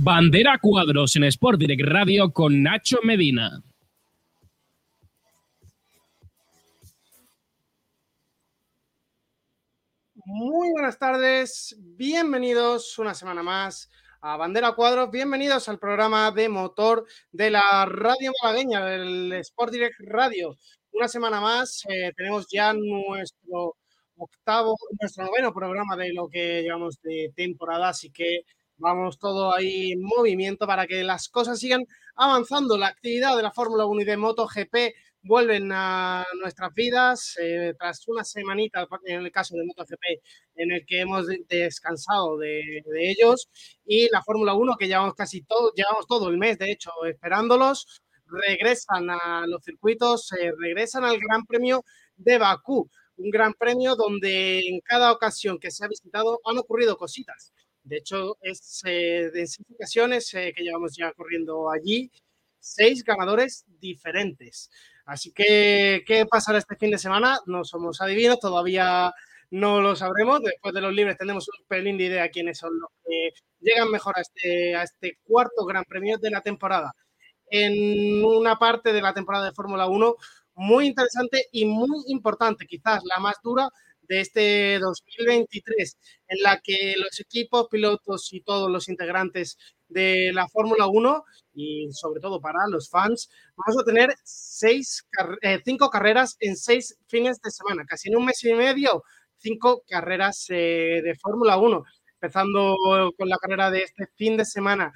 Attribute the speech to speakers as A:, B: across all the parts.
A: Bandera Cuadros en Sport Direct Radio con Nacho Medina.
B: Muy buenas tardes, bienvenidos una semana más a Bandera Cuadros, bienvenidos al programa de motor de la radio malagueña, del Sport Direct Radio. Una semana más, eh, tenemos ya nuestro octavo, nuestro noveno programa de lo que llevamos de temporada, así que Vamos todo ahí en movimiento para que las cosas sigan avanzando. La actividad de la Fórmula 1 y de MotoGP vuelven a nuestras vidas eh, tras una semanita, en el caso de MotoGP, en el que hemos descansado de, ellos. Y la Fórmula 1, que llevamos casi todo, llevamos todo el mes, de hecho, esperándolos, regresan a los circuitos, eh, regresan al Gran Premio de Bakú. Un gran premio donde en cada ocasión que se ha visitado han ocurrido cositas. De hecho, es eh, de seis ocasiones eh, que llevamos ya corriendo allí, seis ganadores diferentes. Así que, ¿qué pasará este fin de semana? No somos adivinos, todavía no lo sabremos. Después de los libres tenemos un pelín de idea quiénes son los que llegan mejor a este, a este cuarto Gran Premio de la temporada. En una parte de la temporada de Fórmula 1 muy interesante y muy importante, quizás la más dura de este 2023, en la que los equipos, pilotos y todos los integrantes de la Fórmula 1 y sobre todo para los fans, vamos a tener seis, eh, cinco carreras en seis fines de semana, casi en un mes y medio, cinco carreras eh, de Fórmula 1, empezando con la carrera de este fin de semana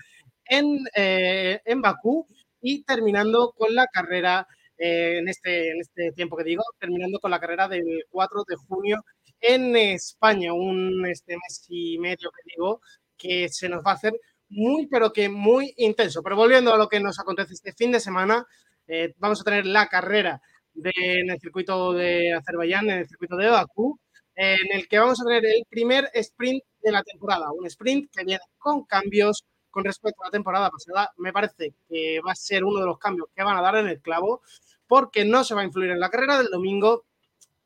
B: en, eh, en Bakú y terminando con la carrera eh, en, este, en este tiempo que digo, terminando con la carrera del 4 de junio en España, un este mes y medio que digo, que se nos va a hacer muy, pero que muy intenso. Pero volviendo a lo que nos acontece este fin de semana, eh, vamos a tener la carrera de, en el circuito de Azerbaiyán, en el circuito de Bakú, en el que vamos a tener el primer sprint de la temporada, un sprint que viene con cambios con respecto a la temporada pasada. Me parece que va a ser uno de los cambios que van a dar en el clavo porque no se va a influir en la carrera del domingo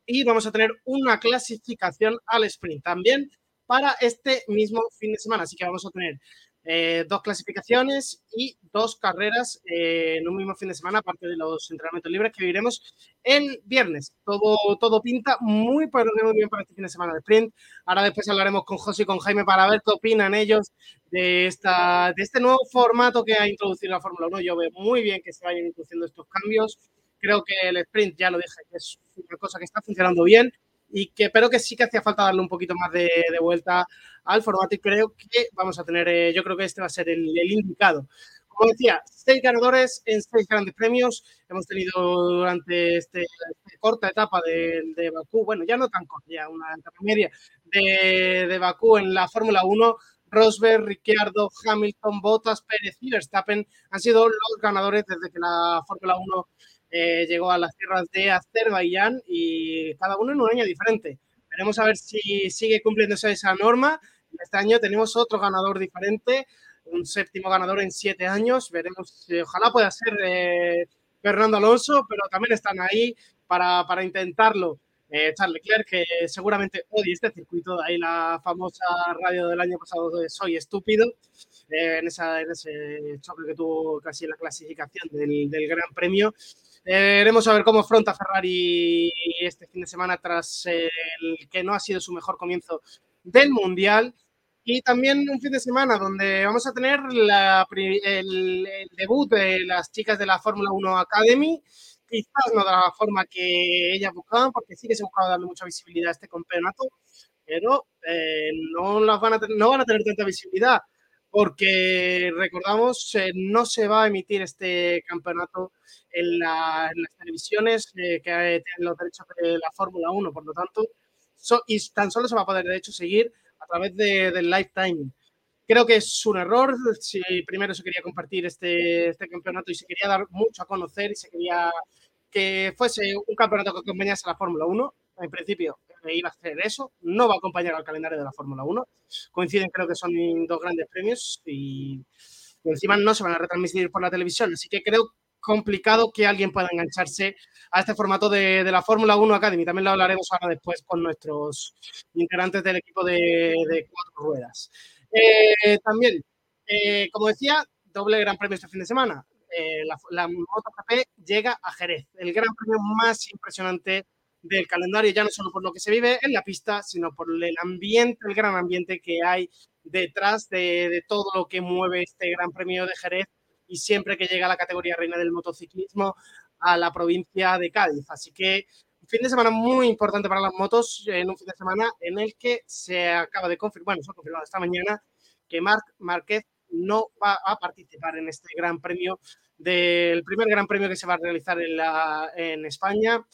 B: y vamos a tener una clasificación al sprint también para este mismo fin de semana. Así que vamos a tener eh, dos clasificaciones y dos carreras eh, en un mismo fin de semana, aparte de los entrenamientos libres que viviremos el viernes. Todo, todo pinta muy, pero muy bien para este fin de semana de sprint. Ahora después hablaremos con José y con Jaime para ver qué opinan ellos de, esta, de este nuevo formato que ha introducido la Fórmula 1. Yo veo muy bien que se vayan introduciendo estos cambios Creo que el sprint, ya lo dije, es una cosa que está funcionando bien y que pero que sí que hacía falta darle un poquito más de, vuelta al formato y creo que vamos a tener, eh, yo creo que este va a ser el, indicado. Como decía, seis ganadores en seis grandes premios. Hemos tenido durante este, esta corta etapa de, de, Bakú, bueno, ya no tan corta, ya una etapa media de, de Bakú en la Fórmula 1. Rosberg, Ricciardo, Hamilton, Bottas, Pérez y Verstappen han sido los ganadores desde que la Fórmula 1 eh, llegó a las tierras de Azerbaiyán y cada uno en un año diferente. Veremos a ver si sigue cumpliéndose esa norma. Este año tenemos otro ganador diferente, un séptimo ganador en siete años. Veremos, ojalá pueda ser eh, Fernando Alonso, pero también están ahí para, para intentarlo. Eh, Charles Leclerc, que seguramente odia este circuito, de ahí la famosa radio del año pasado de Soy Estúpido, eh, en, esa, en, ese choque que tuvo casi en la clasificación del, del Gran Premio. Veremos a ver cómo afronta Ferrari este fin de semana tras el que no ha sido su mejor comienzo del Mundial. Y también un fin de semana donde vamos a tener el, debut de las chicas de la Fórmula 1 Academy. Quizás no de la forma que ellas buscaban, porque sí que se buscaba darle mucha visibilidad a este campeonato, pero eh, no, las van a no van a tener tanta visibilidad, porque recordamos, eh, no se va a emitir este campeonato en, las televisiones eh, que tienen los derechos de la Fórmula 1, por lo tanto, y tan solo se va a poder, de hecho, seguir a través de, del lifetime. Creo que es un error. Si primero se quería compartir este, este campeonato y se quería dar mucho a conocer y se quería que fuese un campeonato que acompañase a la Fórmula 1, en principio, iba a hacer eso. No va a acompañar al calendario de la Fórmula 1. Coinciden, creo que son dos grandes premios y encima no se van a retransmitir por la televisión. Así que creo complicado que alguien pueda engancharse a este formato de, la Fórmula 1 Academy. También lo hablaremos ahora después con nuestros integrantes del equipo de, cuatro ruedas. Eh, también, eh, como decía, doble gran premio este fin de semana. Eh, la, la MotoGP llega a Jerez, el gran premio más impresionante del calendario, ya no solo por lo que se vive en la pista, sino por el ambiente, el gran ambiente que hay detrás de, todo lo que mueve este Gran Premio de Jerez y siempre que llega la categoría reina del motociclismo a la provincia de Cádiz. Así que fin de semana muy importante para las motos, en un fin de semana en el que se acaba de confirmar, bueno, se ha confirmado esta mañana que Marc Márquez no va a participar en este Gran Premio del primer Gran Premio que se va a realizar en España.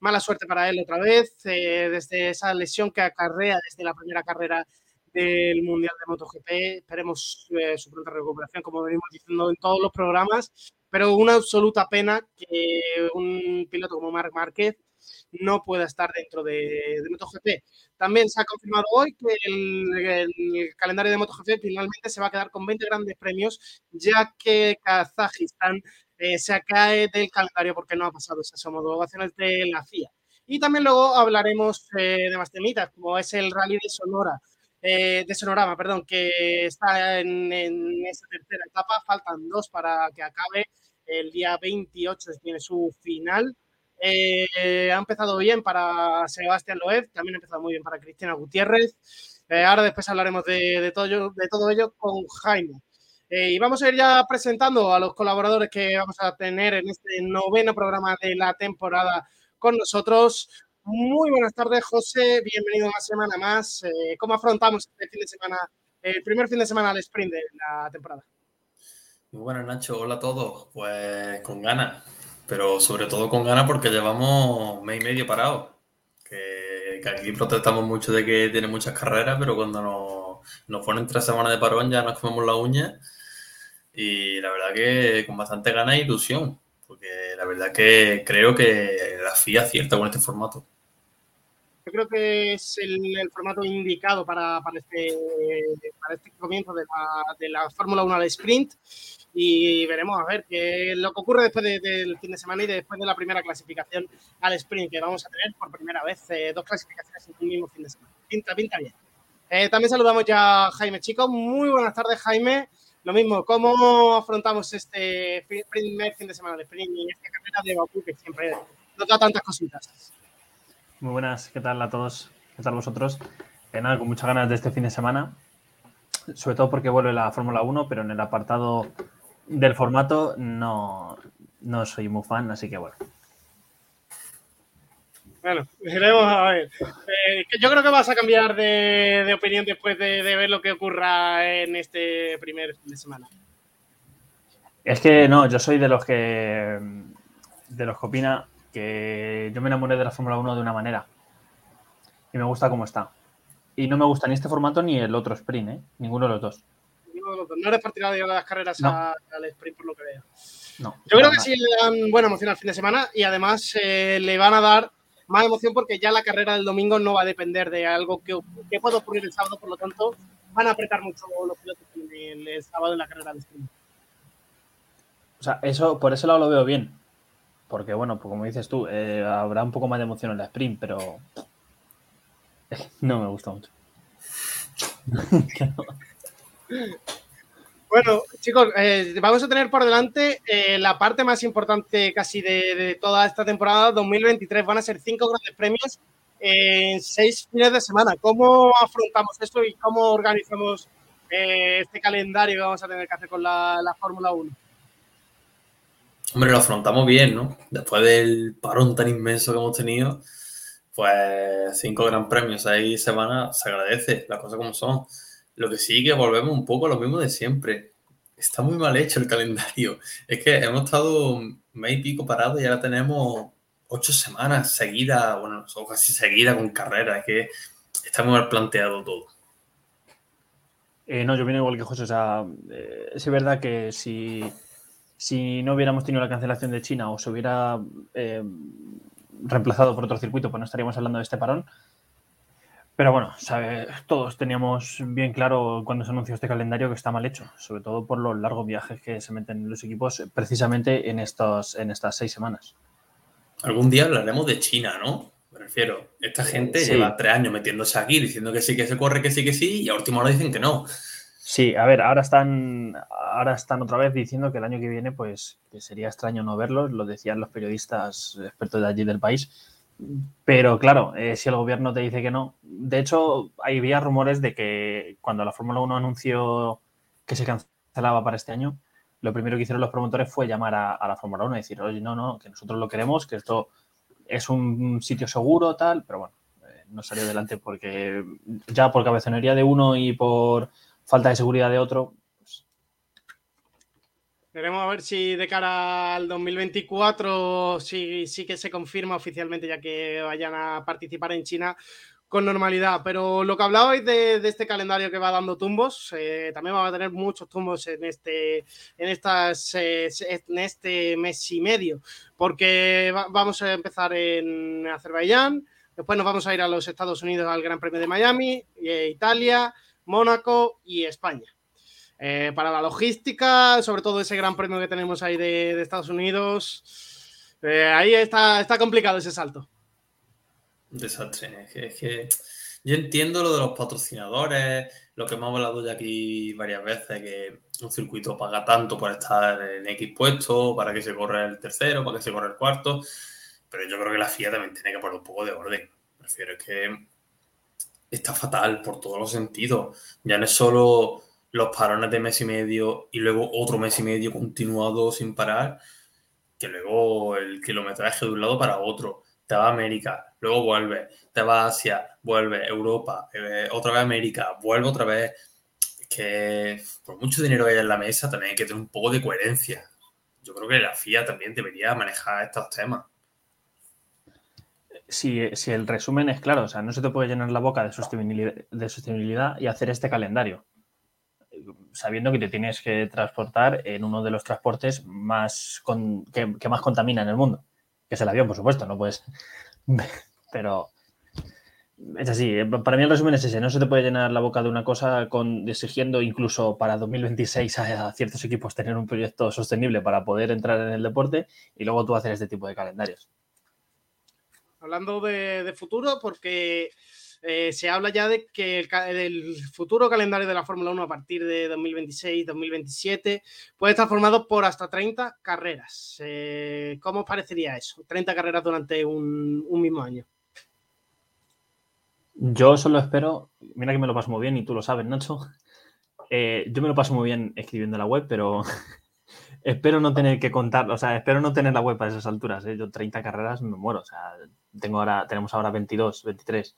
B: Mala suerte para él otra vez, eh, desde esa lesión que acarrea desde la primera carrera del Mundial de MotoGP. Esperemos eh, su pronta recuperación, como venimos diciendo en todos los programas, pero una absoluta pena que un piloto como Marc Márquez no pueda estar dentro de, MotoGP. También se ha confirmado hoy que el, calendario de MotoGP finalmente se va a quedar con 20 grandes premios, ya que Kazajistán eh, se cae del calendario porque no ha pasado esas homologaciones de la FIA. Y también luego hablaremos eh, de más temitas, como es el Rally de Sonora, eh, de Sonorama, perdón, que está en, en esta tercera etapa. Faltan dos para que acabe. El día 28 tiene su final. Ha empezado bien para Sebastián Loeb, también ha empezado muy bien para Cristina Gutiérrez. Ahora después hablaremos de, todo, de todo ello con Jaime. Y vamos a ir ya presentando a los colaboradores que vamos a tener en este noveno programa de la temporada con nosotros. Muy buenas tardes, José. Bienvenido una semana más. Eh, ¿Cómo afrontamos este fin de semana, el primer fin de semana al sprint de la temporada?
C: Muy buenas, Nacho. Hola a todos. Pues con ganas, pero sobre todo con ganas porque llevamos mes y medio parados. Que, aquí protestamos mucho de que tiene muchas carreras, pero cuando nos, nos ponen tres semanas de parón ya nos comemos la uña. Y la verdad que con bastante ganas e ilusión, porque la verdad que creo que la FIA acierta con este formato.
B: Yo creo que es el, formato indicado para, para, este, para este comienzo de la, de la Fórmula 1 al sprint y veremos a ver qué lo que ocurre después del fin de semana y después de la primera clasificación al sprint que vamos a tener por primera vez eh, dos clasificaciones en un mismo fin de semana. Pinta, pinta bien. Eh, también saludamos ya a Jaime Chico. Muy buenas tardes, Jaime. Lo mismo, ¿cómo afrontamos este primer fin de semana de sprint y esta carrera de Bakú que siempre nos da tantas cositas?
D: Muy buenas, ¿qué tal a todos? ¿Qué tal vosotros? Eh, nada, con muchas ganas de este fin de semana, sobre todo porque vuelve la Fórmula 1, pero en el apartado del formato no, no soy muy fan, así que bueno.
B: Bueno, veremos a ver. Eh, yo creo que vas a cambiar de, opinión después de, de, ver lo que ocurra en este primer fin de semana.
D: Es que no, yo soy de los que de los que opina que yo me enamoré de la Fórmula 1 de una manera. Y me gusta cómo está. Y no me gusta ni este formato ni el otro sprint, ¿eh? Ninguno de los dos.
B: No eres partidario de las carreras al sprint, por lo que veo. No. Yo creo que sí le dan buena emoción al fin de semana y además eh, le van a dar más emoción porque ya la carrera del domingo no va a depender de algo que, que pueda ocurrir el sábado, por lo tanto van a apretar mucho los pilotos el, sábado en la carrera del sprint.
D: O sea, eso, por ese lado lo veo bien. Porque, bueno, pues como dices tú, eh, habrá un poco más de emoción en la sprint, pero no me gusta mucho.
B: Bueno, chicos, eh, vamos a tener por delante eh, la parte más importante casi de, toda esta temporada 2023. Van a ser cinco grandes premios en seis fines de semana. ¿Cómo afrontamos esto y cómo organizamos este calendario que vamos a tener que hacer con la, la Fórmula 1?
C: Hombre, lo afrontamos bien, ¿no? Después del parón tan inmenso que hemos tenido, pues cinco gran premios seis semanas, se agradece, las cosas como son. Lo que sí que volvemos un poco a lo mismo de siempre. Está muy mal hecho el calendario. Es que hemos estado mes y pico parados y ahora tenemos ocho semanas seguidas, bueno, casi seguidas con carreras. Es que está muy mal planteado todo.
D: Eh, no, yo vine igual que José. O sea, eh, es verdad que si si no hubiéramos tenido la cancelación de China o se hubiera eh, reemplazado por otro circuito, pues no estaríamos hablando de este parón. Pero bueno, todos teníamos bien claro cuando se anunció este calendario que está mal hecho, sobre todo por los largos viajes que se meten los equipos precisamente en, estos, en estas seis semanas.
C: Algún día hablaremos de China, ¿no? Me refiero, esta gente lleva tres años metiéndose aquí diciendo que sí, que se corre, que sí, que sí, y a última hora dicen que no.
D: Sí, a ver, ahora están, ahora están otra vez diciendo que el año que viene, pues, que sería extraño no verlos, lo decían los periodistas expertos de allí del país pero claro, eh, si el gobierno te dice que no. De hecho, había rumores de que cuando la Fórmula 1 anunció que se cancelaba para este año, lo primero que hicieron los promotores fue llamar a, la Fórmula 1 y decir, oye, no, no, que nosotros lo queremos, que esto es un sitio seguro, tal, pero bueno, eh, no salió adelante porque ya por cabezonería de uno y por falta de seguridad de otro,
B: Veremos a ver si de cara al 2024 sí, sí que se confirma oficialmente ya que vayan a participar en China con normalidad. Pero lo que hablabais de, este calendario que va dando tumbos, eh, también va a tener muchos tumbos en este, en, estas, en este mes y medio, porque vamos a empezar en Azerbaiyán, después nos vamos a ir a los Estados Unidos al Gran Premio de Miami, eh, Italia, Mónaco y España. Eh, para la logística, sobre todo ese gran premio que tenemos ahí de, Estados Unidos, eh, ahí está, complicado ese salto.
C: Desastre. Es que, yo entiendo lo de los patrocinadores, lo que hemos hablado ya aquí varias veces, que un circuito paga tanto por estar en X puesto, para que se corra el tercero, para que se corra el cuarto, pero yo creo que la FIA también tiene que poner un poco de orden. Prefiero que está fatal por todos los sentidos. Ya no es solo los parones de mes y medio y luego otro mes y medio continuado sin parar, que luego el kilometraje de un lado para otro. Te va a América, luego vuelve, te va a Asia, vuelve, Europa, eh, otra vez América, vuelve otra vez. que por mucho dinero que haya en la mesa también hay que tener un poco de coherencia. Yo creo que la FIA también debería manejar estos temas.
D: Si, el resumen es claro, o sea, no se te puede llenar la boca de sostenibilidad, de sostenibilidad y hacer este calendario sabiendo que te tienes que transportar en uno de los transportes más que, más contamina en el mundo, que es el avión, por supuesto, no puedes. Pero es así, eh, para mí el resumen es ese, no se te puede llenar la boca de una cosa con exigiendo incluso para 2026 a, ciertos equipos tener un proyecto sostenible para poder entrar en el deporte y luego tú hacer este tipo de calendarios.
B: Hablando de futuro, porque eh, se habla ya de que el, futuro calendario de la Fórmula 1 a partir de 2026-2027 puede estar formado por hasta 30 carreras. Eh, ¿Cómo os parecería eso? 30 carreras durante un, mismo año.
D: Yo solo espero, mira que me lo paso muy bien y tú lo sabes, Nacho. Eh, yo me lo paso muy bien escribiendo la web, pero espero no tener que contar, o sea, espero no tener la web a esas alturas. Yo 30 carreras me muero, o sea, tengo ahora, tenemos ahora 22, 23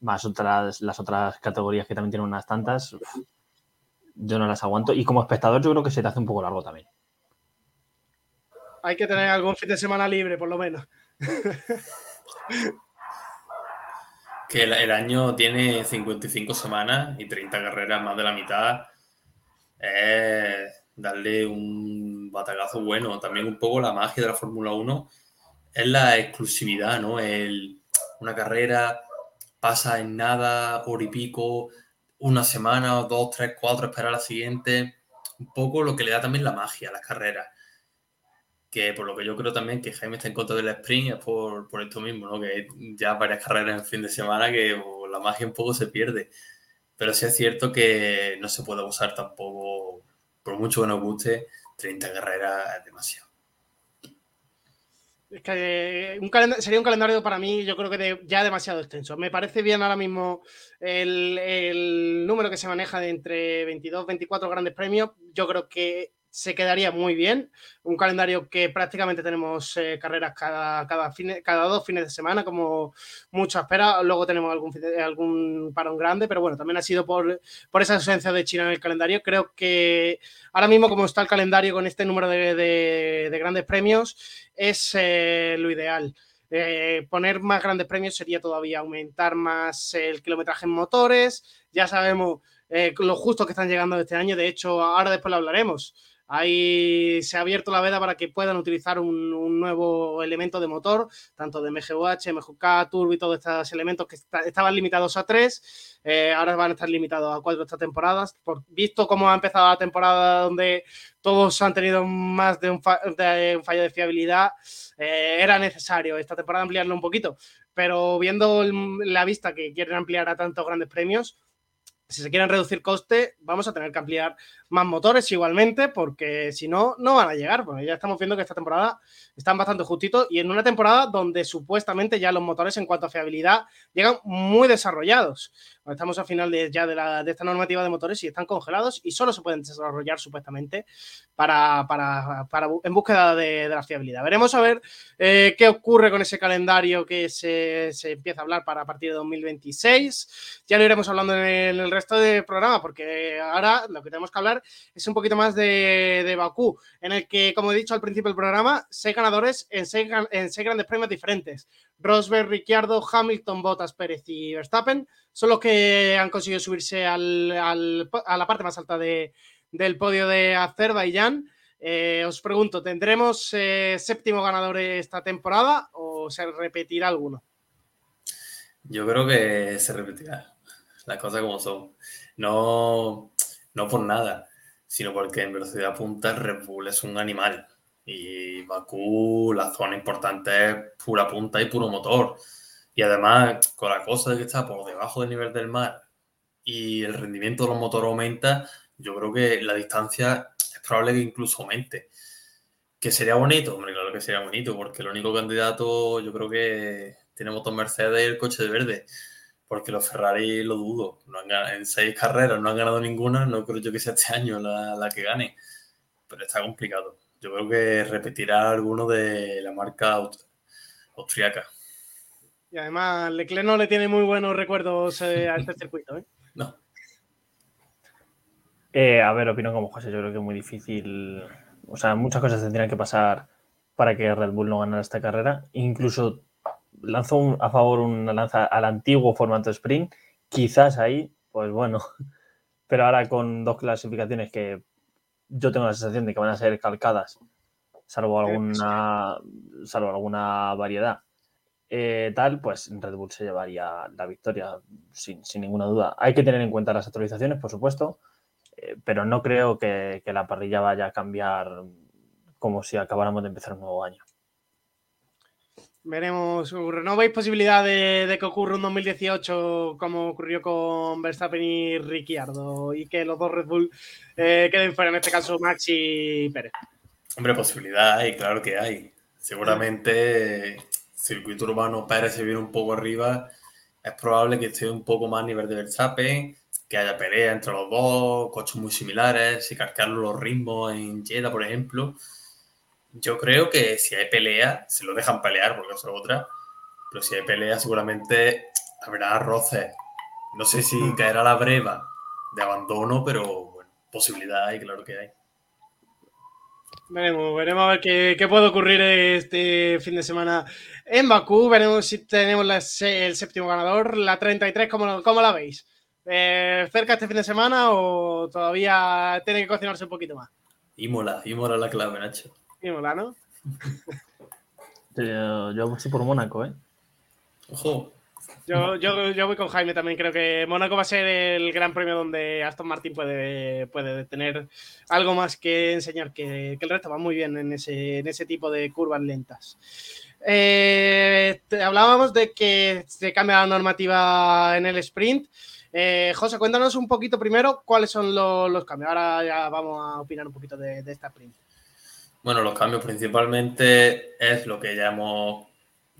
D: más otras, las otras categorías que también tienen unas tantas, yo no las aguanto. Y como espectador yo creo que se te hace un poco largo también.
B: Hay que tener algún fin de semana libre, por lo menos.
C: que el, año tiene 55 semanas y 30 carreras, más de la mitad. Es darle un batagazo bueno. También un poco la magia de la Fórmula 1 es la exclusividad, ¿no? El, una carrera pasa en nada, hora y pico, una semana, dos, tres, cuatro, esperar a la siguiente. Un poco lo que le da también la magia a las carreras. Que por lo que yo creo también que Jaime está en contra del sprint es por, esto mismo, ¿no? Que ya varias carreras en fin de semana que la magia un poco se pierde. Pero sí es cierto que no se puede usar tampoco, por mucho que nos guste, 30 carreras es demasiado.
B: Es que un sería un calendario para mí, yo creo que ya demasiado extenso. Me parece bien ahora mismo el, el número que se maneja de entre 22, 24 grandes premios. Yo creo que se quedaría muy bien. Un calendario que prácticamente tenemos eh, carreras cada, cada, cada dos fines de semana, como mucho espera. Luego tenemos algún, algún parón grande, pero bueno, también ha sido por, por esa ausencia de China en el calendario. Creo que ahora mismo, como está el calendario con este número de, de, grandes premios, es eh, lo ideal. Eh, poner más grandes premios sería todavía aumentar más el kilometraje en motores. Ya sabemos eh, lo justo que están llegando este año. De hecho, ahora después lo hablaremos. Ahí se ha abierto la veda para que puedan utilizar un, nuevo elemento de motor, tanto de MGUH, MGK, Turbo y todos estos elementos que estaban limitados a tres. Eh, ahora van a estar limitados a cuatro estas temporadas. Por, visto cómo ha empezado la temporada donde todos han tenido más de un, fallo de fiabilidad, eh, era necesario esta temporada ampliarlo un poquito. Pero viendo la vista que quieren ampliar a tantos grandes premios, si se quieren reducir coste, vamos a tener que ampliar más motores igualmente, porque si no, no van a llegar. Porque ya estamos viendo que esta temporada están bastante justitos y en una temporada donde supuestamente ya los motores en cuanto a fiabilidad llegan muy desarrollados. Estamos a final de, ya de, la, de esta normativa de motores y están congelados y solo se pueden desarrollar supuestamente para, para, para en búsqueda de, la fiabilidad. Veremos a ver eh, qué ocurre con ese calendario que se, se, empieza a hablar para a partir de 2026. Ya lo iremos hablando en el, en el resto del programa porque ahora lo que tenemos que hablar es un poquito más de, de Bakú, en el que, como he dicho al principio del programa, seis ganadores en seis, en seis grandes premios diferentes. Rosberg, Ricciardo, Hamilton, Bottas, Pérez y Verstappen son los que han conseguido subirse al, al, a la parte más alta de, del podio de Azerbaiyán. Eh, os pregunto, ¿tendremos eh, séptimo ganador esta temporada o se repetirá alguno?
C: Yo creo que se repetirá. Las cosas como son. No, no por nada, sino porque en velocidad punta Red Bull es un animal. Y Bakú, la zona importante es pura punta y puro motor. Y además, con la cosa de que está por debajo del nivel del mar y el rendimiento de los motores aumenta, yo creo que la distancia es probable que incluso aumente. ¿Que sería bonito? Hombre, claro que sería bonito, porque el único candidato yo creo que tiene motor Mercedes el coche de verde porque los Ferrari lo dudo. No en seis carreras no han ganado ninguna, no creo yo que sea este año la, que gane, pero está complicado. Yo creo que repetirá alguno de la marca austriaca.
B: Y además, Leclerc no le tiene muy buenos recuerdos eh, a este circuito. ¿eh?
C: No.
D: Eh, a ver, opino como José, yo creo que es muy difícil. O sea, muchas cosas tendrían que pasar para que Red Bull no ganara esta carrera. Incluso lanzó a favor una lanza al antiguo formato sprint, quizás ahí, pues bueno, pero ahora con dos clasificaciones que yo tengo la sensación de que van a ser calcadas, salvo alguna, salvo alguna variedad. Eh, tal, pues Red Bull se llevaría la victoria sin, ninguna duda. Hay que tener en cuenta las actualizaciones, por supuesto, eh, pero no creo que, que la parrilla vaya a cambiar como si acabáramos de empezar un nuevo año.
B: Veremos, ¿no veis posibilidad de, que ocurra un 2018 como ocurrió con Verstappen y Ricciardo y que los dos Red Bull eh, queden fuera, en este caso Max y Pérez?
C: Hombre, posibilidad hay, claro que hay. Seguramente circuito urbano Pérez se viene un poco arriba, es probable que esté un poco más a nivel de Verstappen, que haya pelea entre los dos, coches muy similares, y cargar los ritmos en Jeddah, por ejemplo. Yo creo que si hay pelea, se lo dejan pelear porque es otra. Pero si hay pelea, seguramente habrá roces. No sé si hmm. caerá la breva de abandono, pero bueno, posibilidad hay, claro que hay.
B: Veremos, veremos a ver qué, puede ocurrir este fin de semana en Bakú. Veremos si tenemos el séptimo ganador, la 33, ¿cómo, cómo la veis? Eh, ¿Cerca este fin de semana o todavía tiene que cocinarse un poquito más?
C: Imola, Imola la clave, Nacho.
B: ¿no?
D: yo, yo voy por Mónaco, ¿eh?
C: Ojo.
B: Yo, yo, voy con Jaime también. Creo que Mónaco va a ser el gran premio donde Aston Martin puede, puede tener algo más que enseñar, que, el resto va muy bien en ese, en ese tipo de curvas lentas. Eh, hablábamos de que se cambia la normativa en el sprint. Eh, José, cuéntanos un poquito primero cuáles son los, cambios. Ahora ya vamos a opinar un poquito de, de esta sprint.
C: Bueno, los cambios principalmente es lo que ya hemos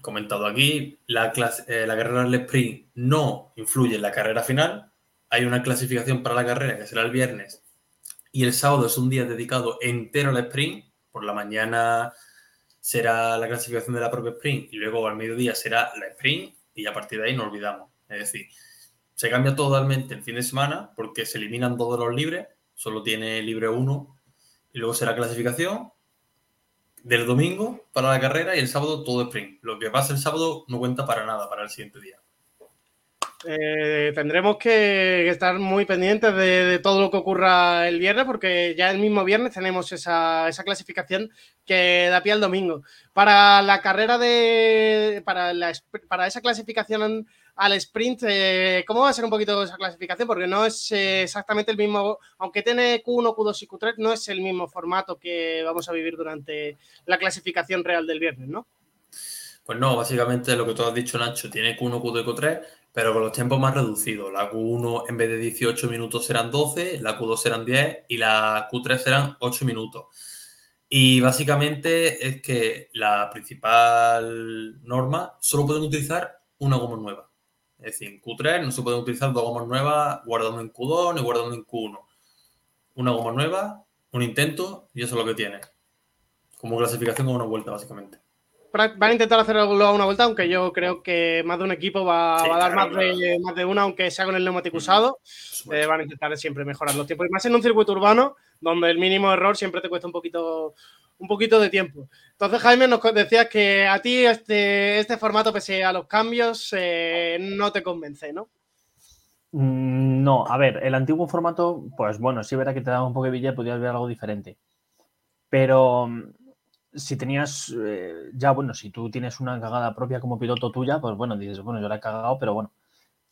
C: comentado aquí. La, eh, la carrera del sprint no influye en la carrera final. Hay una clasificación para la carrera que será el viernes y el sábado es un día dedicado entero al sprint. Por la mañana será la clasificación de la propia sprint y luego al mediodía será la sprint y a partir de ahí no olvidamos. Es decir, se cambia totalmente el fin de semana porque se eliminan todos los libres, solo tiene libre uno y luego será clasificación del domingo para la carrera y el sábado todo sprint. Lo que pasa el sábado no cuenta para nada para el siguiente día.
B: Eh, tendremos que estar muy pendientes de, todo lo que ocurra el viernes, porque ya el mismo viernes tenemos esa, clasificación que da pie al domingo. Para la carrera de. Para, para esa clasificación al sprint, eh, ¿cómo va a ser un poquito esa clasificación? Porque no es eh, exactamente el mismo, aunque tiene Q1, Q2 y Q3, no es el mismo formato que vamos a vivir durante la clasificación real del viernes, ¿no?
C: Pues no, básicamente lo que tú has dicho, Nacho, tiene Q1, Q2 y Q3, pero con los tiempos más reducidos. La Q1 en vez de 18 minutos serán 12, la Q2 serán 10 y la Q3 serán 8 minutos. Y básicamente es que la principal norma solo pueden utilizar una goma nueva. Es decir, en Q3 no se pueden utilizar dos gomas nuevas guardando en Q2 ni guardando en Q1. Una goma nueva, un intento y eso es lo que tiene. Como clasificación con una vuelta, básicamente
B: van a intentar hacerlo a una vuelta, aunque yo creo que más de un equipo va, a dar más, de, más de una, aunque sea con el neumático usado. Eh, van a intentar siempre mejorar los tiempos. Y más en un circuito urbano, donde el mínimo error siempre te cuesta un poquito, un poquito de tiempo. Entonces, Jaime, nos decías que a ti este, este formato, pese a los cambios, eh, no te convence, ¿no?
D: Mm, no, a ver, el antiguo formato, pues bueno, sí verá que te daba un poco de billete, podías ver algo diferente. Pero si tenías, eh, ya bueno, si tú tienes una cagada propia como piloto tuya, pues bueno, dices, bueno, yo la he cagado, pero bueno.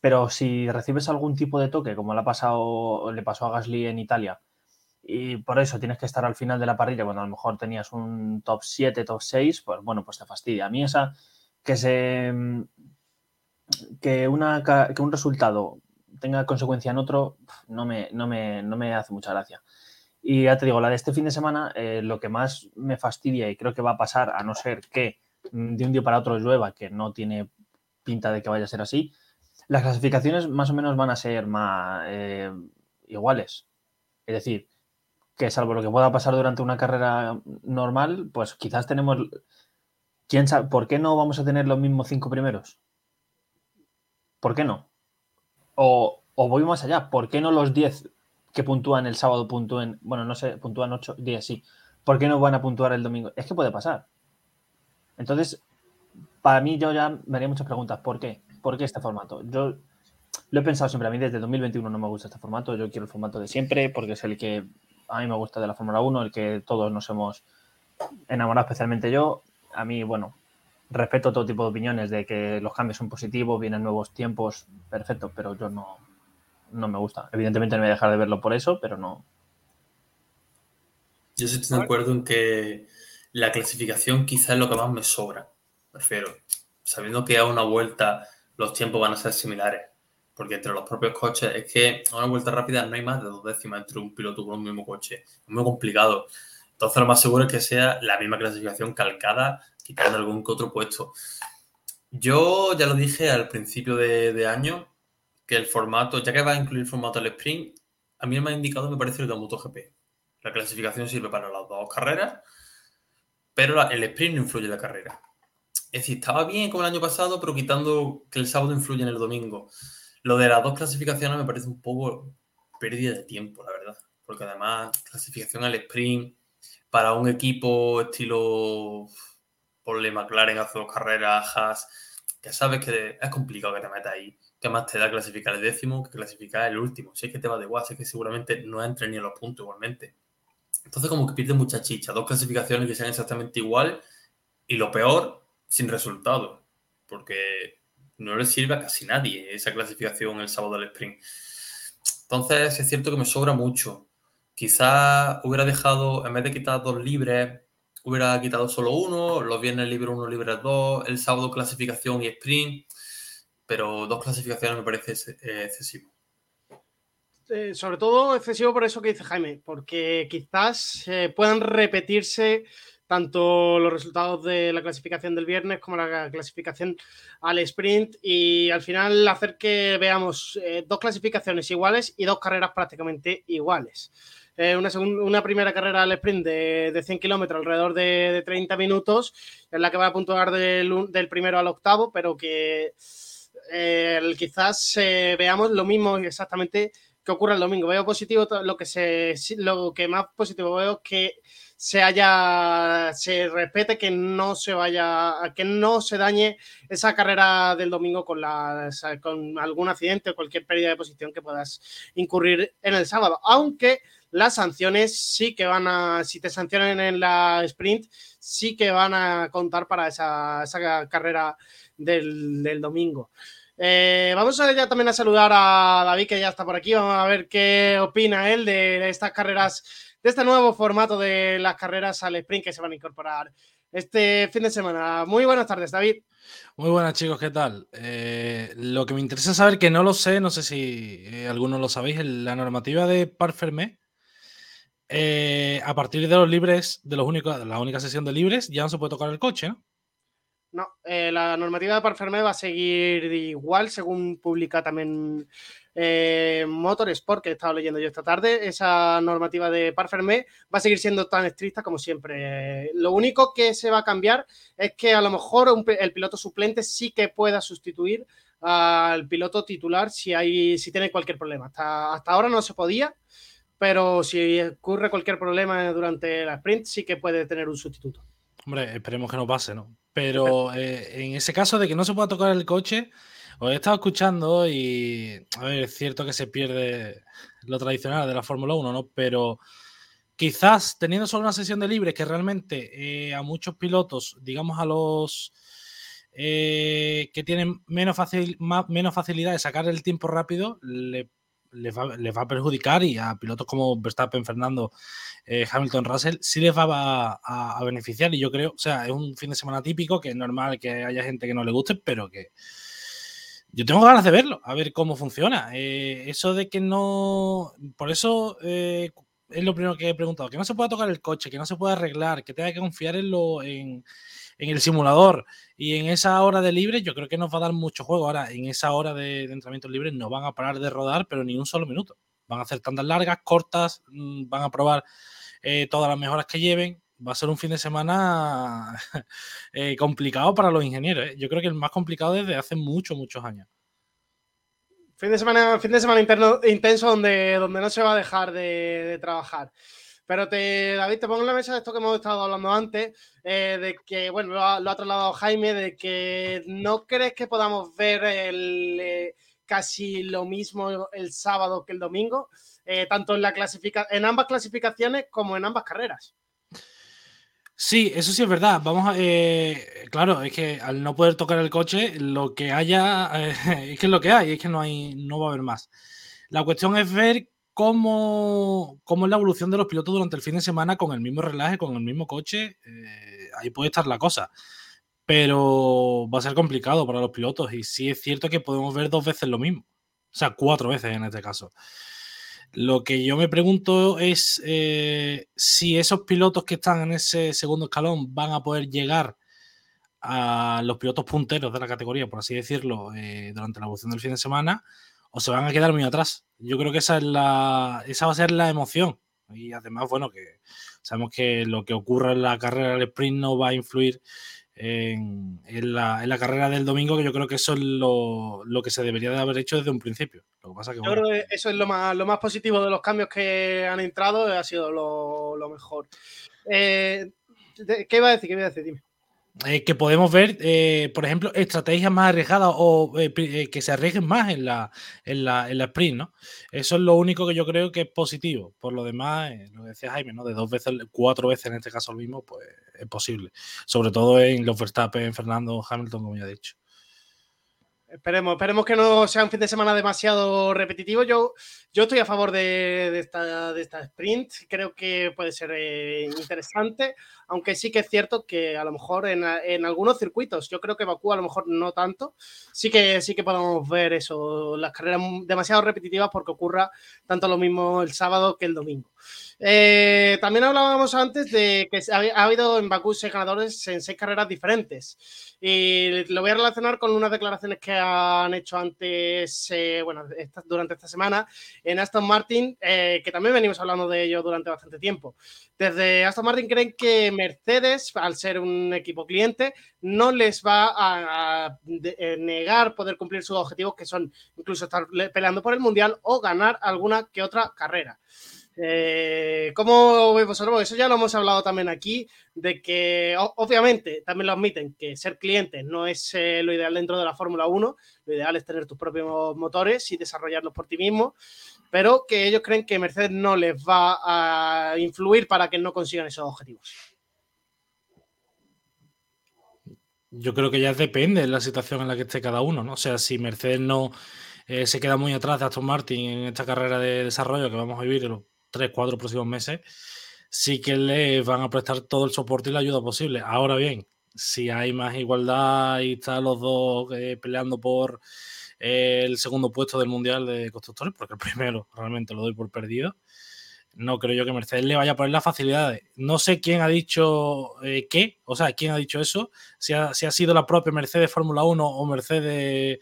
D: Pero si recibes algún tipo de toque, como le ha pasado, le pasó a Gasly en Italia, y por eso tienes que estar al final de la parrilla, cuando a lo mejor tenías un top 7, top 6, pues bueno, pues te fastidia. A mí esa, que se, que, una, que un resultado tenga consecuencia en otro, no me, no me, no me hace mucha gracia. Y ya te digo, la de este fin de semana, eh, lo que más me fastidia y creo que va a pasar, a no ser que de un día para otro llueva, que no tiene pinta de que vaya a ser así, las clasificaciones más o menos van a ser más eh, iguales. Es decir, que salvo lo que pueda pasar durante una carrera normal, pues quizás tenemos... ¿Quién sabe? ¿Por qué no vamos a tener los mismos cinco primeros? ¿Por qué no? O, o voy más allá, ¿por qué no los diez que puntúan el sábado puntúen, bueno, no sé, puntúan ocho días, sí. ¿Por qué no van a puntuar el domingo? Es que puede pasar. Entonces, para mí yo ya me haría muchas preguntas. ¿Por qué? ¿Por qué este formato? Yo lo he pensado siempre. A mí desde 2021 no me gusta este formato. Yo quiero el formato de siempre porque es el que a mí me gusta de la Fórmula 1, el que todos nos hemos enamorado, especialmente yo. A mí, bueno, respeto todo tipo de opiniones de que los cambios son positivos, vienen nuevos tiempos, perfecto, pero yo no, no me gusta. Evidentemente no voy a dejar de verlo por eso, pero no.
C: Yo estoy de acuerdo en que la clasificación quizás es lo que más me sobra. Prefiero, sabiendo que a una vuelta los tiempos van a ser similares. Porque entre los propios coches es que a una vuelta rápida no hay más de dos décimas entre un piloto con un mismo coche. Es muy complicado. Entonces lo más seguro es que sea la misma clasificación calcada, quitando algún que otro puesto. Yo ya lo dije al principio de, año, que el formato, ya que va a incluir formato del sprint, a mí me ha indicado me parece el de MotoGP. La clasificación sirve para las dos carreras, pero el sprint no influye en la carrera. Es decir, estaba bien como el año pasado, pero quitando que el sábado influye en el domingo. Lo de las dos clasificaciones me parece un poco pérdida de tiempo, la verdad. Porque además, clasificación al sprint para un equipo estilo ponle McLaren hace dos carreras, Haas, que sabes que es complicado que te metas ahí ¿Qué más te da clasificar el décimo que clasificar el último? Si es que te va de igual, si es que seguramente no entre ni a los puntos igualmente. Entonces, como que pierde mucha chicha. Dos clasificaciones que sean exactamente igual y lo peor, sin resultado. Porque no le sirve a casi nadie esa clasificación el sábado del sprint. Entonces, es cierto que me sobra mucho. Quizás hubiera dejado, en vez de quitar dos libres, hubiera quitado solo uno, los viernes libre uno, libre dos, el sábado clasificación y sprint pero dos clasificaciones me parece eh, excesivo.
B: Eh, sobre todo excesivo por eso que dice Jaime, porque quizás eh, puedan repetirse tanto los resultados de la clasificación del viernes como la clasificación al sprint y al final hacer que veamos dos clasificaciones iguales y dos carreras prácticamente iguales. una, una, primera carrera al sprint de, 100 kilómetros alrededor de, 30 minutos, en la que va a puntuar del, del primero al octavo, pero que quizás eh, veamos lo mismo exactamente que ocurra el domingo. Veo positivo lo que se lo que más positivo veo es que se haya se respete que no se vaya que no se dañe esa carrera del domingo con la con algún accidente o cualquier pérdida de posición que puedas incurrir en el sábado. Aunque las sanciones sí que van a si te sancionan en la sprint sí que van a contar para esa, carrera del, domingo. Eh, vamos a ya también a saludar a David que ya está por aquí. Vamos a ver qué opina él de estas carreras de este nuevo formato de las carreras al sprint que se van a incorporar este fin de semana. Muy buenas tardes, David.
E: Muy buenas, chicos, ¿qué tal? Eh, lo que me interesa saber, que no lo sé, no sé si eh, algunos lo sabéis, la normativa de Par Fermé, eh, a partir de los libres, de los únicos, la única sesión de libres, ya no se puede tocar el coche, ¿no?
B: No, la normativa de Par Fermé va a seguir igual, según publica también eh, Motorsport, que he estado leyendo yo esta tarde, esa normativa de par fermé va a seguir siendo tan estricta como siempre. Lo único que se va a cambiar es que a lo mejor el piloto suplente sí que pueda sustituir al piloto titular si, hay, si tiene cualquier problema. Hasta, hasta ahora no se podía, pero si ocurre cualquier problema durante la sprint, sí que puede tener un sustituto.
E: Hombre, esperemos que no pase, ¿no? Pero eh, en ese caso de que no se pueda tocar el coche, os he estado escuchando y, a ver, es cierto que se pierde lo tradicional de la Fórmula 1, ¿no? Pero quizás teniendo solo una sesión de libre que realmente eh, a muchos pilotos, digamos a los eh, que tienen menos, facilidad de sacar el tiempo rápido, les va, a perjudicar y a pilotos como Verstappen, Fernando, eh, Hamilton, Russell, sí les va a, beneficiar. Y yo creo, o sea, es un fin de semana típico que es normal que haya gente que no le guste, pero que yo tengo ganas de verlo, a ver cómo funciona. Eh, eso de que no. Por eso eh, es lo primero que he preguntado: que no se pueda tocar el coche, que no se pueda arreglar, que tenga que confiar en, lo, en, el simulador y en esa hora de libre, yo creo que nos va a dar mucho juego. Ahora, en esa hora de, entrenamiento libre no van a parar de rodar, pero ni un solo minuto. Van a hacer tandas largas, cortas, mm, van a probar eh, todas las mejoras que lleven va a ser un fin de semana eh, complicado para los ingenieros. ¿eh? Yo creo que el más complicado desde hace muchos, muchos años.
B: Fin de semana, fin de semana intenso donde, donde no se va a dejar de, trabajar. Pero te, David, te pongo en la mesa de esto que hemos estado hablando antes, eh, de que, bueno, lo ha, trasladado Jaime, de que no crees que podamos ver casi lo mismo el sábado que el domingo, tanto en, la clasifica en ambas clasificaciones como en ambas carreras.
E: Sí, eso sí es verdad. Vamos a. Eh, claro, es que al no poder tocar el coche, lo que haya. es que es lo que hay, es que no, hay, no va a haber más. La cuestión es ver cómo, cómo es la evolución de los pilotos durante el fin de semana con el mismo relaje, con el mismo coche. Eh, ahí puede estar la cosa. Pero va a ser complicado para los pilotos. Y sí es cierto que podemos ver dos veces lo mismo. O sea, cuatro veces en este caso. Lo que yo me pregunto es eh, si esos pilotos que están en ese segundo escalón van a poder llegar a los pilotos punteros de la categoría, por así decirlo, eh, durante la evolución del fin de semana, o se van a quedar muy atrás. Yo creo que esa, es la, esa va a ser la emoción. Y además, bueno, que sabemos que lo que ocurra en la carrera del sprint no va a influir en, la, carrera del domingo, que yo creo que eso es lo, que se debería de haber hecho desde un principio. Lo que pasa que,
B: yo creo que eso es lo más, lo más positivo de los cambios que han entrado, ha sido lo, mejor. Eh, ¿Qué iba a decir? ¿Qué iba a decir? Dime.
E: Eh, que podemos ver, eh, por ejemplo, estrategias más arriesgadas o eh, que se arriesguen más en la, en, la, en la sprint, ¿no? Eso es lo único que yo creo que es positivo. Por lo demás, lo que decía Jaime, ¿no? De dos veces, cuatro veces en este caso lo mismo, pues es posible. Sobre todo en los Verstappen, Fernando, Hamilton, como ya he dicho.
B: Esperemos, esperemos que no sea un fin de semana demasiado repetitivo. Yo, yo estoy a favor de, esta, de esta sprint. Creo que puede ser eh, interesante, aunque sí que es cierto que a lo mejor en, algunos circuitos, yo creo que Bakú a lo mejor no tanto, sí que sí que podemos ver eso, las carreras demasiado repetitivas porque ocurra tanto lo mismo el sábado que el domingo. Eh, también hablábamos antes de que ha, habido en Bakú seis ganadores en seis carreras diferentes. Y lo voy a relacionar con unas declaraciones que han hecho antes, eh, bueno, durante esta semana en Aston Martin, eh, que también venimos hablando de ello durante bastante tiempo. Desde Aston Martin creen que Mercedes, al ser un equipo cliente, no les va a, negar poder cumplir sus objetivos, que son incluso estar peleando por el Mundial o ganar alguna que otra carrera. Eh, ¿Cómo vemos Eso ya lo hemos hablado también aquí, de que obviamente también lo admiten que ser cliente no es eh, lo ideal dentro de la Fórmula 1, lo ideal es tener tus propios motores y desarrollarlos por ti mismo, pero que ellos creen que Mercedes no les va a influir para que no consigan esos objetivos.
E: Yo creo que ya depende de la situación en la que esté cada uno, ¿no? O sea, si Mercedes no eh, se queda muy atrás de Aston Martin en esta carrera de desarrollo que vamos a vivir tres, cuatro próximos meses, sí que le van a prestar todo el soporte y la ayuda posible. Ahora bien, si hay más igualdad y están los dos eh, peleando por eh, el segundo puesto del Mundial de Constructores, porque el primero realmente lo doy por perdido, no creo yo que Mercedes le vaya a poner las facilidades. No sé quién ha dicho eh, qué, o sea, quién ha dicho eso, si ha, si ha sido la propia Mercedes Fórmula 1 o Mercedes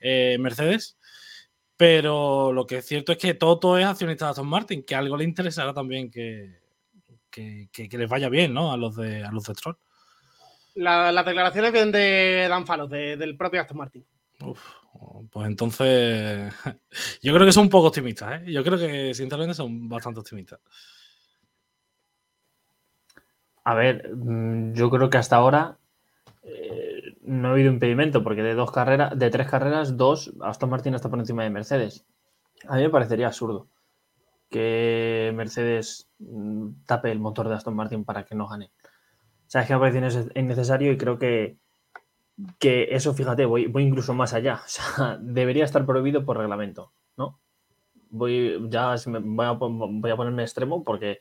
E: Mercedes, pero lo que es cierto es que Toto es accionista de Aston Martin, que algo le interesará también que, que, les vaya bien, ¿no? A los de, a los de Stroll.
B: las declaraciones vienen de Dan Falos, del propio Aston Martin.
E: Uf, pues entonces, yo creo que son un poco optimistas, ¿eh? Yo creo que sinceramente son bastante optimistas.
D: A ver, mm, yo creo que hasta ahora eh, no ha habido impedimento, porque de dos carreras, de tres carreras, dos, Aston Martin está por encima de Mercedes. A mí me parecería absurdo que Mercedes mm, tape el motor de Aston Martin para que no gane. O sea, es que me parece innecesario y creo que, que eso, fíjate, voy, voy incluso más allá. O sea, debería estar prohibido por reglamento, ¿no? Voy, ya voy a, ponerme extremo porque...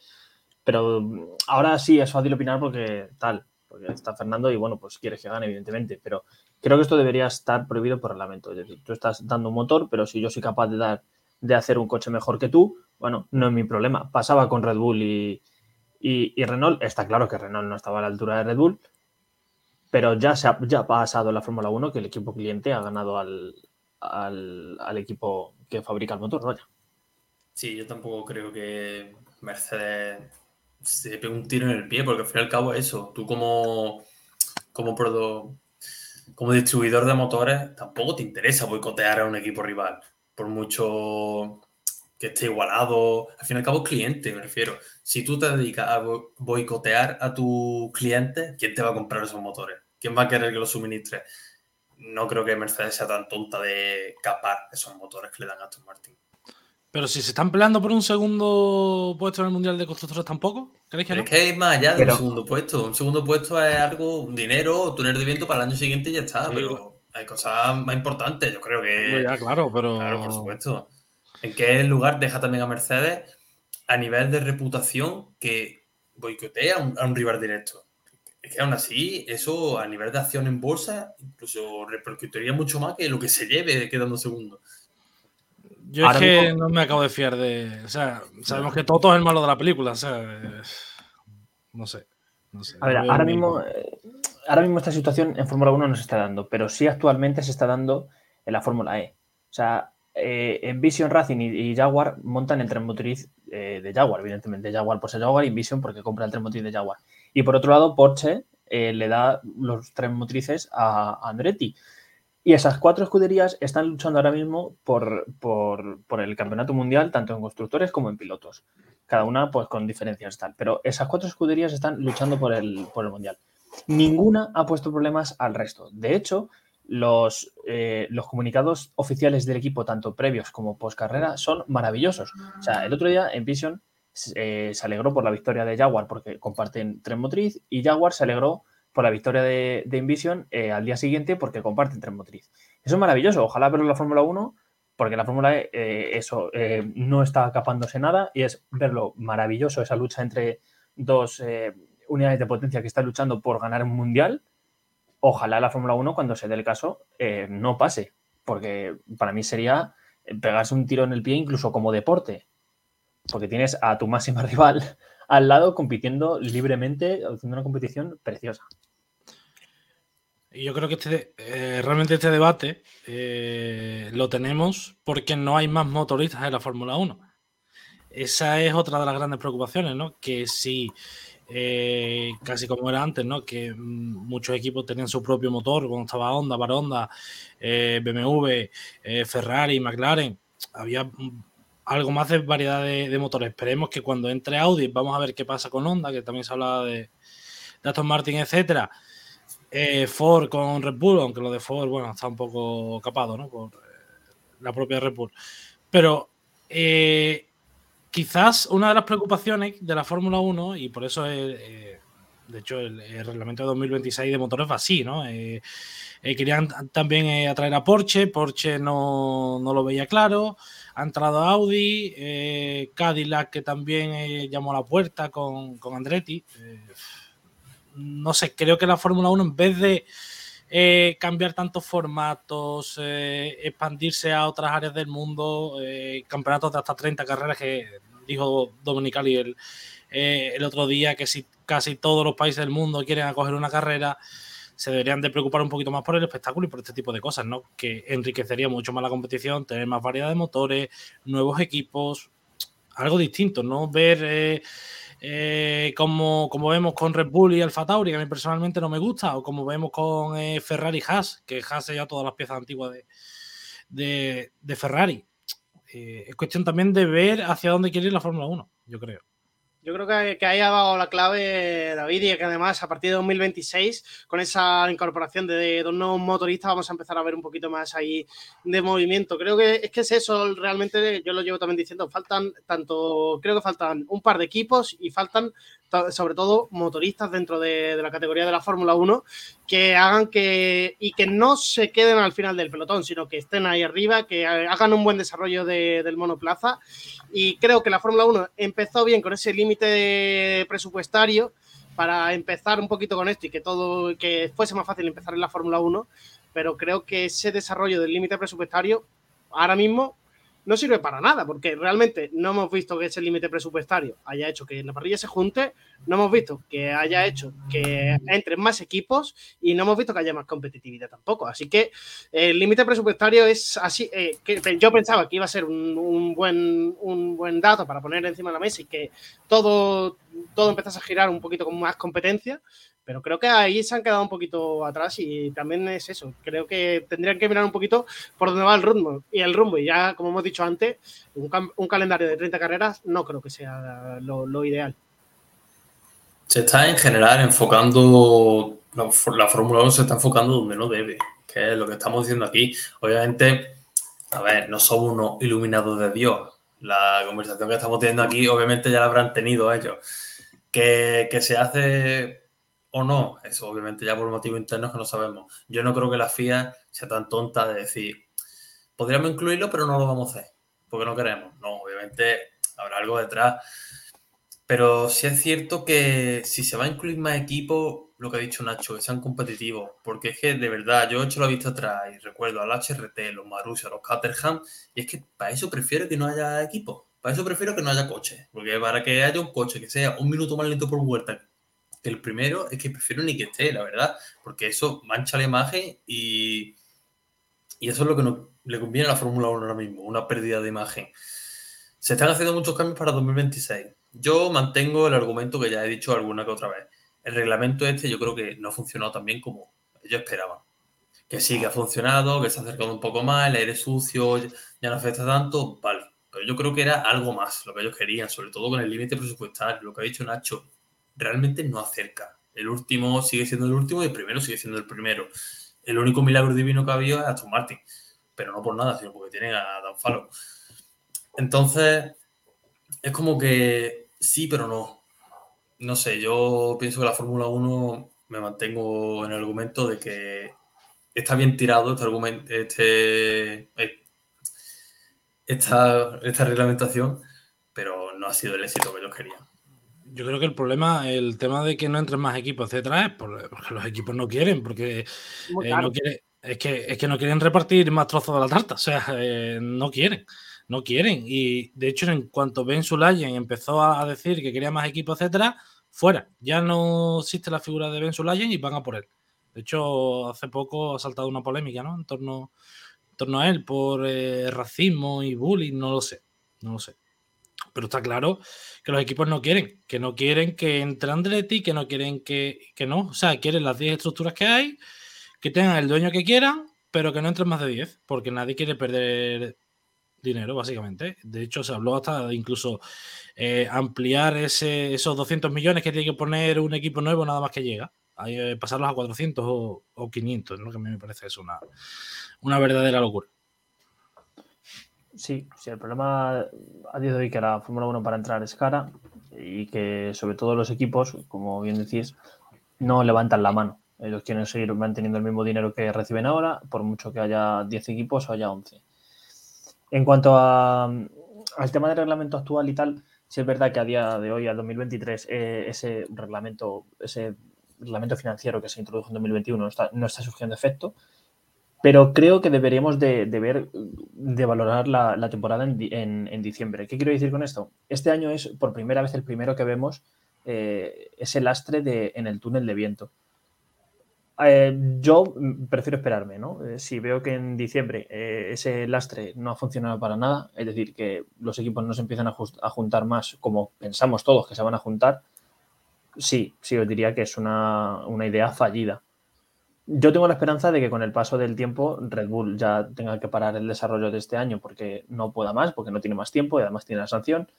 D: Pero ahora sí es fácil opinar porque tal, porque está Fernando y bueno, pues quieres que gane, evidentemente, pero creo que esto debería estar prohibido por reglamento. Es decir, tú estás dando un motor, pero si yo soy capaz de dar de hacer un coche mejor que tú, bueno, no es mi problema. Pasaba con Red Bull y, y, Renault. Está claro que Renault no estaba a la altura de Red Bull, pero ya, se ha, ya pasado en la Fórmula 1 que el equipo cliente ha ganado al, al, equipo que fabrica el motor. Vaya.
C: Sí, yo tampoco creo que Mercedes se pegue un tiro en el pie, porque al fin y al cabo eso, tú como, como, como distribuidor de motores tampoco te interesa boicotear a un equipo rival, por mucho que esté igualado, al fin y al cabo cliente, me refiero. Si tú te dedicas a boicotear a tus clientes, ¿quién te va a comprar esos motores? ¿Quién va a querer que los suministre? No creo que Mercedes sea tan tonta de capar esos motores que le dan a Aston Martin.
E: Pero si se están peleando por un segundo puesto en el Mundial de Constructores tampoco, ¿creéis que no?
C: Es que hay más allá del segundo puesto. Un segundo puesto es algo, un dinero, un túnel de viento para el año siguiente y ya está. Pero hay cosas más importantes, yo creo que.
E: Ya, claro, pero.
C: Claro, por supuesto. En qué lugar deja también a Mercedes a nivel de reputación que boicotea a un, rival directo. Es que aún así, eso a nivel de acción en bolsa, incluso repercutiría mucho más que lo que se lleve quedando segundo.
E: Yo es que no me acabo de fiar de. O sea, sabemos que Toto es el malo de la película. O sea, no sé.
D: A ver, ahora mismo, eh, ahora mismo esta situación en Fórmula 1 no se está dando, pero sí actualmente se está dando en la Fórmula E. O sea, eh, en Vision Racing y, Jaguar montan el tren motriz eh, de Jaguar, evidentemente. Jaguar por ser Jaguar y Vision porque compra el tren motriz de Jaguar. Y por otro lado, Porsche le da los tren motrices a Andretti. Y esas cuatro escuderías están luchando ahora mismo por, el campeonato mundial, tanto en constructores como en pilotos. Cada una, pues, con diferencias tal. Pero esas cuatro escuderías están luchando por el, por el mundial. Ninguna ha puesto problemas al resto. De hecho, los, eh, los comunicados oficiales del equipo, tanto previos como post carrera, son maravillosos. O sea, el otro día en Vision eh, se alegró por la victoria de Jaguar porque comparten tren motriz y Jaguar se alegró por la victoria de, de Invision eh, al día siguiente porque comparten tren motriz. Eso es maravilloso. Ojalá verlo en la Fórmula 1 porque la Fórmula E eso no está acapándose nada y es verlo maravilloso esa lucha entre dos unidades de potencia que están luchando por ganar un mundial. Ojalá la Fórmula 1 cuando se dé el caso no pase porque para mí sería pegarse un tiro en el pie incluso como deporte. porque tienes a tu máxima rival al lado compitiendo libremente, haciendo una competición preciosa.
E: Y yo creo que este, eh, realmente este debate eh, lo tenemos porque no hay más motoristas en la Fórmula 1. Esa es otra de las grandes preocupaciones, ¿no? Que si eh, casi como era antes, ¿no? Que mm, muchos equipos tenían su propio motor, cuando estaba Honda, Baronda, BMW, Ferrari, McLaren, había mm, algo más de variedad de, motores. Esperemos que cuando entre Audi, vamos a ver qué pasa con Honda, que también se hablaba de, de Aston Martin, etcétera eh, Ford con Red Bull, aunque lo de Ford, bueno, está un poco capado, ¿no? Por eh, la propia Red Bull. Pero eh, quizás una de las preocupaciones de la Fórmula 1, y por eso de hecho el, reglamento de 2026 de motores va así, ¿no? querían también atraer a Porsche, Porsche no, no, lo veía claro, ha entrado Audi, Cadillac que también llamó a la puerta con, con Andretti no sé, creo que la Fórmula 1 en vez de eh, cambiar tantos formatos, eh, expandirse a otras áreas del mundo, eh, campeonatos de hasta 30 carreras que dijo Dominicali el, el otro día que si casi todos los países del mundo quieren acoger una carrera, se deberían de preocupar un poquito más por el espectáculo y por este tipo de cosas, ¿no? Que enriquecería mucho más la competición, tener más variedad de motores, nuevos equipos, algo distinto, ¿no? Ver eh, como, como vemos con Red Bull y Alfa Tauri, que a mí personalmente no me gusta, o como vemos con eh, Ferrari Haas, que Haas ya todas las piezas antiguas de, de, Ferrari. Eh, es cuestión también de ver hacia dónde quiere ir la Fórmula 1, yo creo.
B: Yo creo que, que ahí ha dado la clave David y que además a partir de 2026, con esa incorporación de, dos nuevos motoristas, vamos a empezar a ver un poquito más ahí de movimiento. Creo que es que es eso, realmente yo lo llevo también diciendo, faltan tanto, creo que faltan un par de equipos y faltan sobre todo motoristas dentro de, la categoría de la Fórmula 1 que hagan que y que no se queden al final del pelotón, sino que estén ahí arriba, que hagan un buen desarrollo del monoplaza. Y creo que la Fórmula 1 empezó bien con ese límite presupuestario para empezar un poquito con esto y que todo que fuese más fácil empezar en la Fórmula 1, pero creo que ese desarrollo del límite presupuestario ahora mismo no sirve para nada, porque realmente no hemos visto que ese límite presupuestario haya hecho que la parrilla se junte, no hemos visto que haya hecho que entren más equipos y no hemos visto que haya más competitividad tampoco. Así que el límite presupuestario es así. Eh, que yo pensaba que iba a ser un, buen, un buen dato para poner encima de la mesa y que todo, todo empezase a girar un poquito con más competencia, pero creo que ahí se han quedado un poquito atrás y también es eso. Creo que tendrían que mirar un poquito por dónde va el rumbo. Y el rumbo, y ya como hemos dicho antes, un, calendario de 30 carreras no creo que sea lo, ideal.
C: Se está en general enfocando, la, la Fórmula 1 se está enfocando donde no debe, que es lo que estamos diciendo aquí. Obviamente, a ver, no somos unos iluminados de Dios. La conversación que estamos teniendo aquí, obviamente ya la habrán tenido ellos. Que, que se hace o no, eso obviamente ya por motivos internos que no sabemos. Yo no creo que la FIA sea tan tonta de decir, podríamos incluirlo, pero no lo vamos a hacer, porque no queremos. No, obviamente habrá algo detrás. Pero sí es cierto que si se va a incluir más equipos, lo que ha dicho Nacho, que sean competitivos, porque es que de verdad, yo he hecho la vista atrás y recuerdo al HRT, los Marussia, los Caterham, y es que para eso prefiero que no haya equipos. Para eso prefiero que no haya coche. Porque para que haya un coche que sea un minuto más lento por vuelta el primero es que prefiero ni que esté, la verdad, porque eso mancha la imagen y, y eso es lo que no, le conviene a la Fórmula 1 ahora mismo, una pérdida de imagen. Se están haciendo muchos cambios para 2026. Yo mantengo el argumento que ya he dicho alguna que otra vez. El reglamento este yo creo que no ha funcionado tan bien como ellos esperaban. Que sí, que ha funcionado, que se ha acercado un poco más, el aire sucio ya no afecta tanto, vale. Pero yo creo que era algo más lo que ellos querían, sobre todo con el límite presupuestario, lo que ha dicho Nacho realmente no acerca. El último sigue siendo el último y el primero sigue siendo el primero. El único milagro divino que ha habido es Aston Martin, pero no por nada, sino porque tienen a Dan Fallow. Entonces, es como que sí, pero no. No sé, yo pienso que la Fórmula 1 me mantengo en el argumento de que está bien tirado este argumento, este, eh, esta, esta reglamentación, pero no ha sido el éxito que ellos querían.
E: Yo creo que el problema, el tema de que no entren más equipos, etcétera, es porque los equipos no quieren, porque eh, no quiere, es, que, es que no quieren repartir más trozos de la tarta, o sea, eh, no quieren. no quieren. Y de hecho, en cuanto Ben Sulayen empezó a decir que quería más equipo, etcétera, fuera. Ya no existe la figura de Ben Sulayen y van a por él. De hecho, hace poco ha saltado una polémica, ¿no? En torno, en torno a él por eh, racismo y bullying, no lo sé. No lo sé. Pero está claro que los equipos no quieren, que no quieren que entre Andretti, que no quieren que, que no. O sea, quieren las 10 estructuras que hay, que tengan el dueño que quieran, pero que no entren más de 10, porque nadie quiere perder dinero, básicamente. De hecho, se habló hasta de incluso eh, ampliar ese, esos 200 millones que tiene que poner un equipo nuevo nada más que llega. Eh, pasarlos a 400 o, o 500, ¿no? que a mí me parece eso una, una verdadera locura.
D: Sí, sí, el problema a día de hoy que la Fórmula 1 para entrar es cara y que sobre todo los equipos, como bien decís, no levantan la mano. Ellos quieren seguir manteniendo el mismo dinero que reciben ahora, por mucho que haya 10 equipos o haya 11. En cuanto a, al tema del reglamento actual y tal, sí es verdad que a día de hoy, al 2023, eh, ese reglamento, ese reglamento financiero que se introdujo en 2021 no está, no está surgiendo efecto pero creo que deberíamos de, ver, de valorar la, temporada en, diciembre. ¿Qué quiero decir con esto? Este año es por primera vez el primero que vemos eh, ese lastre en el túnel de viento. Eh, yo prefiero esperarme, ¿no? Eh, si veo que en diciembre ese lastre no ha funcionado para nada, es decir, que los equipos no se empiezan a, juntar más como pensamos todos que se van a juntar, sí, sí os diría que es una idea fallida yo tengo la esperanza de que con el paso del tiempo Red Bull ya tenga que parar el desarrollo de este año porque no pueda más, porque no tiene más tiempo y además tiene la sanción.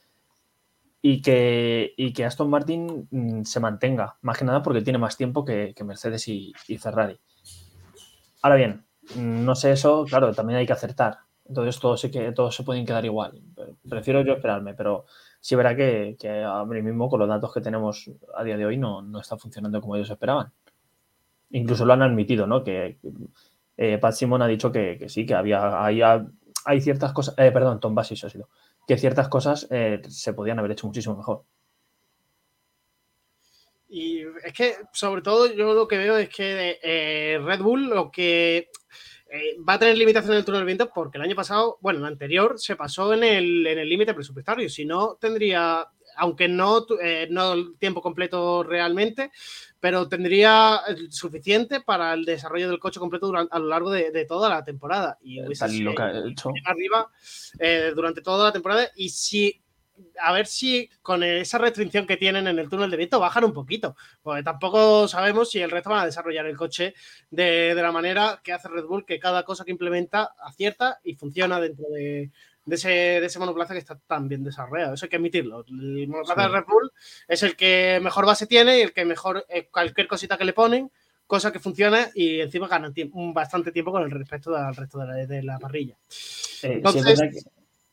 D: Y que, y que Aston Martin mm, se mantenga, más que nada porque tiene más tiempo que, que Mercedes y, Ferrari. Ahora bien, mm, no sé eso, claro, también hay que acertar. Entonces todos se, que, todos se pueden quedar igual. Prefiero yo esperarme, pero sí verá que, que ahora mismo con los datos que tenemos a día de hoy no, no está funcionando como ellos esperaban incluso lo han admitido, ¿no? Que eh, Pat Simon ha dicho que, sí, que había hay, ciertas cosas, eh, perdón, Tom Basis ha sido, que ciertas cosas eh, se podían haber hecho muchísimo mejor.
B: Y es que, sobre todo, yo lo que veo es que eh, Red Bull lo que va a tener limitación en el túnel del viento porque el año pasado, bueno, el anterior se pasó en el límite presupuestario. Si no, tendría, aunque no, eh, no tiempo completo realmente, pero tendría suficiente para el desarrollo del coche completo durante, a lo largo de, de, toda la temporada. Y
D: Tal lo que ha hecho.
B: arriba eh, durante toda la temporada. Y si a ver si con esa restricción que tienen en el túnel de viento bajan un poquito, porque tampoco sabemos si el resto van a desarrollar el coche de, de, la manera que hace Red Bull, que cada cosa que implementa acierta y funciona dentro de, de ese, de ese monoplaza que está tan bien desarrollado. Eso hay que admitirlo. El monoplaza sí. de Red Bull es el que mejor base tiene y el que mejor eh, cualquier cosita que le ponen, cosa que funciona y encima ganan tiempo, bastante tiempo con el respecto al resto de la, de la parrilla.
D: Eh, Entonces, que,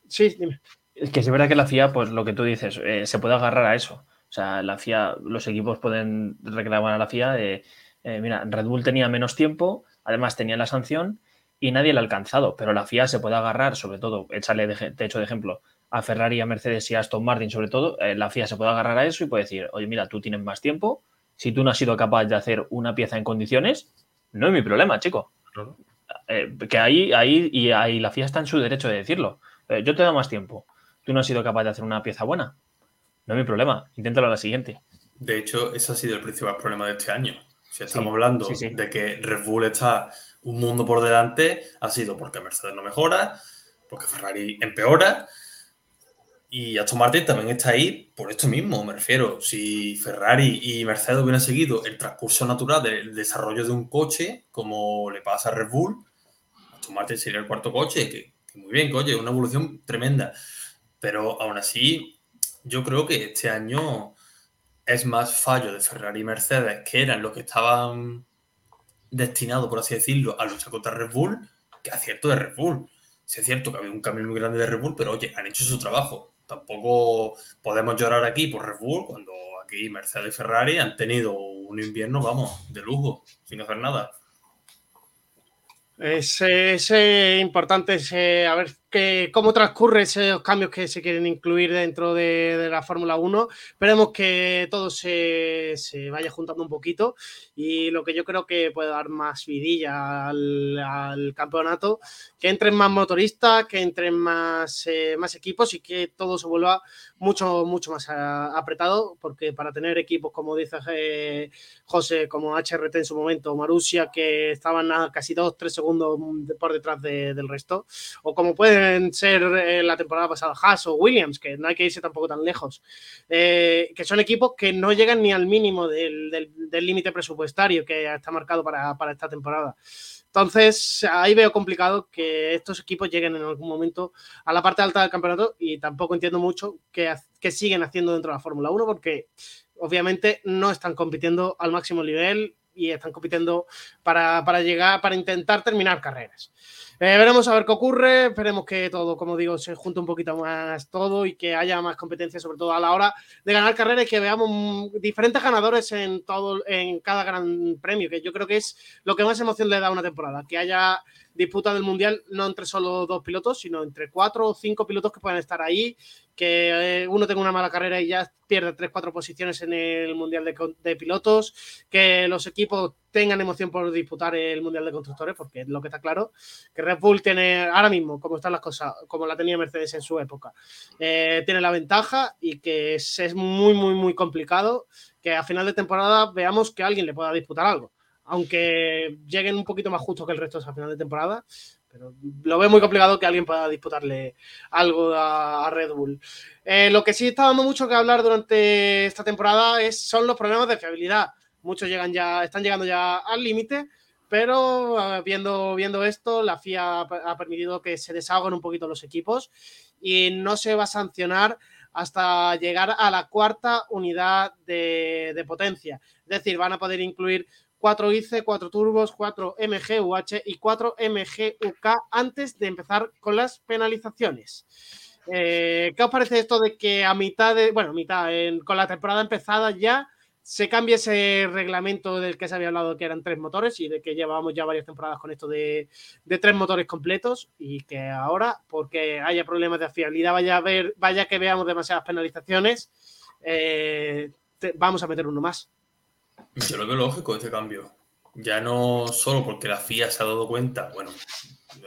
D: sí, dime. Es que es verdad que la FIA, pues lo que tú dices, eh, se puede agarrar a eso. O sea, la FIA, los equipos pueden reclamar a la FIA de, eh, mira, Red Bull tenía menos tiempo, además tenía la sanción y nadie la ha alcanzado, pero la FIA se puede agarrar, sobre todo, échale de, de hecho de ejemplo a Ferrari, a Mercedes y a Aston Martin, sobre todo, eh, la FIA se puede agarrar a eso y puede decir, oye, mira, tú tienes más tiempo, si tú no has sido capaz de hacer una pieza en condiciones, no es mi problema, chico. Claro. Eh, que ahí, ahí, y ahí la FIA está en su derecho de decirlo. Eh, yo te doy más tiempo. Tú no has sido capaz de hacer una pieza buena. No es mi problema. Inténtalo a la siguiente.
C: De hecho, ese ha sido el principal problema de este año. Si estamos sí, hablando sí, sí. de que Red Bull está un mundo por delante ha sido porque Mercedes no mejora, porque Ferrari empeora y Aston Martin también está ahí por esto mismo, me refiero. Si Ferrari y Mercedes hubieran seguido el transcurso natural del desarrollo de un coche, como le pasa a Red Bull, Aston Martin sería el cuarto coche, que, muy bien, coche, una evolución tremenda. Pero aún así, yo creo que este año es más fallo de Ferrari y Mercedes, que eran los que estaban destinado, por así decirlo, a luchar contra Red Bull que acierto de Red Bull. Sí es cierto que ha habido un cambio muy grande de Red Bull, pero oye, han hecho su trabajo. Tampoco podemos llorar aquí por Red Bull cuando aquí Mercedes y Ferrari han tenido un invierno, vamos, de lujo, sin hacer nada.
B: Es, es importante a ver que, cómo transcurre esos cambios que se quieren incluir dentro de, la Fórmula 1. Esperemos que todo se, se, vaya juntando un poquito y lo que yo creo que puede dar más vidilla al, campeonato, que entren más motoristas, que entren más, eh, más equipos y que todo se vuelva mucho, mucho más apretado, porque para tener equipos, como dice eh, José, como HRT en su momento, Marusia, que estaban casi dos, tres segundos por detrás del resto, o como pueden ser eh, la temporada pasada Haas o Williams, que no hay que irse tampoco tan lejos, eh, que son equipos que no llegan ni al mínimo del límite presupuestario que está marcado para, para esta temporada. Entonces, ahí veo complicado que estos equipos lleguen en algún momento a la parte alta del campeonato y tampoco entiendo mucho qué, siguen haciendo dentro de la Fórmula 1 porque obviamente no están compitiendo al máximo nivel y están compitiendo para, para llegar, para intentar terminar carreras. Eh, veremos a ver qué ocurre, esperemos que todo, como digo, se junte un poquito más todo y que haya más competencia, sobre todo a la hora de ganar carreras y que veamos diferentes ganadores en todo, en cada gran premio, que yo creo que es lo que más emoción le da a una temporada, que haya disputa del mundial no entre solo dos pilotos, sino entre cuatro o cinco pilotos que puedan estar ahí, que eh, uno tenga una mala carrera y ya tres, cuatro posiciones en el mundial de, pilotos, que los equipos tengan emoción por disputar el mundial de constructores, porque es lo que está claro, que Red Bull tiene ahora mismo, como están las cosas, como la tenía Mercedes en su época, eh, tiene la ventaja y que es, es muy, muy, muy complicado que a final de temporada veamos que alguien le pueda disputar algo aunque lleguen un poquito más justos que el resto a final de temporada. Pero lo veo muy complicado que alguien pueda disputarle algo a, Red Bull. Eh, lo que sí está dando mucho que hablar durante esta temporada es, son los problemas de fiabilidad. Muchos llegan ya, están llegando ya al límite, pero viendo, viendo esto, la FIA ha permitido que se desahoguen un poquito los equipos y no se va a sancionar hasta llegar a la cuarta unidad de, de potencia. Es decir, van a poder incluir 4 IC, 4 turbos, 4 MGUH y 4 MGUK antes de empezar con las penalizaciones. Eh, ¿Qué os parece esto de que a mitad de, bueno, mitad, con la temporada empezada ya se cambie ese reglamento del que se había hablado que eran tres motores y de que llevábamos ya varias temporadas con esto de, tres motores completos y que ahora, porque haya problemas de fiabilidad, vaya a ver, vaya que veamos demasiadas penalizaciones, eh, vamos a meter uno más.
C: Yo lo veo lógico este cambio. Ya no solo porque la FIA se ha dado cuenta, bueno,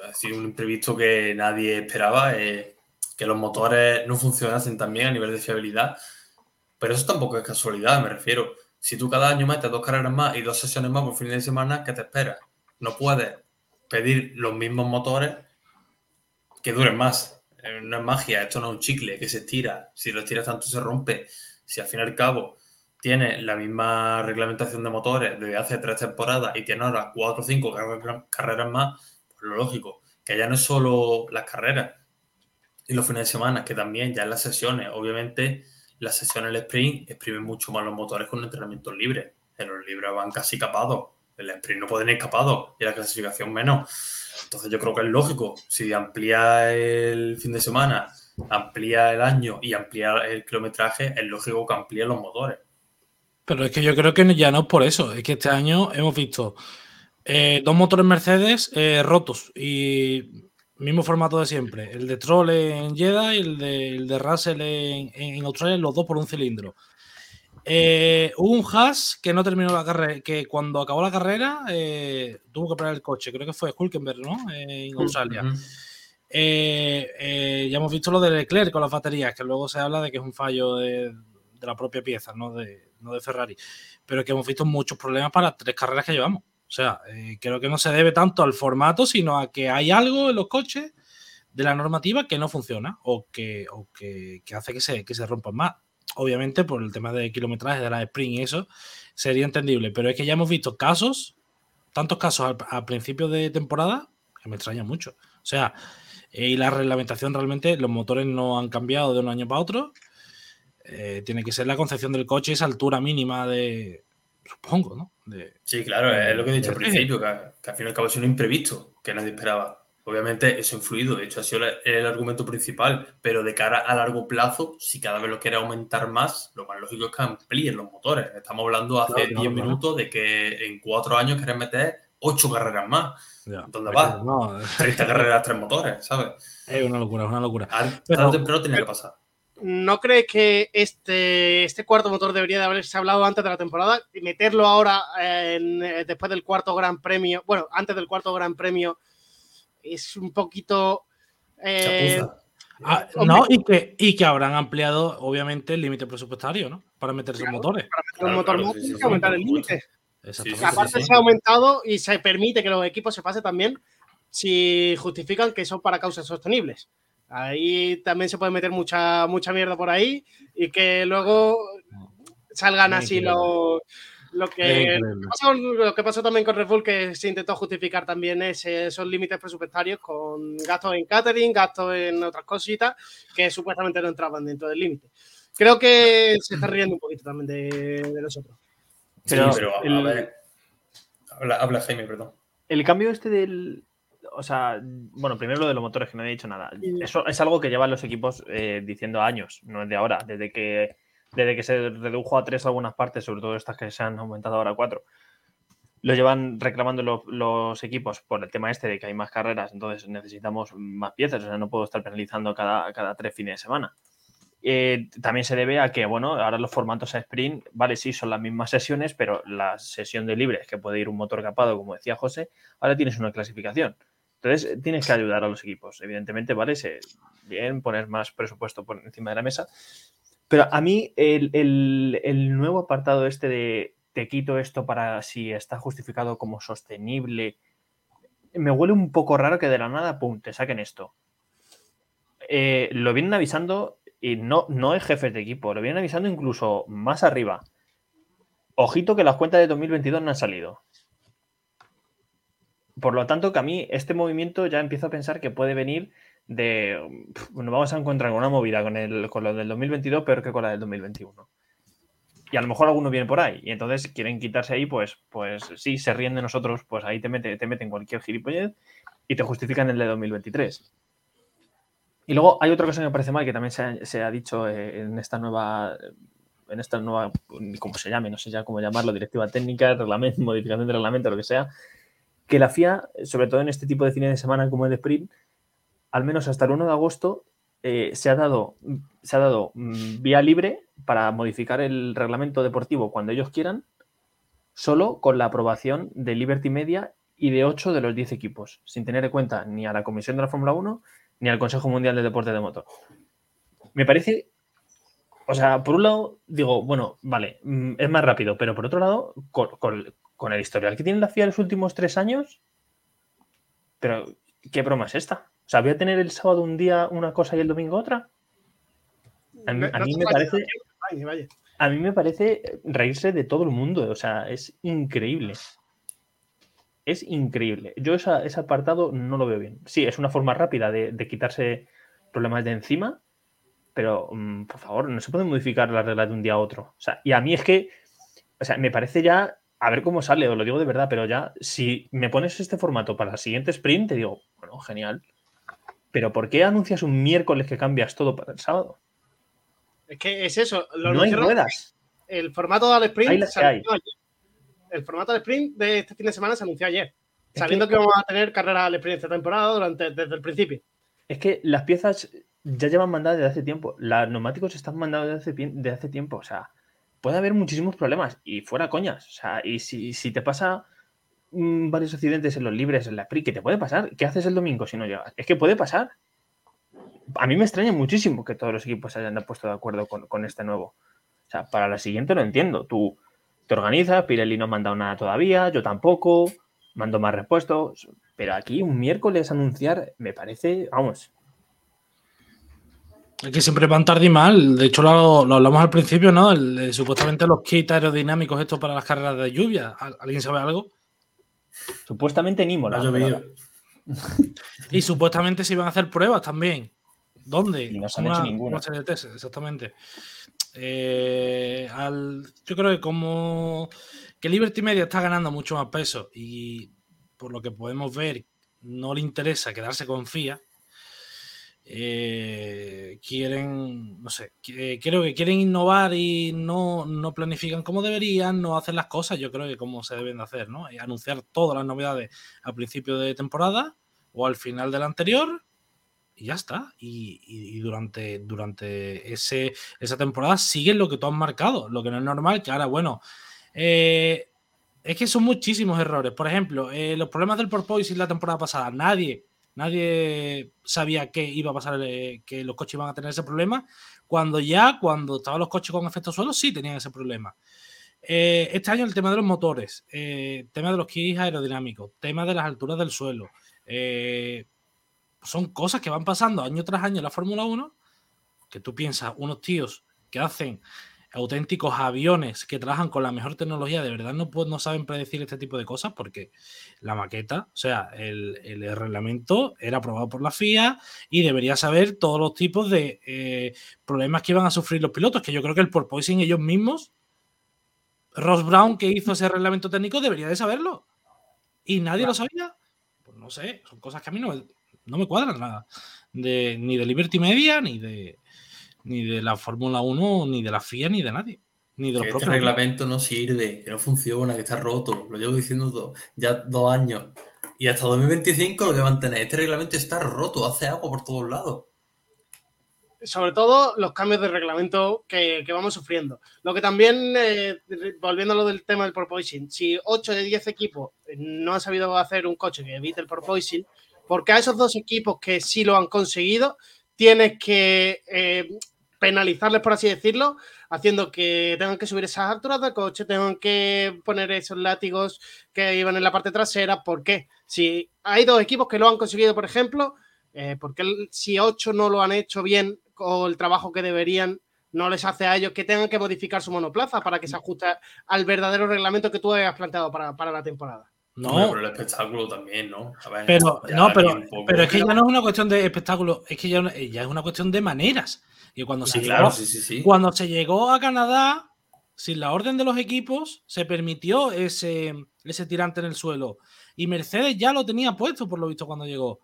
C: ha sido un imprevisto que nadie esperaba, eh, que los motores no funcionasen también a nivel de fiabilidad, pero eso tampoco es casualidad, me refiero. Si tú cada año metes dos carreras más y dos sesiones más por fin de semana, ¿qué te esperas? No puedes pedir los mismos motores que duren más. Eh, no es magia, esto no es un chicle que se estira. Si lo estiras tanto se rompe. Si al fin y al cabo tiene la misma reglamentación de motores desde hace tres temporadas y tiene ahora cuatro o cinco carreras más, pues lo lógico, que ya no es solo las carreras y los fines de semana, que también ya en las sesiones, obviamente las sesiones del sprint exprimen mucho más los motores con entrenamientos libres. En los libres van casi capados, el sprint no pueden ir capados y la clasificación menos. Entonces yo creo que es lógico, si amplía el fin de semana, amplía el año y amplía el kilometraje, es lógico que amplíe los motores.
E: Pero es que yo creo que ya no es por eso. Es que este año hemos visto eh, dos motores Mercedes eh, rotos y mismo formato de siempre. El de Troll en Jeddah y el de, el de Russell en, Australia, los dos por un cilindro. Eh, hubo un Haas que no terminó la carrera, que cuando acabó la carrera tuvo que parar el coche. Creo que fue Hulkenberg, ¿no? en Australia. ya hemos visto lo de Leclerc con las baterías, que luego se habla de que es un fallo de, de la propia pieza, no de, no de Ferrari, pero que hemos visto muchos problemas para las tres carreras que llevamos. O sea, eh, creo que no se debe tanto al formato, sino a que hay algo en los coches de la normativa que no funciona o que, que, hace que se, que se rompan más. Obviamente, por el tema de kilometraje de la sprint y eso, sería entendible, pero es que ya hemos visto casos, tantos casos al, principio de temporada, que me extraña mucho. O sea, eh, y la reglamentación realmente, los motores no han cambiado de un año para otro, eh, tiene que ser la concepción del coche, esa altura mínima de, supongo, ¿no?
C: sí, claro, es lo que he dicho al principio, que, al fin y al cabo es un imprevisto que nadie esperaba. Obviamente eso ha influido, de hecho ha sido el, argumento principal, pero de cara a largo plazo, si cada vez lo quiere aumentar más, lo más lógico es que amplíen los motores. Estamos hablando hace 10 minutos de que en cuatro años quieren meter ocho carreras más.
E: Ya.
C: ¿Dónde
E: Es
C: va?
E: que no,
C: 30 carreras, tres motores, ¿sabes?
E: es una locura, es una locura.
C: Tarde
E: Pero-
C: temprano tenía que pasar.
B: ¿No crees que este, este cuarto motor debería de haberse hablado antes de la temporada y meterlo ahora en- eh, después del cuarto Gran Premio? Bueno, antes del cuarto Gran Premio es un poquito. eh.
E: Ah,
B: hombre.
E: no, y que, y que habrán ampliado, obviamente, el límite presupuestario, ¿no? Para meter esos motores.
B: para meter un
C: Claro,
B: motor
C: claro,
B: más
C: sí, sí,
B: que aumentar el límite. Aparte
C: sí.
B: se ha aumentado y se permite que los equipos se pasen también si justifican que son para causas sostenibles. Ahí también se puede meter mucha, mucha mierda por ahí y que luego salgan así
E: increíble.
B: lo, que, pasó lo que pasó también con Red Bull, que se intentó justificar también ese- esos límites presupuestarios con gastos en catering, gastos en otras cositas que supuestamente no entraban dentro del límite. Creo que se está riendo un poquito también de, de nosotros.
C: Sí,
D: Pero
C: pero, a
D: el-
C: ver. Habla, habla Jaime, perdón.
D: El cambio este del. O sea, bueno, primero lo de los motores, que no he dicho nada. Eso es algo que llevan los equipos eh, diciendo años, no es de ahora. Desde que, desde que se redujo a tres algunas partes, sobre todo estas que se han aumentado ahora a cuatro, lo llevan reclamando lo- los equipos por el tema este de que hay más carreras, entonces necesitamos más piezas. O sea, no puedo estar penalizando cada, cada tres fines de semana. Eh, también se debe a que, bueno, ahora los formatos a sprint, vale, sí, son las mismas sesiones, pero la sesión de libres, que puede ir un motor capado, como decía José, ahora tienes una clasificación. Entonces, eh, tienes que ayudar a los equipos. Evidentemente, ¿vale? Se, bien, poner más presupuesto por encima de la mesa. Pero a mí, el, el- el nuevo apartado este de te quito esto para si está justificado como sostenible, me huele un poco raro que de la nada, pum, te saquen esto. Eh, lo vienen avisando y no, no es jefes de equipo, lo vienen avisando incluso más arriba. Ojito que las cuentas de 2022 no han salido. Por lo tanto, que a mí este movimiento ya empiezo a pensar que puede venir de. pf, Nos vamos a encontrar con una movida con, el, con lo del 2022 peor que con la del 2021. Y a lo mejor alguno viene por ahí. Y entonces quieren quitarse ahí, pues, pues sí, se ríen de nosotros, pues ahí te, mete, te meten cualquier gilipollez y te justifican el de 2023. Y luego hay otra cosa que me parece mal que también se ha, se ha dicho eh, en esta nueva. En esta nueva, como se llame, no sé ya cómo llamarlo, directiva técnica, reglamento, modificación de reglamento, lo que sea, que la FIA, sobre todo en este tipo de fines de semana como el sprint, al menos hasta el 1 de agosto, eh, se ha dado, se ha dado mm, vía libre para modificar el reglamento deportivo cuando ellos quieran, solo con la aprobación de Liberty Media y de 8 de los 10 equipos, sin tener en cuenta ni a la Comisión de la Fórmula 1 ni al Consejo Mundial de Deporte de Motor. Me parece, o sea, por un lado digo, bueno, vale, mm, es más rápido, pero por otro lado, con, con- con el historial que tiene la FIA los últimos tres años, pero ¿qué broma es esta? O sea, ¿voy a tener el sábado un día una cosa y el domingo otra? A mí, a me parece,
B: vaya, vaya.
D: a mí me parece reírse de todo el mundo. O sea, es increíble. Es increíble. Yo esa- ese apartado no lo veo bien. Sí, es una forma rápida de, de quitarse problemas de encima, pero mm, por favor, no se pueden modificar las reglas de un día a otro. O sea, y a mí es que, o sea, me parece ya, a ver cómo sale, os lo digo de verdad, pero ya, si me pones este formato para el siguiente sprint, te digo, bueno, genial. Pero ¿por qué anuncias un miércoles que cambias todo para el sábado?
B: Es que es eso. Lo
D: no hay ruedas.
B: El formato del sprint se anunció ayer. El formato del sprint de este fin de semana se anunció ayer.
D: Es
B: sabiendo
D: que-
B: que, vamos a tener carrera al sprint esta temporada durante, desde el principio.
D: Es que las piezas ya llevan mandadas desde hace tiempo. Los neumáticos están mandados desde hace, desde hace tiempo. O sea, puede haber muchísimos problemas y fuera coñas. O sea, y si, si te pasa mm, varios accidentes en los libres, en la sprint, ¿qué te puede pasar? ¿Qué haces el domingo si no llegas? Es que puede pasar. A mí me extraña muchísimo que todos los equipos hayan puesto de acuerdo con, con este nuevo. O sea, para la siguiente lo entiendo. Tú te organizas, Pirelli no ha mandado nada todavía, yo tampoco, mando más repuestos. Pero aquí un miércoles anunciar me parece, vamos,
E: Es que siempre van tarde y mal. De hecho, lo, lo hablamos al principio, ¿no? El supuestamente los kits aerodinámicos estos para las carreras de lluvia. ¿Al- ¿Alguien sabe algo?
D: supuestamente en Imola.
C: Llovido.
E: Y supuestamente se iban a hacer pruebas también. ¿Dónde?
D: Y no se han hecho ninguna.
E: una de test, exactamente. Eh, al- yo creo que como que Liberty Media está ganando mucho más peso y por lo que podemos ver no le interesa quedarse con FIA, eh, quieren, no sé, creo que quieren innovar y no, no, planifican como deberían, no hacen las cosas, yo creo que como se deben de hacer, ¿no? Y anunciar todas las novedades al principio de temporada o al final del anterior y ya está. Y, durante, durante ese, esa temporada siguen lo que tú has marcado, lo que no es normal, que ahora, bueno, eh, es que son muchísimos errores. Por ejemplo, eh, los problemas del porpoise la temporada pasada, nadie, nadie sabía que iba a pasar, eh, que los coches iban a tener ese problema, cuando ya, cuando estaban los coches con efecto suelo, sí tenían ese problema. este año el tema de los motores, tema de los kits aerodinámicos, tema de las alturas del suelo, son cosas que van pasando año tras año en la Fórmula 1, que tú piensas, unos tíos que hacen auténticos aviones que trabajan con la mejor tecnología, de verdad no, no saben predecir este tipo de cosas porque la maqueta, o sea, el, reglamento era aprobado por la FIA y debería saber todos los tipos de eh, problemas que iban a sufrir los pilotos, que yo creo que el porpoising ellos mismos, Ross Brown que hizo ese reglamento técnico debería de saberlo y nadie lo sabía. Pues no sé, son cosas que a mí no, no me cuadran nada. De, ni de Liberty Media, ni de, ni de la Fórmula 1, ni de la FIA, ni de nadie. Ni de los
C: este reglamento no sirve, que no funciona, que está roto. Lo llevo diciendo ya dos años. Y hasta 2025 lo que van a tener. Este reglamento está roto, hace agua por todos lados.
B: Sobre todo los cambios de reglamento que, vamos sufriendo. Lo que también, eh, volviendo a lo del tema del porpoising, si 8 de 10 equipos no han sabido hacer un coche que evite el porpoising, porque a esos dos equipos que sí lo han conseguido, tienes que eh, penalizarles, por así decirlo, haciendo que tengan que subir esas alturas de coche, tengan que poner esos látigos que iban en la parte trasera. ¿Por qué? Si hay dos equipos que lo han conseguido, por ejemplo, eh, porque si ocho no lo han hecho bien o el trabajo que deberían no les hace a ellos que tengan que modificar su monoplaza para que se ajuste al verdadero reglamento que tú hayas planteado para la temporada?
C: No, pero el espectáculo también, ¿no?
E: pero, no, pero, pero es que ya no es una cuestión de espectáculo, es que ya, ya es una cuestión de maneras. Y cuando, se llegó, cuando se llegó a Canadá, sin la orden de los equipos, se permitió ese, ese tirante en el suelo. Y Mercedes ya lo tenía puesto, por lo visto, cuando llegó.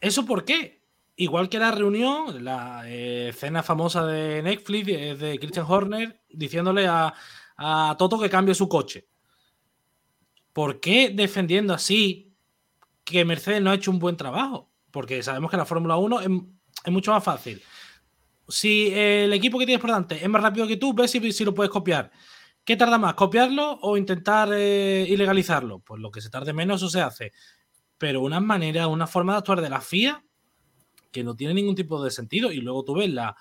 E: ¿Eso por qué? Igual que la reunión, la eh, escena famosa de Netflix de, Christian Horner diciéndole a, a Toto que cambie su coche. ¿por qué defendiendo así que Mercedes no ha hecho un buen trabajo? Porque sabemos que la Fórmula 1 es, mucho más fácil. Si el equipo que tienes por delante es más rápido que tú, ves si, lo puedes copiar. ¿Qué tarda más, copiarlo o intentar eh, ilegalizarlo? Pues lo que se tarde menos, eso se hace. Pero una manera, una forma de actuar de la FIA que no tiene ningún tipo de sentido. Y luego tú ves la,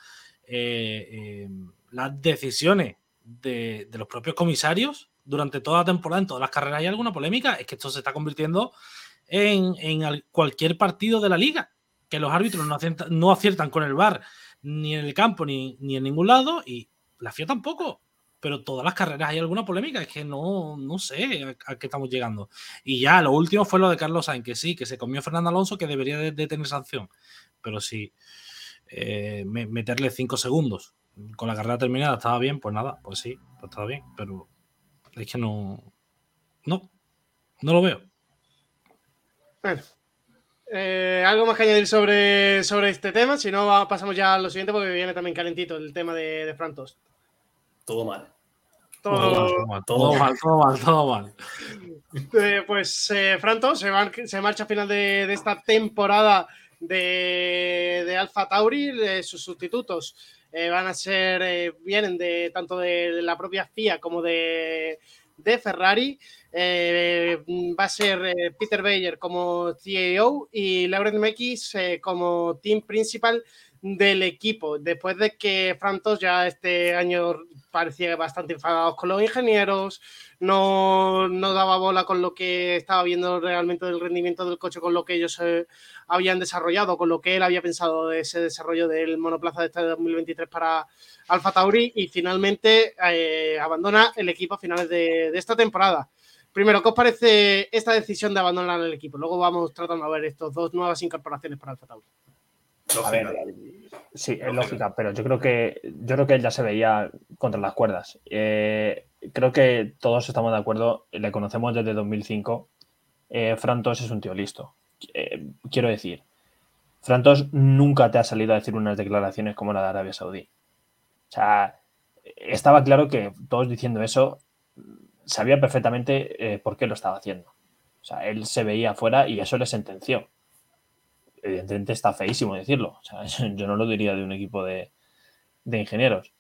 E: eh, eh, las decisiones de, de, los propios comisarios durante toda la temporada, en todas las carreras hay alguna polémica, es que esto se está convirtiendo en, cualquier partido de la liga, que los árbitros no aciertan, con el VAR ni en el campo ni, en ningún lado y la FIA tampoco. Pero todas las carreras hay alguna polémica, es que no, no sé a, qué estamos llegando. Y ya, lo último fue lo de Carlos Sainz, que sí, que se comió Fernando Alonso, que debería de, tener sanción. Pero sí, eh, meterle cinco segundos con la carrera terminada estaba bien, pues nada, pues sí, pues estaba bien. Pero es que no. No. No lo veo.
B: Bueno. Eh, ¿Algo más que añadir sobre, sobre este tema? Si no, pasamos ya a lo siguiente porque viene también calentito el tema de, de Frantos.
C: Todo mal.
E: Todo, mal, todo, mal, todo mal, todo mal.
B: Eh, pues eh, Frantos se, se, marcha a final de, de esta temporada de, de Alfa Tauri, de sus sustitutos eh, van a ser, eh, vienen de tanto de, la propia FIA como de, Ferrari. Eh, va a ser Peter Bayer como CEO y Laurent Mekis como team principal del equipo, después de que Frantos ya este año parecía bastante enfadados con los ingenieros, no, no, daba bola con lo que estaba viendo realmente del rendimiento del coche, con lo que ellos eh, habían desarrollado, con lo que él había pensado de ese desarrollo del monoplaza de este 2023 para Alfa Tauri y finalmente eh, abandona el equipo a finales de, de esta temporada. Primero, ¿qué os parece esta decisión de abandonar el equipo? Luego vamos tratando a ver estas dos nuevas incorporaciones para Alfa Tauri.
D: Ver, sí, es lógica, pero yo creo que yo creo que él ya se veía contra las cuerdas. Eh, creo que todos estamos de acuerdo, le conocemos desde 2005. Eh, Frantos es un tío listo. Eh, quiero decir, Frantos nunca te ha salido a decir unas declaraciones como la de Arabia Saudí. O sea, estaba claro que todos diciendo eso sabía perfectamente eh, por qué lo estaba haciendo. O sea, él se veía afuera y eso le sentenció. Evidentemente está feísimo decirlo. O sea, yo no lo diría de un equipo de, ingenieros.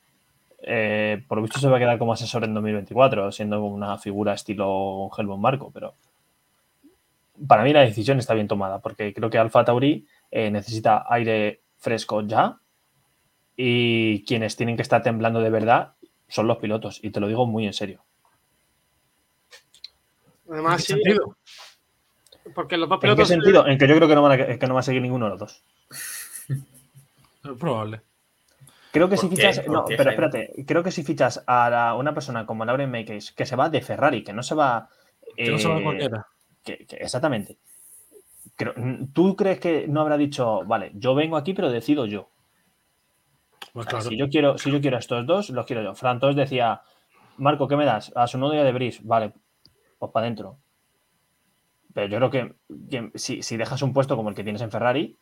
D: Eh, por lo visto se va a quedar como asesor en 2024, siendo una figura estilo Helmut Marco, pero para mí la decisión está bien tomada, porque creo que Alfa Tauri eh, necesita aire fresco ya y quienes tienen que estar temblando de verdad son los pilotos, y te lo digo muy en serio.
B: Además, sí, porque los dos
D: pilotos. ¿En qué sentido? En que yo creo que no, que no va a seguir ninguno de los dos.
E: Es probable.
D: Creo que si fichas. No, pero espérate. Creo que si fichas a una persona como Lauren Makes, que se va de Ferrari, que no se va.
E: Que no se va cualquiera.
D: Que, exactamente. ¿Tú crees que no habrá dicho, vale, yo vengo aquí, pero decido yo? Pues si, yo quiero, si yo quiero a estos dos, los quiero yo. Fran decía, Marco, ¿qué me das? A su novia de Bris. Vale, pues para adentro. Pero yo creo que, si, dejas un puesto como el que tienes en Ferrari,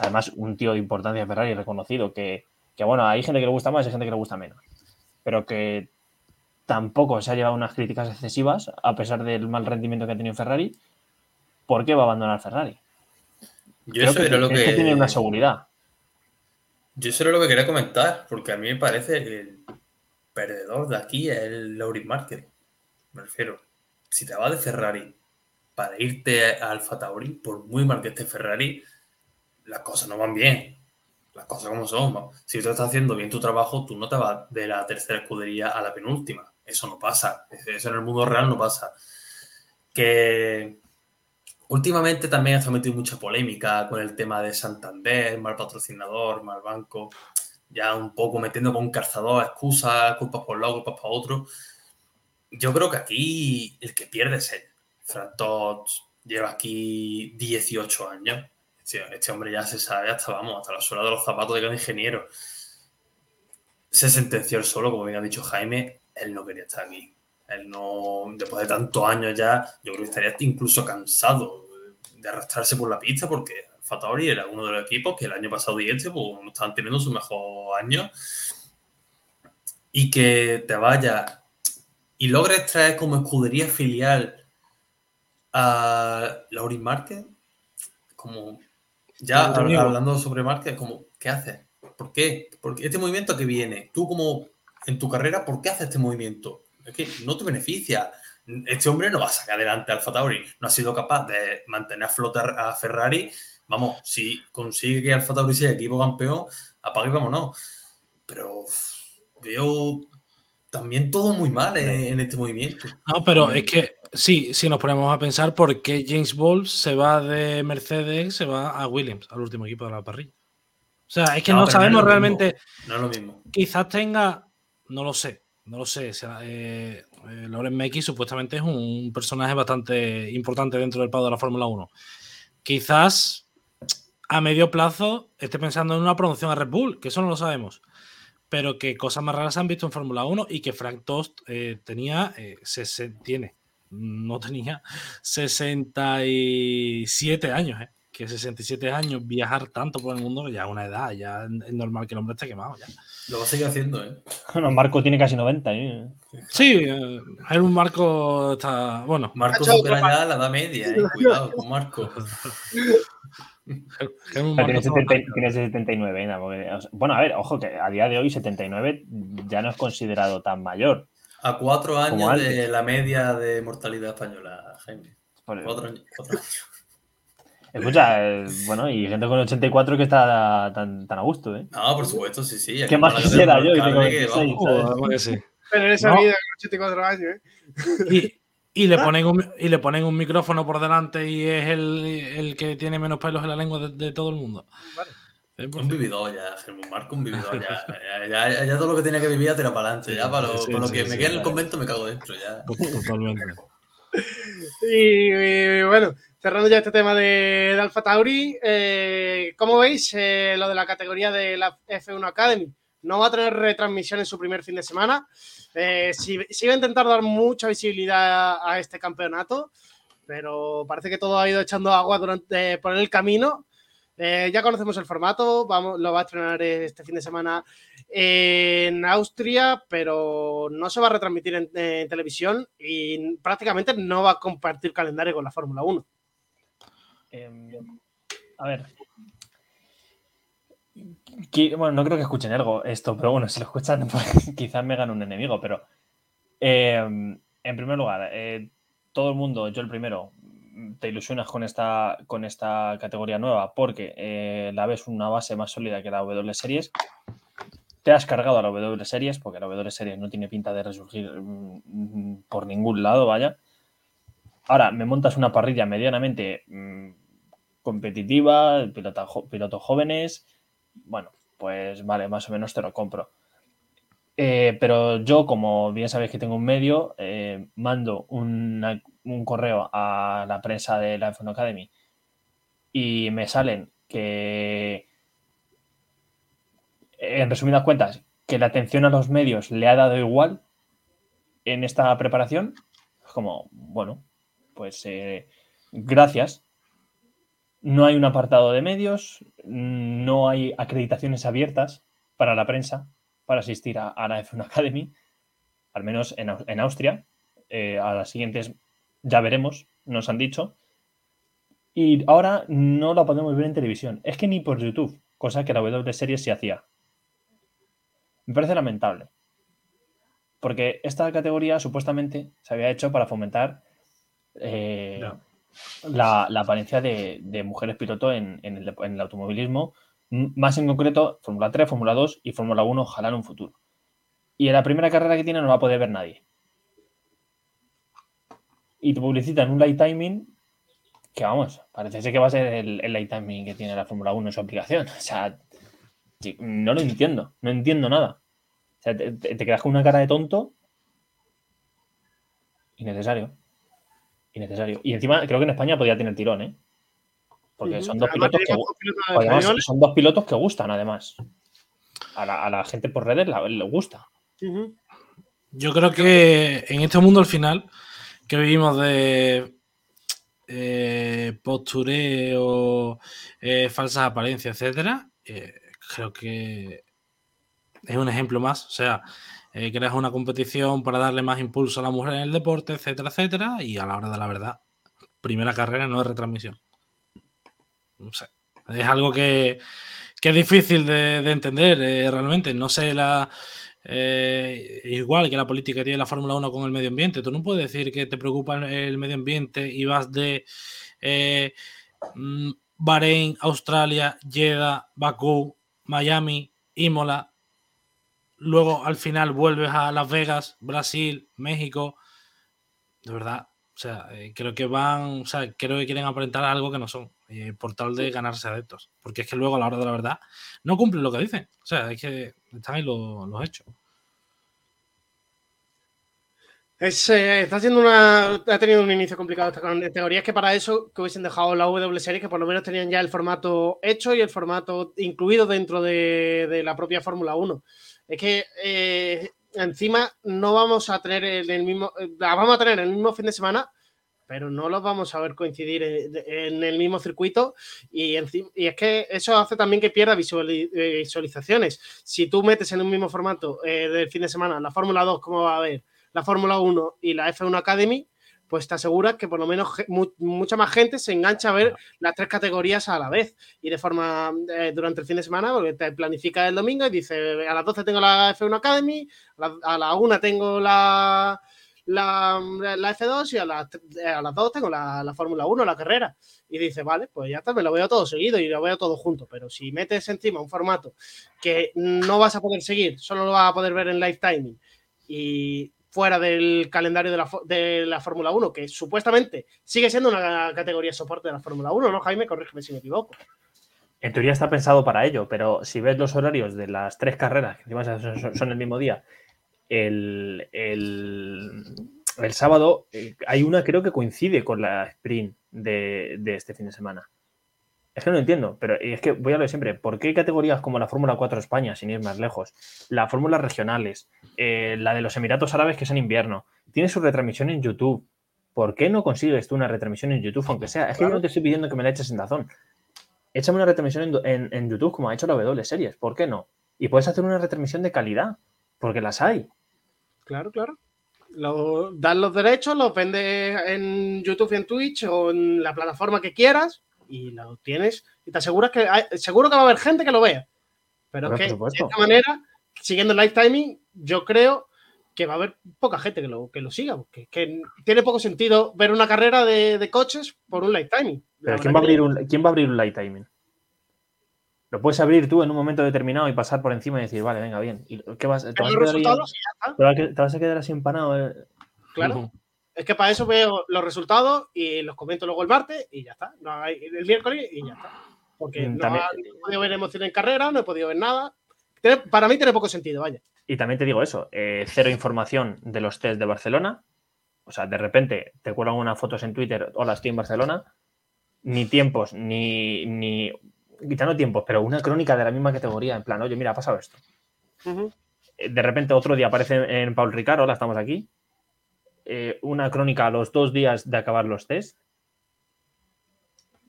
D: además un tío de importancia en Ferrari reconocido, que, bueno, hay gente que le gusta más y hay gente que le gusta menos, pero que tampoco se ha llevado unas críticas excesivas a pesar del mal rendimiento que ha tenido Ferrari, ¿por qué va a abandonar Ferrari?
C: Yo eso era lo que...
D: que tiene una seguridad.
C: Yo eso era lo que quería comentar, porque a mí me parece que el perdedor de aquí es el Laurin Market. Me refiero, si te vas de Ferrari para irte a Alfa Tauri, por muy mal que esté Ferrari, las cosas no van bien. Las cosas como son. Si tú estás haciendo bien tu trabajo, tú no te vas de la tercera escudería a la penúltima. Eso no pasa. Eso en el mundo real no pasa. Que últimamente también ha metido mucha polémica con el tema de Santander, mal patrocinador, mal banco. Ya un poco metiendo con un calzador excusas, culpas por un lado, culpas por otro. Yo creo que aquí el que pierde es él. Frantot lleva aquí 18 años. Este, hombre ya se sabe hasta, vamos, hasta la suela de los zapatos de cada ingeniero. Se sentenció el solo, como bien ha dicho Jaime, él no quería estar aquí. Él no, después de tantos años ya, yo creo que estaría incluso cansado de arrastrarse por la pista porque Fatauri era uno de los equipos que el año pasado y este pues, estaban teniendo su mejor año. Y que te vaya y logres traer como escudería filial a Laurin Márquez, como ya hablando sobre Márquez, como, ¿qué haces? ¿Por qué? Porque este movimiento que viene, tú como en tu carrera, ¿por qué haces este movimiento? Es que no te beneficia. Este hombre no va a sacar adelante al Tauri, no ha sido capaz de mantener a flotar a Ferrari. Vamos, si consigue que Alfa Tauri sea equipo campeón, apague y vámonos. Pero veo también todo muy mal en, este movimiento.
E: No, pero es que sí, si nos ponemos a pensar por qué James Ball se va de Mercedes, se va a Williams, al último equipo de la parrilla. O sea, es que no, sabemos realmente.
C: No es lo mismo.
E: Quizás tenga, no lo sé, no lo sé. O sea, eh, eh Loren supuestamente es un personaje bastante importante dentro del pago de la Fórmula 1. Quizás a medio plazo esté pensando en una promoción a Red Bull, que eso no lo sabemos pero que cosas más raras han visto en Fórmula 1 y que Frank Tost eh, tenía, eh, se, tiene, no tenía 67 años, ¿eh? que 67 años viajar tanto por el mundo, ya es una edad, ya es normal que el hombre esté quemado. Ya.
C: Lo va a seguir haciendo, ¿eh?
D: Bueno, Marco tiene casi 90, ¿eh?
E: Sí, eh, un Marco está. Bueno.
C: Marco supera ya la edad media, ¿eh? Cuidado con Marco.
D: Tiene, 79, ¿eh? bueno, a ver, ojo, que a día de hoy 79 ya no es considerado tan mayor.
C: A cuatro años de la media de mortalidad española, Jaime. Cuatro años,
D: Escucha, eh, bueno, y gente con 84 que está tan, tan a gusto, ¿eh?
C: No, por supuesto, sí, sí.
D: ¿Qué más quisiera yo?
B: Pero en esa vida con 84 años, ¿eh?
E: Y, y le, ponen un, y le ponen un micrófono por delante y es el, el que tiene menos pelos en la lengua de, todo el mundo.
C: Vale. Un vividor ya, Germán Marco, un vividor ya. Ya, ya. todo lo que tenía que vivir ya tira para adelante. Ya para lo, que me queda en el convento me cago dentro. Ya.
E: Totalmente.
B: y, bueno, cerrando ya este tema de, de Alfa Tauri, eh, ¿cómo veis eh, lo de la categoría de la F1 Academy? No va a tener retransmisión en su primer fin de semana. Eh, sí, va a intentar dar mucha visibilidad a, este campeonato, pero parece que todo ha ido echando agua durante, por el camino. Eh, ya conocemos el formato, lo va a estrenar este fin de semana en Austria, pero no se va a retransmitir en, televisión y prácticamente no va a compartir calendario con la Fórmula 1.
D: Em, a ver. Bueno, no creo que escuchen algo esto, pero bueno, si lo escuchan, pues, quizás me gane un enemigo, pero em, en primer lugar, eh, todo el mundo, yo el primero, te ilusionas con esta, con esta categoría nueva porque eh, la ves una base más sólida que la W Series. Te has cargado a la W Series porque la W Series no tiene pinta de resurgir mm, por ningún lado, vaya. Ahora, me montas una parrilla medianamente mm, competitiva, pilotos jóvenes. Bueno, pues vale, más o menos te lo compro. Eh, pero yo, como bien sabéis que tengo un medio, eh, mando un correo a la prensa de la F1 Academy y me salen que, en resumidas cuentas, que la atención a los medios le ha dado igual en esta preparación. Como, bueno, pues eh, gracias. No hay un apartado de medios, no hay acreditaciones abiertas para la prensa para asistir a, la F1 Academy, al menos en, Austria. Eh, a las siguientes ya veremos, nos han dicho. Y ahora no la podemos ver en televisión. Es que ni por YouTube, cosa que la W Series se hacía. Me parece lamentable. Porque esta categoría supuestamente se había hecho para fomentar eh, la, apariencia de, mujeres piloto en, el, en, el, automovilismo más en concreto, Fórmula 3, Fórmula 2 y Fórmula 1, ojalá en un futuro. Y en la primera carrera que tiene no va a poder ver nadie. Y te publicitan un light timing que, vamos, parece que va a ser el, light timing que tiene la Fórmula 1 en su aplicación. O sea, no lo entiendo, no entiendo nada. O sea, te, te quedas con una cara de tonto. Innecesario. Innecesario. Y encima creo que en España podía tener tirón, ¿eh? Porque son dos, pilotos que, son dos pilotos que gustan, además. A la, gente por redes le gusta.
E: Yo creo que en este mundo al final, que vivimos de eh, postureo, eh, falsas apariencias, etcétera, eh, creo que es un ejemplo más. O sea, creas una competición para darle más impulso a la mujer en el deporte, etcétera, etcétera, y a la hora de la verdad, primera carrera no es retransmisión. Es algo que, es difícil de, entender eh, realmente. No sé la. Eh, igual que la política que tiene la Fórmula 1 con el medio ambiente. Tú no puedes decir que te preocupa el medio ambiente y vas de eh, mm, Bahrein, Australia, Jeddah, Bakú, Miami, Imola. Luego al final vuelves a Las Vegas, Brasil, México. De verdad, o sea, creo que van, o sea, creo que quieren aparentar algo que no son. Eh, por tal de ganarse adeptos. Porque es que luego a la hora de la verdad no cumplen lo que dicen. O sea, es que están ahí los, hechos.
B: Eh, está haciendo una. Ha tenido un inicio complicado esta categoría. Es que para eso que hubiesen dejado la W Series, que por lo menos tenían ya el formato hecho y el formato incluido dentro de, la propia Fórmula 1. Es que eh, encima no vamos a tener el mismo. La vamos a tener el mismo fin de semana, pero no los vamos a ver coincidir en, el mismo circuito y, y, es que eso hace también que pierda visualizaciones. Si tú metes en un mismo formato eh, del fin de semana la Fórmula 2, como va a haber la Fórmula 1 y la F1 Academy, pues te aseguras que por lo menos mucha más gente se engancha a ver las tres categorías a la vez y de forma eh, durante el fin de semana, porque te planifica el domingo y dice a las 12 tengo la F1 Academy, a la, a la 1 tengo la la, F2 y a las, a las 2 tengo la, Fórmula 1, la carrera. Y dice, vale, pues ya está, me lo veo todo seguido y lo veo todo junto. Pero si metes encima un formato que no vas a poder seguir, solo lo vas a poder ver en live timing y fuera del calendario de la, de la Fórmula 1, que supuestamente sigue siendo una categoría de soporte de la Fórmula 1, ¿no, Jaime? Corrígeme si me equivoco.
D: En teoría está pensado para ello, pero si ves los horarios de las tres carreras, que encima son el mismo día, el, sábado eh, hay una creo que coincide con la sprint de, este fin de semana. Es que no lo entiendo, pero es que voy a lo siempre. ¿Por qué categorías como la Fórmula 4 España, sin ir más lejos, las fórmulas regionales, eh, la de los Emiratos Árabes que es en invierno, tiene su retransmisión en YouTube? ¿Por qué no consigues tú una retransmisión en YouTube, aunque sea? Es que yo no te estoy pidiendo que me la eches en Dazón. échame una retransmisión en, en- en YouTube como ha hecho la W Series, ¿por qué no? Y puedes hacer una retransmisión de calidad, porque las hay.
B: Claro, claro. Lo, das los derechos, los vendes en YouTube y en Twitch o en la plataforma que quieras y lo tienes y te aseguras que hay- seguro que va a haber gente que lo vea. Pero es que de esta manera, siguiendo el live timing, yo creo que va a haber poca gente que lo, que lo siga. porque que tiene poco sentido ver una carrera de, de coches por un live timing.
D: Pero ¿quién va, a abrir un, ¿quién va a abrir un light timing? Lo puedes abrir tú en un momento determinado y pasar por encima y decir, vale, venga, bien. ¿Y qué vas, te,
B: Pero
D: vas a quedar te vas a quedar así empanado? eh?
B: Claro. Es que para eso veo los resultados y los comento luego el martes y ya está. No hay, el miércoles y ya está. Porque
D: Mm,
B: no,
D: también-
B: ha- no he podido ver emoción en carrera, no he podido ver nada. Para mí tiene poco sentido, vaya.
D: Y también te digo eso, eh, cero información de los test de Barcelona. O sea, de repente te cuelgan unas fotos en Twitter, hola, estoy en Barcelona. Ni tiempos, ni, ni quitando tiempos, pero una crónica de la misma categoría, en plan, oye, mira, ha pasado esto. Eh, De repente otro día aparece en Paul Ricard, hola, estamos aquí. Eh, una crónica a los dos días de acabar los test.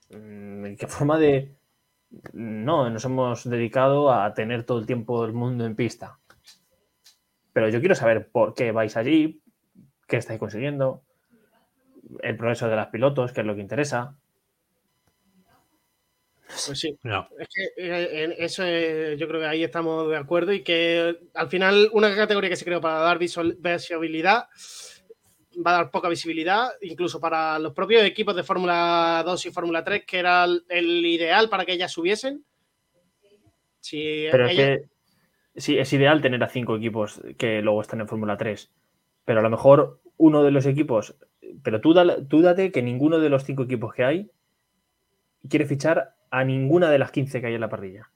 D: Mm, ¿Qué forma de...? No, nos hemos dedicado a tener todo el tiempo del mundo en pista. Pero yo quiero saber por qué vais allí, qué estáis consiguiendo, el progreso de las pilotos, qué es lo que interesa.
B: Pues sí.
E: Ya.
B: Es que eh, en eso eh, yo creo que ahí estamos de acuerdo y que al final una categoría que se creó para dar visual- visibilidad va a dar poca visibilidad, incluso para los propios equipos de Fórmula 2 y Fórmula 3, que era el, el ideal para que ellas subiesen. Si
D: Pero es que sí, es ideal tener a cinco equipos que luego están en Fórmula 3. Pero a lo mejor uno de los equipos. Pero tú, dale- tú date que ninguno de los cinco equipos que hay quiere fichar a ninguna de las 15 que hay en la parrilla.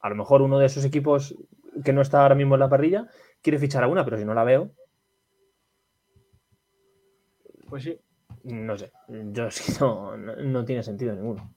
D: A lo mejor uno de esos equipos que no está ahora mismo en la parrilla quiere fichar a una, pero si no la veo,
B: Pues sí.
D: no sé. Yo sí no, no, no tiene sentido ninguno.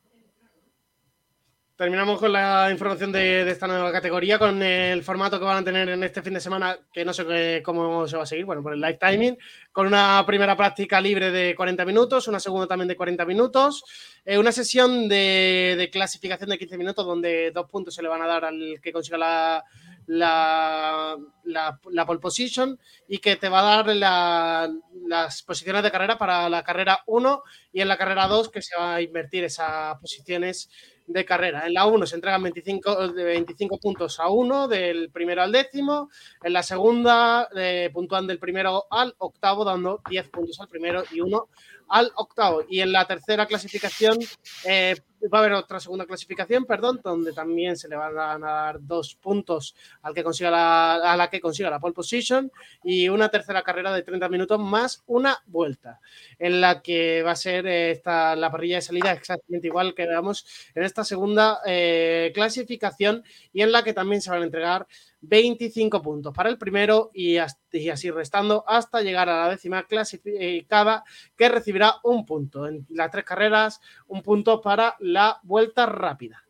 B: Terminamos con la información de, esta nueva categoría, con el formato que van a tener en este fin de semana, que no sé cómo se va a seguir, bueno, por el live timing, con una primera práctica libre de 40 minutos, una segunda también de 40 minutos, eh, una sesión de, de clasificación de 15 minutos donde dos puntos se le van a dar al que consiga la, la, la- pole position y que te va a dar la- las posiciones de carrera para la carrera 1 y en la carrera 2 que se va a invertir esas posiciones de carrera. En la 1 se entregan 25, de 25 puntos a 1, del primero al décimo. En la segunda eh, del primero al octavo, dando 10 puntos al primero y 1 al octavo. Y en la tercera clasificación eh, va a haber otra segunda clasificación, perdón, donde también se le van a dar dos puntos al que consiga la, a la que consiga la pole position y una tercera carrera de 30 minutos más una vuelta, en la que va a ser eh, la parrilla de salida exactamente igual que veamos en esta segunda eh, clasificación y en la que también se van a entregar 25 puntos para el primero y, as- y así restando hasta llegar a la décima clasificada que recibirá un punto. En las tres carreras, un punto para la vuelta rápida.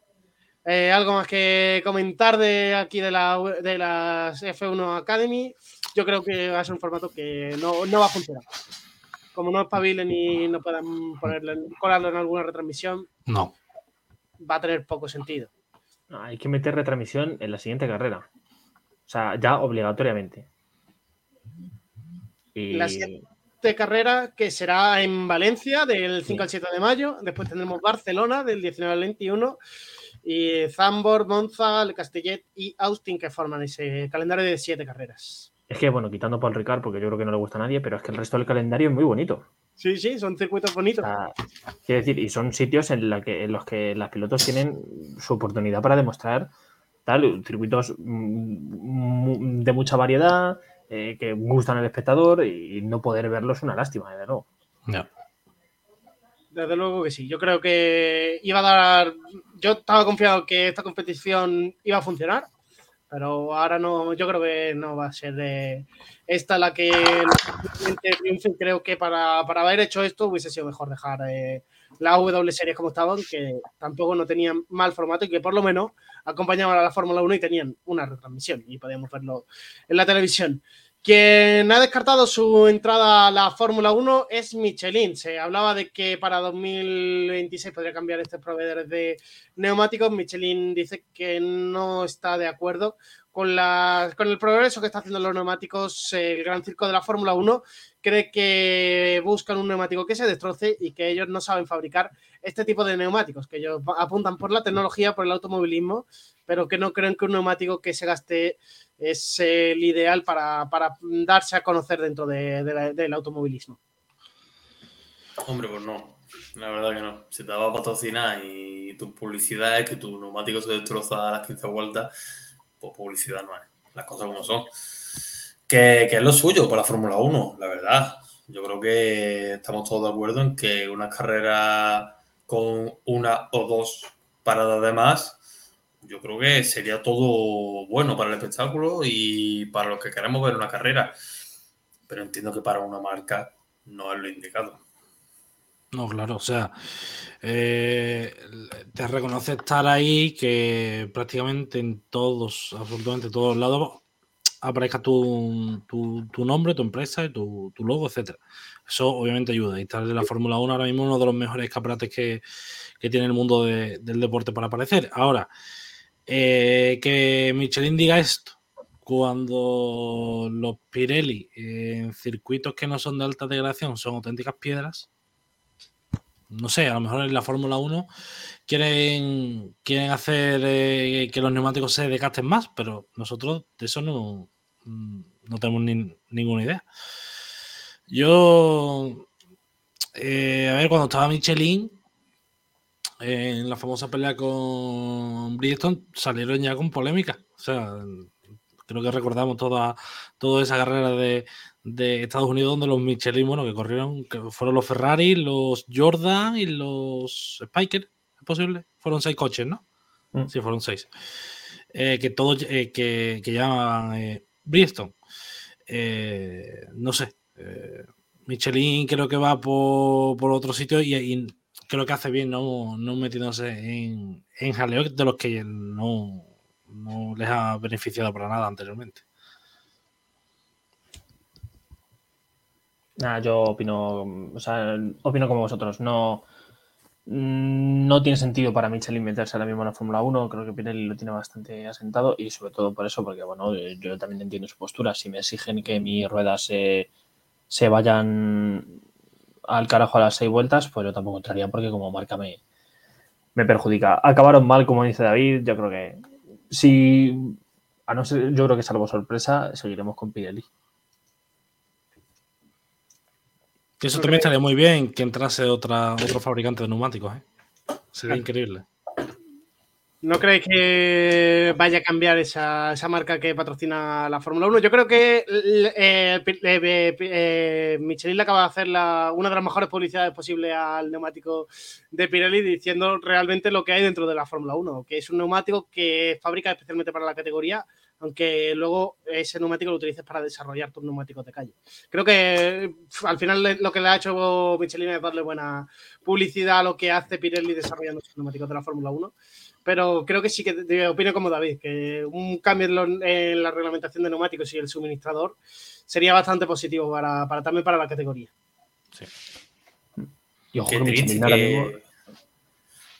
B: Eh, ¿Algo más que comentar de aquí de, la, de las F1 Academy? Yo creo que va a ser un formato que no, no va a funcionar. Como no espabilen y no puedan ponerlo, en- colarlo en alguna retransmisión,
E: No.
B: va a tener poco sentido.
D: No, hay que meter retransmisión en la siguiente carrera. O sea, ya obligatoriamente. Y
B: La siguiente- carrera que será en Valencia del 5 al 7 de mayo. Después tendremos Barcelona del 19 al 21 y Zambor, Monza, Le Castellet y Austin que forman ese calendario de siete carreras.
D: es que, bueno, quitando Paul Ricard, porque yo creo que no le gusta a nadie, pero es que el resto del calendario es muy bonito.
B: Sí, sí, son circuitos bonitos.
D: quiero decir, y son sitios en, la que, en los que las pilotos tienen su oportunidad para demostrar tal, circuitos mm, de mucha variedad, eh, que gustan al espectador y no poder verlos es una lástima, desde luego.
B: Desde luego que sí. Yo creo que iba a dar. Yo estaba confiado que esta competición iba a funcionar, pero ahora no. Yo creo que no va a ser de esta la que triunfe. Creo que para, para haber hecho esto hubiese sido mejor dejar eh, la W Series como estaban, que tampoco no tenían mal formato y que por lo menos acompañaban a la Fórmula 1 y tenían una retransmisión y podíamos verlo en la televisión. Quien ha descartado su entrada a la Fórmula 1 es Michelin. Se hablaba de que para 2026 podría cambiar estos proveedores de neumáticos. Michelin dice que no está de acuerdo con, la, con el progreso que está haciendo los neumáticos el Gran Circo de la Fórmula 1. Cree que buscan un neumático que se destroce y que ellos no saben fabricar este tipo de neumáticos, que ellos apuntan por la tecnología, por el automovilismo, pero que no creen que un neumático que se gaste es el ideal para, darse a conocer dentro del automovilismo.
C: Hombre, pues no. La verdad que no. Si te va a patrocinar y tu publicidad es que tu neumático se destroza a las 15 vueltas, pues publicidad no es. Las cosas como son. Que, que es lo suyo para la Fórmula 1, la verdad. Yo creo que estamos todos de acuerdo en que una carrera con una o dos paradas de más yo creo que sería todo bueno para el espectáculo y para los que queremos ver una carrera. Pero entiendo que para una marca no es lo indicado.
E: No, claro, o sea, eh, te reconoce estar ahí que prácticamente en todos, absolutamente todos lados, aparezca tu, nombre, tu empresa, y tu, logo, etcétera. Eso obviamente ayuda. Y estar en la Fórmula 1 ahora mismo uno de los mejores escaparates que, tiene el mundo del deporte para aparecer. Ahora, eh, que Michelin diga esto cuando los Pirelli en circuitos que no son de alta degradación son auténticas piedras. No sé, a lo mejor en la Fórmula 1 quieren, quieren hacer eh, que los neumáticos se desgasten más, pero nosotros de eso no, no tenemos ninguna idea. Yo, eh, a ver, cuando estaba Michelin, en la famosa pelea con Bridgestone salieron ya con polémica. O sea, creo que recordamos toda, toda esa carrera de, Estados Unidos donde los Michelin, bueno, que corrieron, que fueron los Ferrari, los Jordan y los Spiker, ¿es posible? Fueron seis coches, ¿no? Mm. Sí, fueron seis. Eh, que todos, eh, que, que llaman eh, Bridgestone. no sé. Michelin creo que va por, otro sitio y, y creo que hace bien no, no metiéndose en, en jaleo de los que no, no les ha beneficiado para nada anteriormente.
D: Nada, yo opino, o sea, opino como vosotros. No, no tiene sentido para Michelin meterse ahora mismo en la Fórmula 1. Creo que Pirelli lo tiene bastante asentado y sobre todo por eso, porque bueno, yo también entiendo su postura. Si me exigen que mis ruedas se, se vayan al carajo a las seis vueltas, pues yo tampoco entraría porque como marca me, me perjudica. Acabaron mal, como dice David, yo creo que si, a no ser, yo creo que salvo sorpresa, seguiremos con Pirelli.
E: Que eso también estaría muy bien que entrase otra, otro fabricante de neumáticos, ¿eh? Sería increíble.
B: ¿No creéis que vaya a cambiar esa, marca que patrocina la Fórmula 1? Yo creo que eh, eh, eh, Michelin le acaba de hacer una de las mejores publicidades posibles al neumático de Pirelli diciendo realmente lo que hay dentro de la Fórmula 1, que es un neumático que fabrica especialmente para la categoría, aunque luego ese neumático lo utilices para desarrollar tus neumáticos de calle. Creo que al final lo que le ha hecho Michelin es darle buena publicidad a lo que hace Pirelli desarrollando sus neumáticos de la Fórmula 1 pero creo que sí que opino como David, que un cambio en, la reglamentación de neumáticos y el suministrador sería bastante positivo para, también para la categoría. Sí.
C: Y ojo, qué triste que...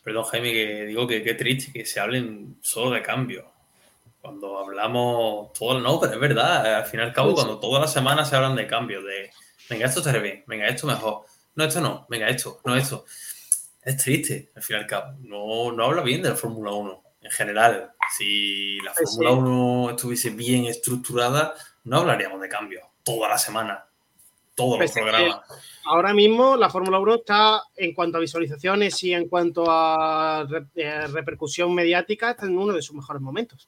C: Perdón, Jaime, que digo que qué triste que se hablen solo de cambio. Cuando hablamos todo, no, pero es verdad, al fin y al cabo, cuando todas las semanas se hablan de cambio, de venga, esto te bien, venga, esto mejor, no, esto no, venga, esto, no, esto es triste, al fin y al cabo. No, no habla bien de la Fórmula 1 en general. Si la Fórmula 1 estuviese bien estructurada, no hablaríamos de cambios toda la semana, todos los pues programas.
B: Ahora mismo la Fórmula 1 está, en cuanto a visualizaciones y en cuanto a eh, repercusión mediática, está en uno de sus mejores momentos.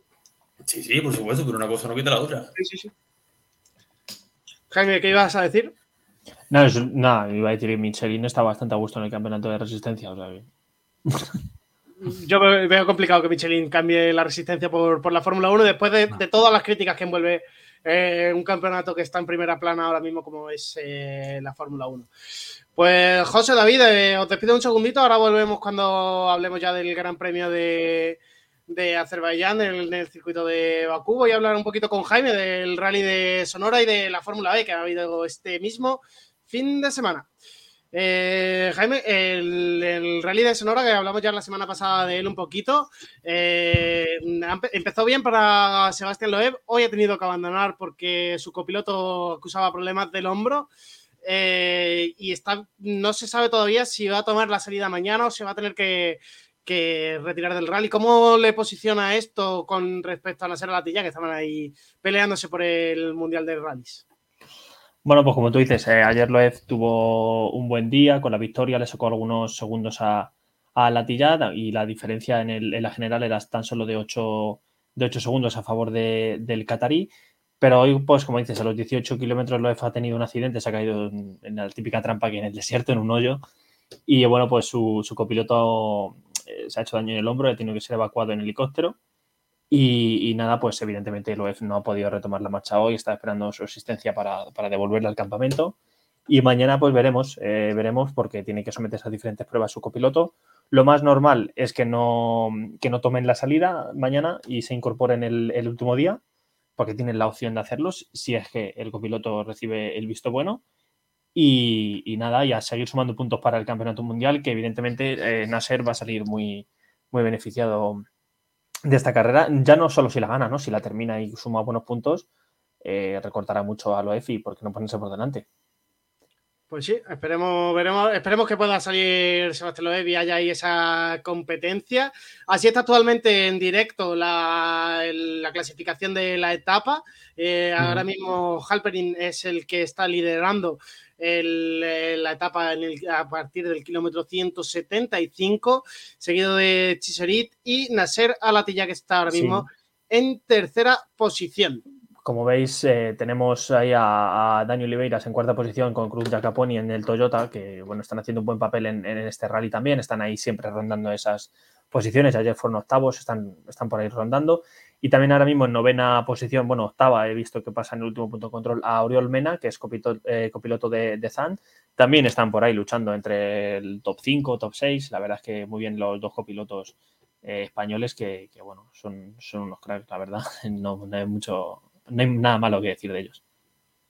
C: Sí, sí, por supuesto, pero una cosa no quita la otra. Sí, sí, sí.
B: Jaime, ¿qué ibas a decir?
D: No, nada, iba a decir que Michelin está bastante a gusto en el campeonato de resistencia.
B: Yo veo complicado que Michelin cambie la resistencia por, la Fórmula 1 después de, todas las críticas que envuelve eh, un campeonato que está en primera plana ahora mismo como es eh, la Fórmula 1. Pues José David, eh, os despido un segundito, ahora volvemos cuando hablemos ya del Gran Premio de, de Azerbaiyán en el circuito de Bakú. Voy a hablar un poquito con Jaime del rally de Sonora y de la Fórmula B que ha habido este mismo fin de semana. Eh, Jaime, el, rally de Sonora, que hablamos ya la semana pasada de él un poquito, eh, empezó bien para Sebastián Loeb. Hoy ha tenido que abandonar porque su copiloto acusaba problemas del hombro. Eh, y está, no se sabe todavía si va a tomar la salida mañana o si va a tener que, retirar del rally. ¿Cómo le posiciona esto con respecto a la Sera Latilla, que estaban ahí peleándose por el Mundial de Rallys?
D: Bueno, pues como tú dices, eh, ayer Loeb tuvo un buen día, con la victoria le sacó algunos segundos a, a Latilla y la diferencia en, la general era tan solo de 8, de segundos a favor del catarí. Pero hoy, pues como dices, a los 18 kilómetros Loeb ha tenido un accidente, se ha caído en, la típica trampa que en el desierto, en un hoyo. Y bueno, pues su, copiloto se ha hecho daño en el hombro, ha tenido que ser evacuado en helicóptero. Y, nada, pues evidentemente Loef no ha podido retomar la marcha hoy, está esperando su asistencia para, devolverle al campamento. Y mañana pues veremos, eh, veremos porque tiene que someterse a diferentes pruebas su copiloto. Lo más normal es que no, que no tomen la salida mañana y se incorporen el, el último día, porque tienen la opción de hacerlos si es que el copiloto recibe el visto bueno. Y, nada, y a seguir sumando puntos para el campeonato mundial, que evidentemente eh, Nasser va a salir muy, muy beneficiado de esta carrera, ya no solo si la gana, ¿no? Si la termina y suma buenos puntos, eh, recortará mucho a Loefi porque no ponerse por delante.
B: Pues sí, esperemos, veremos, esperemos que pueda salir Sebastián Loeb y haya ahí esa competencia. Así está actualmente en directo la, clasificación de la etapa. Eh, ahora mismo Halperin es el que está liderando eh, la etapa a partir del kilómetro 175, seguido de Chiserit y Nasser Alatilla, que está ahora mismo en tercera posición.
D: Como veis, eh, tenemos ahí a, Daniel Oliveiras en cuarta posición con Cruz Jacaponi en el Toyota, que bueno, están haciendo un buen papel en, este rally también, están ahí siempre rondando esas posiciones, ayer fueron octavos, están, están por ahí rondando. Y también ahora mismo en novena posición, bueno, octava, he visto que pasa en el último punto de control a Oriol Mena, que es eh, copiloto, de, Zan. También están por ahí luchando entre el top 5, top 6. La verdad es que muy bien los dos copilotos eh, españoles que, bueno, son, son unos cracks, la verdad. No, hay mucho, no hay nada malo que decir de ellos.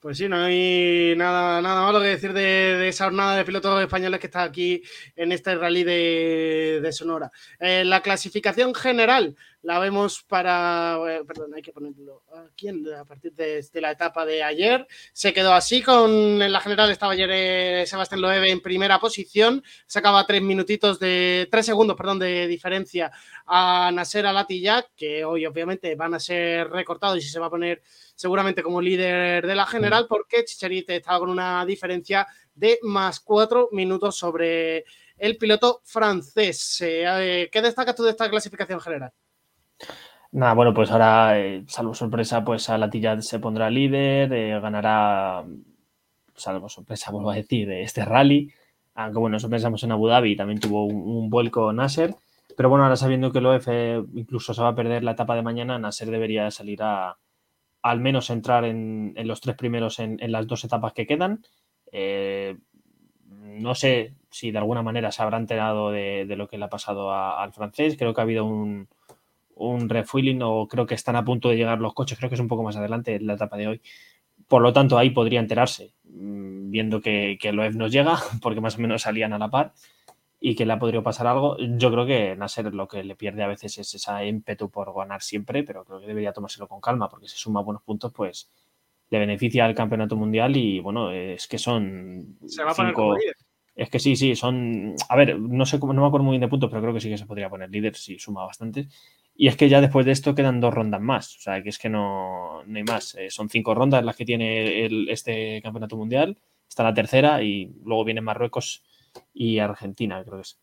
B: Pues sí, no hay nada, nada malo que decir de, esa jornada de pilotos españoles que está aquí en este rally de, Sonora. Eh, la clasificación general la vemos para, eh, perdón, hay que ponerlo aquí a partir de, la etapa de ayer. Se quedó así con, en la general estaba ayer eh, Sebastián Loewe en primera posición, sacaba tres minutitos de, tres segundos, perdón, de diferencia a Nasser Alatillac, que hoy obviamente van a ser recortados y se va a poner seguramente como líder de la general, porque Chicharite estaba con una diferencia de más cuatro minutos sobre el piloto francés. Eh, ¿Qué destacas tú de esta clasificación general?
D: Nada, bueno, pues ahora, eh, salvo sorpresa, pues a Latilla se pondrá líder, eh, ganará, salvo sorpresa, vuelvo a decir, este rally. Aunque bueno, eso pensamos en Abu Dhabi, también tuvo un, vuelco Nasser. Pero bueno, ahora sabiendo que el OF incluso se va a perder la etapa de mañana, Nasser debería salir a al menos entrar en, los tres primeros en, las dos etapas que quedan. Eh, no sé si de alguna manera se habrá enterado de, lo que le ha pasado al francés. Creo que ha habido un, un refueling o creo que están a punto de llegar los coches, creo que es un poco más adelante en la etapa de hoy. Por lo tanto, ahí podría enterarse, mm, viendo que, que Loeb nos llega, porque más o menos salían a la par y que le ha podido pasar algo. Yo creo que Nasser lo que le pierde a veces es esa ímpetu por ganar siempre, pero creo que debería tomárselo con calma, porque si suma buenos puntos, pues le beneficia al campeonato mundial y bueno, es que son.
B: Se va a poner como líder.
D: Es que sí, sí, son. A ver, no sé no me acuerdo muy bien de puntos, pero creo que sí que se podría poner líder si suma bastante. Y es que ya después de esto quedan dos rondas más. O sea, que es que no, no hay más. Eh, son cinco rondas las que tiene este campeonato mundial. Está la tercera y luego viene Marruecos y Argentina, creo que es.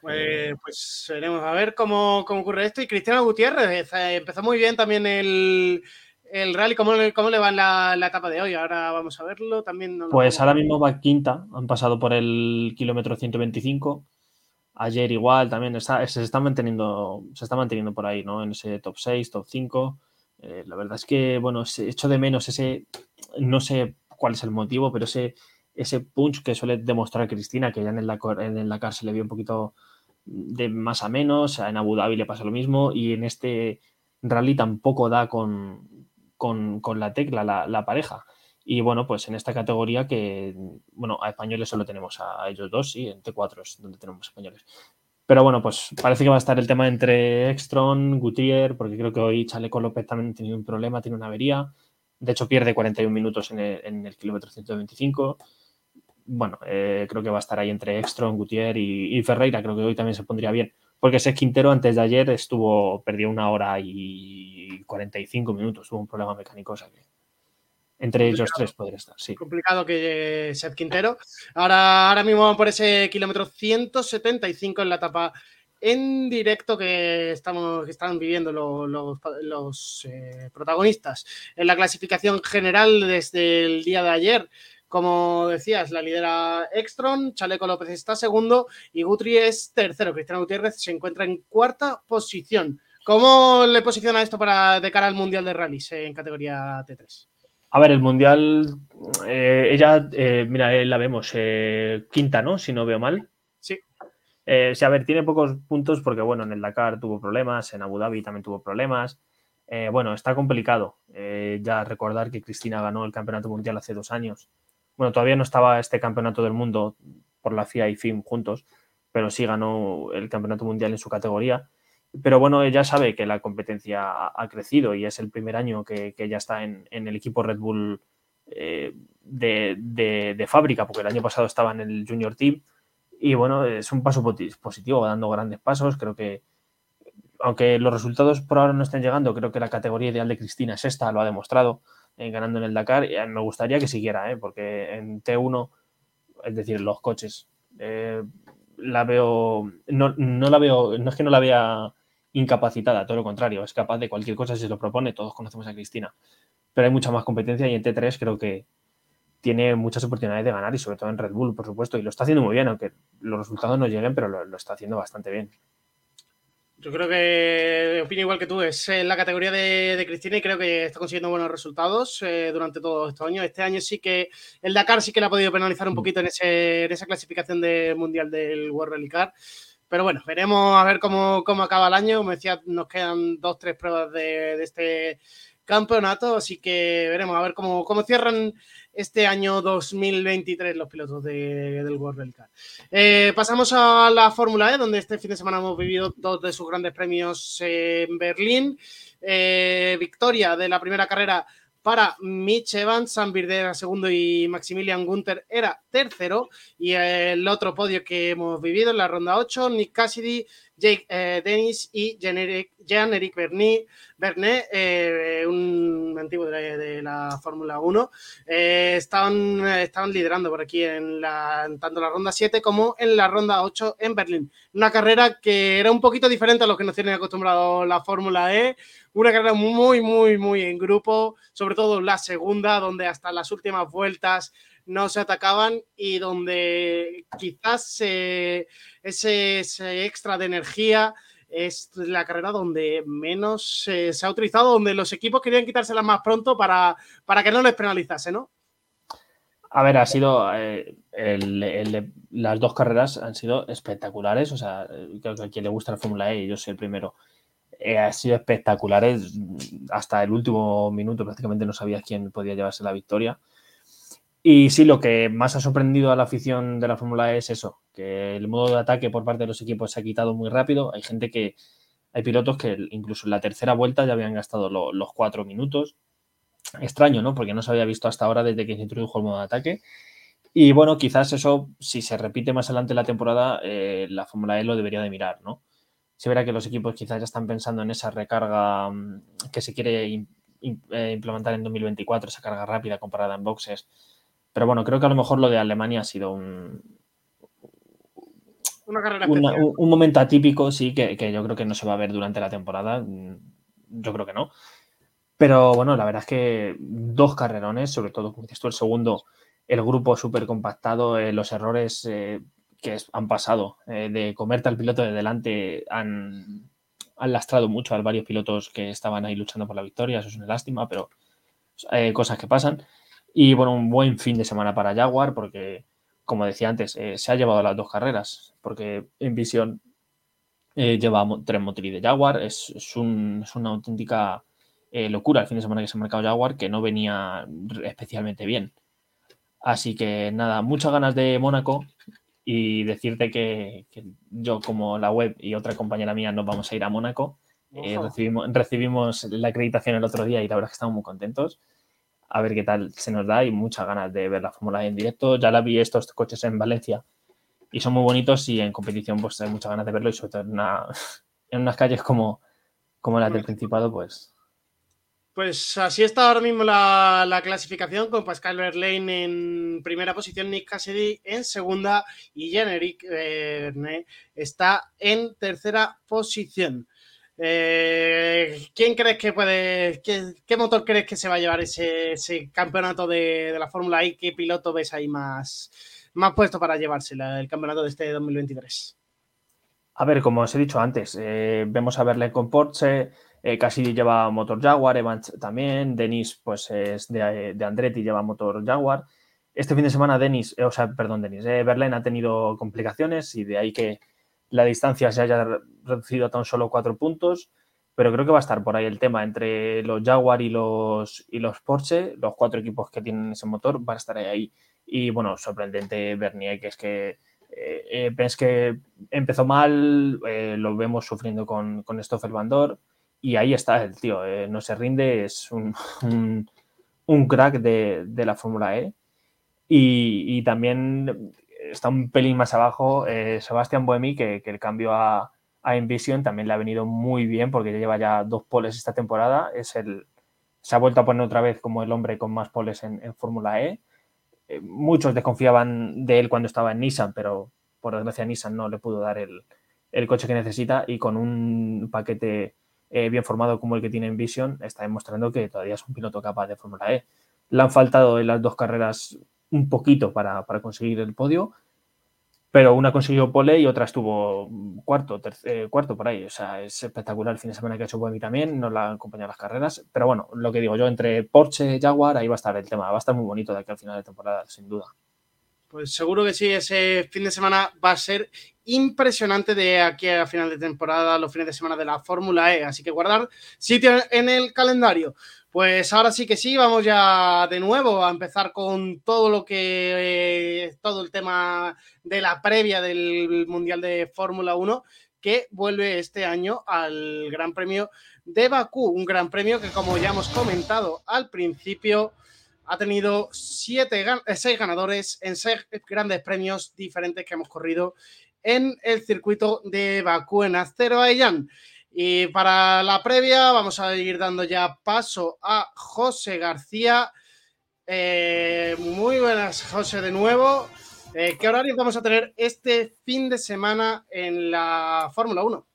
B: Pues, pues, veremos a ver cómo, ocurre esto. Y Cristiano Gutiérrez eh, empezó muy bien también el, rally. ¿Cómo, ¿Cómo, le va en la, etapa de hoy? Ahora vamos a verlo. También
D: pues ahora mismo va quinta. Han pasado por el kilómetro 125 Ayer igual también está, se está manteniendo, se está manteniendo por ahí, ¿no? En ese top 6, top 5. Eh, la verdad es que, bueno, echo de menos ese, no sé cuál es el motivo, pero ese, ese punch que suele demostrar Cristina, que ya en el, en el Dakar se le vio un poquito de más a menos, en Abu Dhabi le pasa lo mismo y en este rally tampoco da con, la tecla la, pareja. Y bueno, pues en esta categoría que, bueno, a españoles solo tenemos a, ellos dos, sí, en T4 es donde tenemos españoles. Pero bueno, pues parece que va a estar el tema entre Extron, Gutiérrez, porque creo que hoy Chaleco López también ha tenido un problema, tiene una avería. De hecho, pierde 41 minutos en el, en el kilómetro 125 bueno, eh, creo que va a estar ahí entre Extron, Gutiérrez y, Ferreira. Creo que hoy también se pondría bien. Porque ese Quintero antes de ayer estuvo, perdió una hora y 45 minutos. Tuvo un problema mecánico. O sea que entre ellos tres podría estar, sí.
B: Complicado que Seth Quintero. Ahora, ahora mismo por ese kilómetro 175 en la etapa en directo que estamos que están viviendo los, eh, protagonistas en la clasificación general desde el día de ayer. Como decías, la lidera Extron, Chaleco López está segundo y Gutri es tercero. Cristiano Gutiérrez se encuentra en cuarta posición. ¿Cómo le posiciona esto para de cara al Mundial de Rallys en categoría T3?
D: A ver, el Mundial, eh, ella, eh, mira, eh, la vemos quinta, ¿no? Si no veo mal.
B: Sí.
D: sí, a ver, tiene pocos puntos porque, bueno, en el Dakar tuvo problemas, en Abu Dhabi también tuvo problemas. bueno, está complicado. ya recordar que Cristina ganó el Campeonato Mundial hace dos años bueno, todavía no estaba este campeonato del mundo por la FIA y FIM juntos, pero sí ganó el campeonato mundial en su categoría. Pero bueno, ella sabe que la competencia ha crecido y es el primer año que, que ella está en, el equipo Red Bull eh, de, fábrica, porque el año pasado estaba en el Junior Team. Y bueno, es un paso positivo, dando grandes pasos. Creo que, aunque los resultados por ahora no estén llegando, creo que la categoría ideal de Cristina es esta, lo ha demostrado. Eh, ganando en el Dakar. Y me gustaría que siguiera, ¿eh? porque en T1, es decir, los coches, eh, la veo no, no, la veo, no es que no la vea incapacitada, todo lo contrario, es capaz de cualquier cosa si se lo propone, todos conocemos a Cristina, pero hay mucha más competencia y en T3 creo que tiene muchas oportunidades de ganar y sobre todo en Red Bull, por supuesto, y lo está haciendo muy bien, aunque los resultados no lleguen, pero lo está haciendo bastante bien.
B: Yo creo que opino igual que tú, es en la categoría de, Cristina y creo que está consiguiendo buenos resultados eh, durante todos estos años. Este año sí que el Dakar sí que le ha podido penalizar un mm. poquito en, esa clasificación de mundial del World Rally Car. Pero bueno, veremos a ver cómo, acaba el año. Como decía, nos quedan dos, tres pruebas de, de este campeonato, así que veremos a ver cómo, cómo cierran este año 2023 los pilotos del World Rally Car. Eh, pasamos a la Fórmula E, donde este fin de semana hemos vivido dos de sus grandes premios en Berlín. Eh, victoria de la primera carrera para Mitch Evans, Sam era segundo y Maximilian Gunther era tercero. Y el otro podio que hemos vivido en la ronda 8, Nick Cassidy, Jake eh, Dennis y Jean-Éric Bernet, eh, un antiguo de, la Fórmula 1, eh, estaban, liderando por aquí en, tanto la ronda 7 como en la ronda 8 en Berlín. Una carrera que era un poquito diferente a lo que nos tiene acostumbrado la Fórmula E, una carrera muy, muy, muy en grupo, sobre todo la segunda, donde hasta las últimas vueltas no se atacaban y donde quizás ese, extra de energía es la carrera donde menos se ha utilizado, donde los equipos querían quitársela más pronto para, para que no les penalizase, ¿no?
D: A ver, ha sido. Eh, las dos carreras han sido espectaculares. O sea, creo que a quien le gusta la Fórmula E, yo soy el primero, eh, ha sido espectaculares. Hasta el último minuto prácticamente no sabías quién podía llevarse la victoria. Y sí, lo que más ha sorprendido a la afición de la Fórmula E es eso, que el modo de ataque por parte de los equipos se ha quitado muy rápido. Hay gente que, hay pilotos que incluso en la tercera vuelta ya habían gastado los cuatro minutos. Extraño, ¿no? Porque no se había visto hasta ahora desde que se introdujo el modo de ataque. Y bueno, quizás eso, si se repite más adelante la temporada, eh, la Fórmula E lo debería de mirar, ¿no? Se verá que los equipos quizás ya están pensando en esa recarga mm, que se quiere eh, implementar en 2024, esa carga rápida comparada en boxes pero bueno, creo que a lo mejor lo de Alemania ha sido un,
B: una carrera
D: un, momento atípico, sí, que, yo creo que no se va a ver durante la temporada. Yo creo que no. Pero bueno, la verdad es que dos carrerones, sobre todo, como dices tú, el segundo, el grupo súper compactado, eh, los errores eh, que han pasado eh, de comerte al piloto de delante han, han, lastrado mucho a varios pilotos que estaban ahí luchando por la victoria. Eso es una lástima, pero cosas que pasan. Y bueno, un buen fin de semana para Jaguar porque, como decía antes, eh, se ha llevado las dos carreras, porque en visión eh, lleva tres motriz de Jaguar. Es, una auténtica eh, locura el fin de semana que se ha marcado Jaguar, que no venía especialmente bien. Así que nada, muchas ganas de Mónaco y decirte que, yo como la web y otra compañera mía nos vamos a ir a Mónaco. Eh, recibimos, recibimos la acreditación el otro día y la verdad es que estamos muy contentos. A ver qué tal se nos da y muchas ganas de ver la Fórmula E en directo. Ya la vi estos coches en Valencia y son muy bonitos y en competición pues hay muchas ganas de verlo y sobre todo en, unas calles como, como la del Principado pues
B: pues así está ahora mismo la, clasificación con Pascal Verlaine en primera posición, Nick Cassidy en segunda y Generic eh, está en tercera posición. Eh, ¿Quién crees que puede, qué, motor crees que se va a llevar ese, campeonato de, la Fórmula E? ¿Qué piloto ves ahí más, más puesto para llevarse el campeonato de este 2023?
D: A ver, como os he dicho antes, eh, vemos a verle con Porsche eh, Cassidy lleva motor Jaguar, Evans también, Denis pues es de, Andretti, lleva motor Jaguar. Este fin de semana Denis, eh, o sea, perdón, Denis, Berlín ha tenido complicaciones y de ahí que la distancia se haya reducido a tan solo cuatro puntos, pero creo que va a estar por ahí el tema entre los Jaguar y los, y los Porsche, los cuatro equipos que tienen ese motor, van a estar ahí. Y bueno, sorprendente Bernier, que es que eh, que empezó mal, lo vemos sufriendo con, con Stoffel Bandor y ahí está el tío, eh, no se rinde, es un, un, crack de, de, la Fórmula E. Y, y, también está un pelín más abajo eh, Sebastián Buemi, que, que, el cambio a, a Envision también le ha venido muy bien porque lleva ya dos poles esta temporada. Es el, se ha vuelto a poner otra vez como el hombre con más poles en, Fórmula E. Eh, muchos desconfiaban de él cuando estaba en Nissan, pero por desgracia Nissan no le pudo dar el, el coche que necesita y con un paquete eh, bien formado como el que tiene en Vision, está demostrando que todavía es un piloto capaz de Fórmula E. Le han faltado en las dos carreras un poquito para, conseguir el podio, pero una consiguió pole y otra estuvo cuarto, tercer, cuarto por ahí. O sea, es espectacular el fin de semana que ha hecho Buemi también, no la acompañado las carreras. Pero bueno, lo que digo yo, entre Porsche Jaguar, ahí va a estar el tema. Va a estar muy bonito de aquí al final de temporada, sin duda.
B: Pues seguro que sí, ese fin de semana va a ser impresionante de aquí a final de temporada, los fines de semana de la Fórmula E. Así que guardar sitio en el calendario. Pues ahora sí que sí, vamos ya de nuevo a empezar con todo lo que, eh, todo el tema de la previa del Mundial de Fórmula 1 que vuelve este año al Gran Premio de Bakú, un gran premio que como ya hemos comentado al principio, ha tenido siete, eh, seis ganadores en seis grandes premios diferentes que hemos corrido en el circuito de Bakú en Azerbaiyán. Y para la previa vamos a ir dando ya paso a José García. Eh, muy buenas, José, de nuevo. Eh, ¿Qué horarios vamos a tener este fin de semana en la Fórmula 1?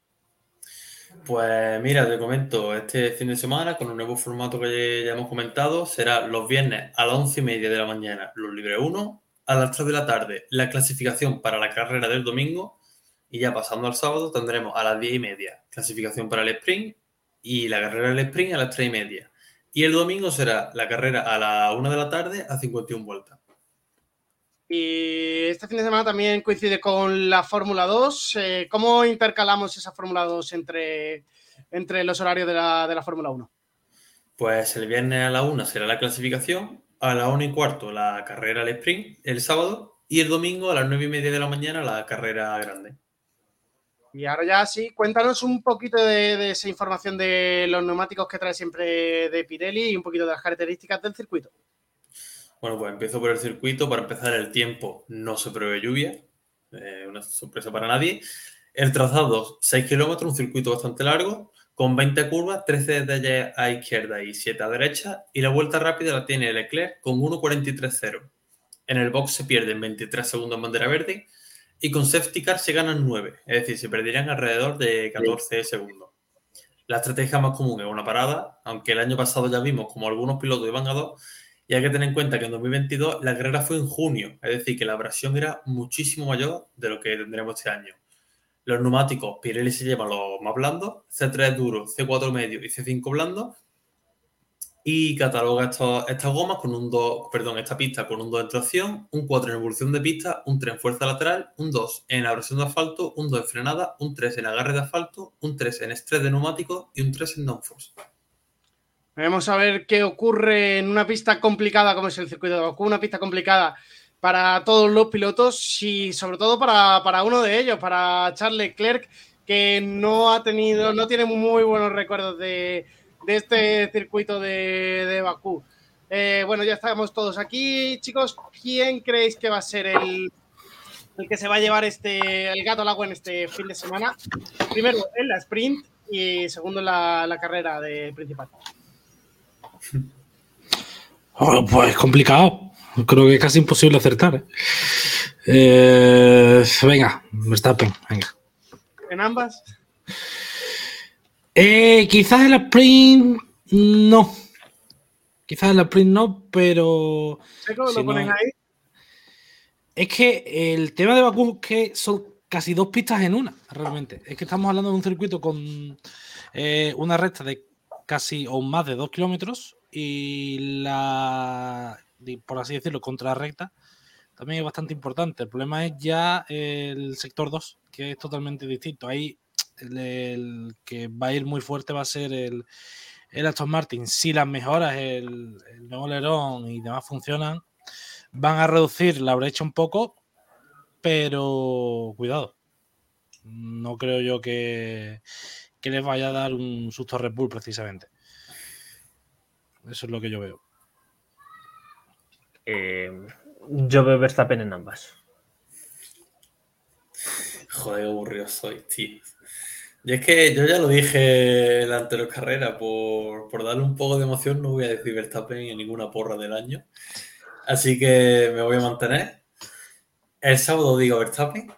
C: Pues mira, te comento, este fin de semana, con un nuevo formato que ya hemos comentado, será los viernes a las once y media de la mañana los Libre 1, a las 3 de la tarde la clasificación para la carrera del domingo y ya pasando al sábado tendremos a las 10 y media clasificación para el sprint y la carrera del sprint a las 3 y media. Y el domingo será la carrera a la 1 de la tarde a 51 vueltas.
B: Y este fin de semana también coincide con la Fórmula 2. Eh, ¿Cómo intercalamos esa Fórmula 2 entre, entre los horarios de la, de la Fórmula 1?
C: Pues el viernes a la 1 será la clasificación, a la 1 y cuarto la carrera al sprint el sábado y el domingo a las 9 y media de la mañana la carrera grande.
B: Y ahora ya sí, cuéntanos un poquito de, esa información de los neumáticos que trae siempre de Pirelli y un poquito de las características del circuito.
C: Bueno, pues empiezo por el circuito. Para empezar, el tiempo no se prevé lluvia. Eh, una sorpresa para nadie. El trazado, 6 kilómetros, un circuito bastante largo, con 20 curvas, 13 de a izquierda y 7 a derecha. Y la vuelta rápida la tiene Leclerc con 1.43.0. En el box se pierden 23 segundos en bandera verde y con safety car se ganan 9, es decir, se perderían alrededor de 14 segundos. La estrategia más común es una parada, aunque el año pasado ya vimos como algunos pilotos iban a dos y hay que tener en cuenta que en 2022 la carrera fue en junio, es decir, que la abrasión era muchísimo mayor de lo que tendremos este año. Los neumáticos, Pirelli se lleva los más blandos, C3 duro, C4 medio y C5 blando. Y cataloga estos- estas gomas con un 2, perdón, esta pista con un 2 en tracción, un 4 en evolución de pista, un 3 en fuerza lateral, un 2 en abrasión de asfalto, un 2 en frenada, un 3 en agarre de asfalto, un 3 en estrés de neumáticos y un 3 en downforce.
B: Vamos a ver qué ocurre en una pista complicada como es el circuito de una pista complicada para todos los pilotos y sobre todo para, para uno de ellos, para Charles Leclerc, que no ha tenido, no tiene muy buenos recuerdos de, de este circuito de, de Bakú. Eh, bueno, ya estamos todos aquí, chicos. ¿Quién creéis que va a ser el, el que se va a llevar este, el gato al agua en este fin de semana? Primero en la sprint y segundo en la, la carrera de principal.
E: Oh, pues complicado. Creo que es casi imposible acertar. ¿eh? Eh, venga, Verstappen, venga.
B: En ambas.
E: Eh, quizás el sprint no. Quizás el sprint no, pero
B: Checo,
E: Si
B: lo ponen
E: no-
B: ahí.
E: es que el tema de Bakú es que son casi dos pistas en una, realmente. Es que estamos hablando de un circuito con eh, una recta de casi o más de dos kilómetros y la, por así decirlo, contrarrecta también es bastante importante. El problema es ya el sector 2, que es totalmente distinto. Ahí el, el que va a ir muy fuerte va a ser el, el Aston Martin. Si las mejoras, el, el nuevo alerón y demás funcionan, van a reducir la brecha un poco, pero cuidado. No creo yo que, que les vaya a dar un susto a Red Bull precisamente. Eso es lo que yo veo.
D: Eh, yo veo Verstappen en ambas.
C: Joder, aburrido soy, tío. Y es que yo ya lo dije en la anterior carrera, por, por darle un poco de emoción no voy a decir Verstappen en ninguna porra del año. Así que me voy a mantener. El sábado digo Verstappen.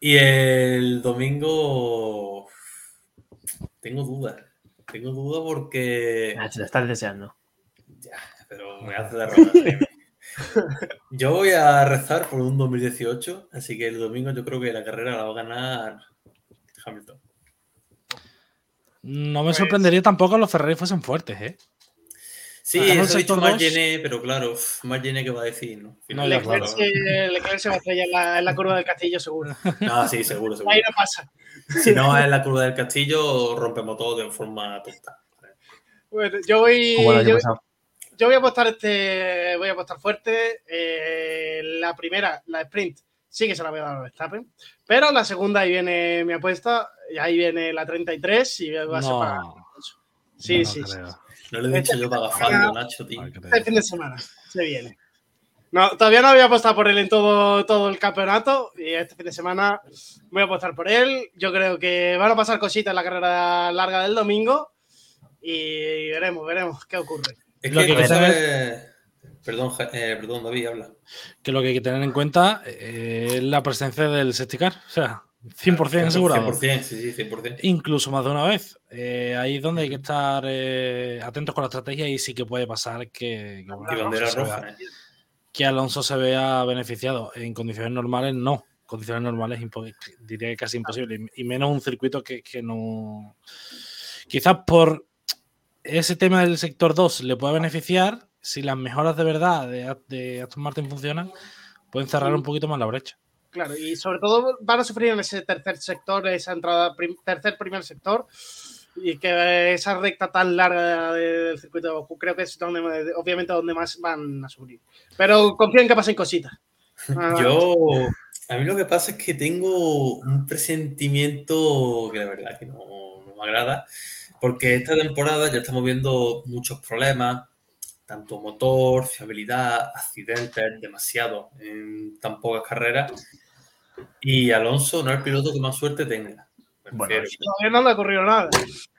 C: Y el domingo tengo dudas. Tengo dudas porque...
D: Ah, se lo estás deseando.
C: Ya, pero me hace rodar, Jaime. Yo voy a rezar por un 2018, así que el domingo yo creo que la carrera la va a ganar Hamilton.
E: No me
B: Pues-
E: sorprendería tampoco que los Ferrari fuesen fuertes, ¿eh?
C: Sí,
E: el
C: eso dicho
E: sector
C: más
E: dos.
C: llene, pero claro, más llene que va a decir, ¿no?
E: No,
B: Leclerc,
E: claro.
B: se, Leclerc se va a estrellar en la, en la curva del castillo, seguro.
C: Ah, sí, seguro, seguro.
B: Ahí no pasa.
C: Si no es la curva del castillo, rompemos todo de forma tonta.
B: Bueno, yo voy, yo voy a apostar este, voy a apostar fuerte. Eh, la primera, la sprint, sí que se la voy a dar a Verstappen. Pero la segunda, ahí viene mi apuesta, y ahí viene la 33 y va a ser para. Sí,
E: no
B: sí, sí.
E: creo.
C: No le he dicho yo para Faldo, Nacho, tío.
B: Este fin de semana se viene. No, todavía no había apostado por él en todo, todo el campeonato y este fin de semana voy a apostar por él. Yo creo que van a pasar cositas en la carrera larga del domingo y veremos, veremos qué ocurre.
C: Es
E: Lo
C: que,
E: que hay
C: Perdón, eh, perdón, David, habla.
E: Que lo que hay que tener en cuenta eh, es la presencia del safety car. O sea, 100% asegurado.
C: 100%, sí, sí, 100%.
E: Incluso más de una vez. Eh, ahí es donde hay que estar eh, atentos con la estrategia y sí que puede pasar que, que, bueno, Alonso se vea-
C: roja,
E: que Alonso se vea beneficiado. En condiciones normales, no. Condiciones normales, diría que casi imposible. Y y menos un circuito que, que no. Quizás por ese tema del sector 2 le pueda beneficiar. Si las mejoras de verdad de, Aston Martin funcionan, pueden cerrar un poquito más la brecha.
B: Claro, y sobre todo van a sufrir en ese tercer sector, esa entrada, prim- tercer, primer sector, y que esa recta tan larga del circuito de Bakú creo que es donde, obviamente, donde más van a sufrir. Pero confío en que pasen cositas. Ah,
C: Yo, a mí lo que pasa es que tengo un presentimiento que la verdad que no, no me agrada, porque esta temporada ya estamos viendo muchos problemas, tanto motor, fiabilidad, accidentes, demasiado en tan pocas carreras, y Alonso no es el piloto que más suerte tenga.
D: Bueno.
B: Todavía no le ha ocurrido nada.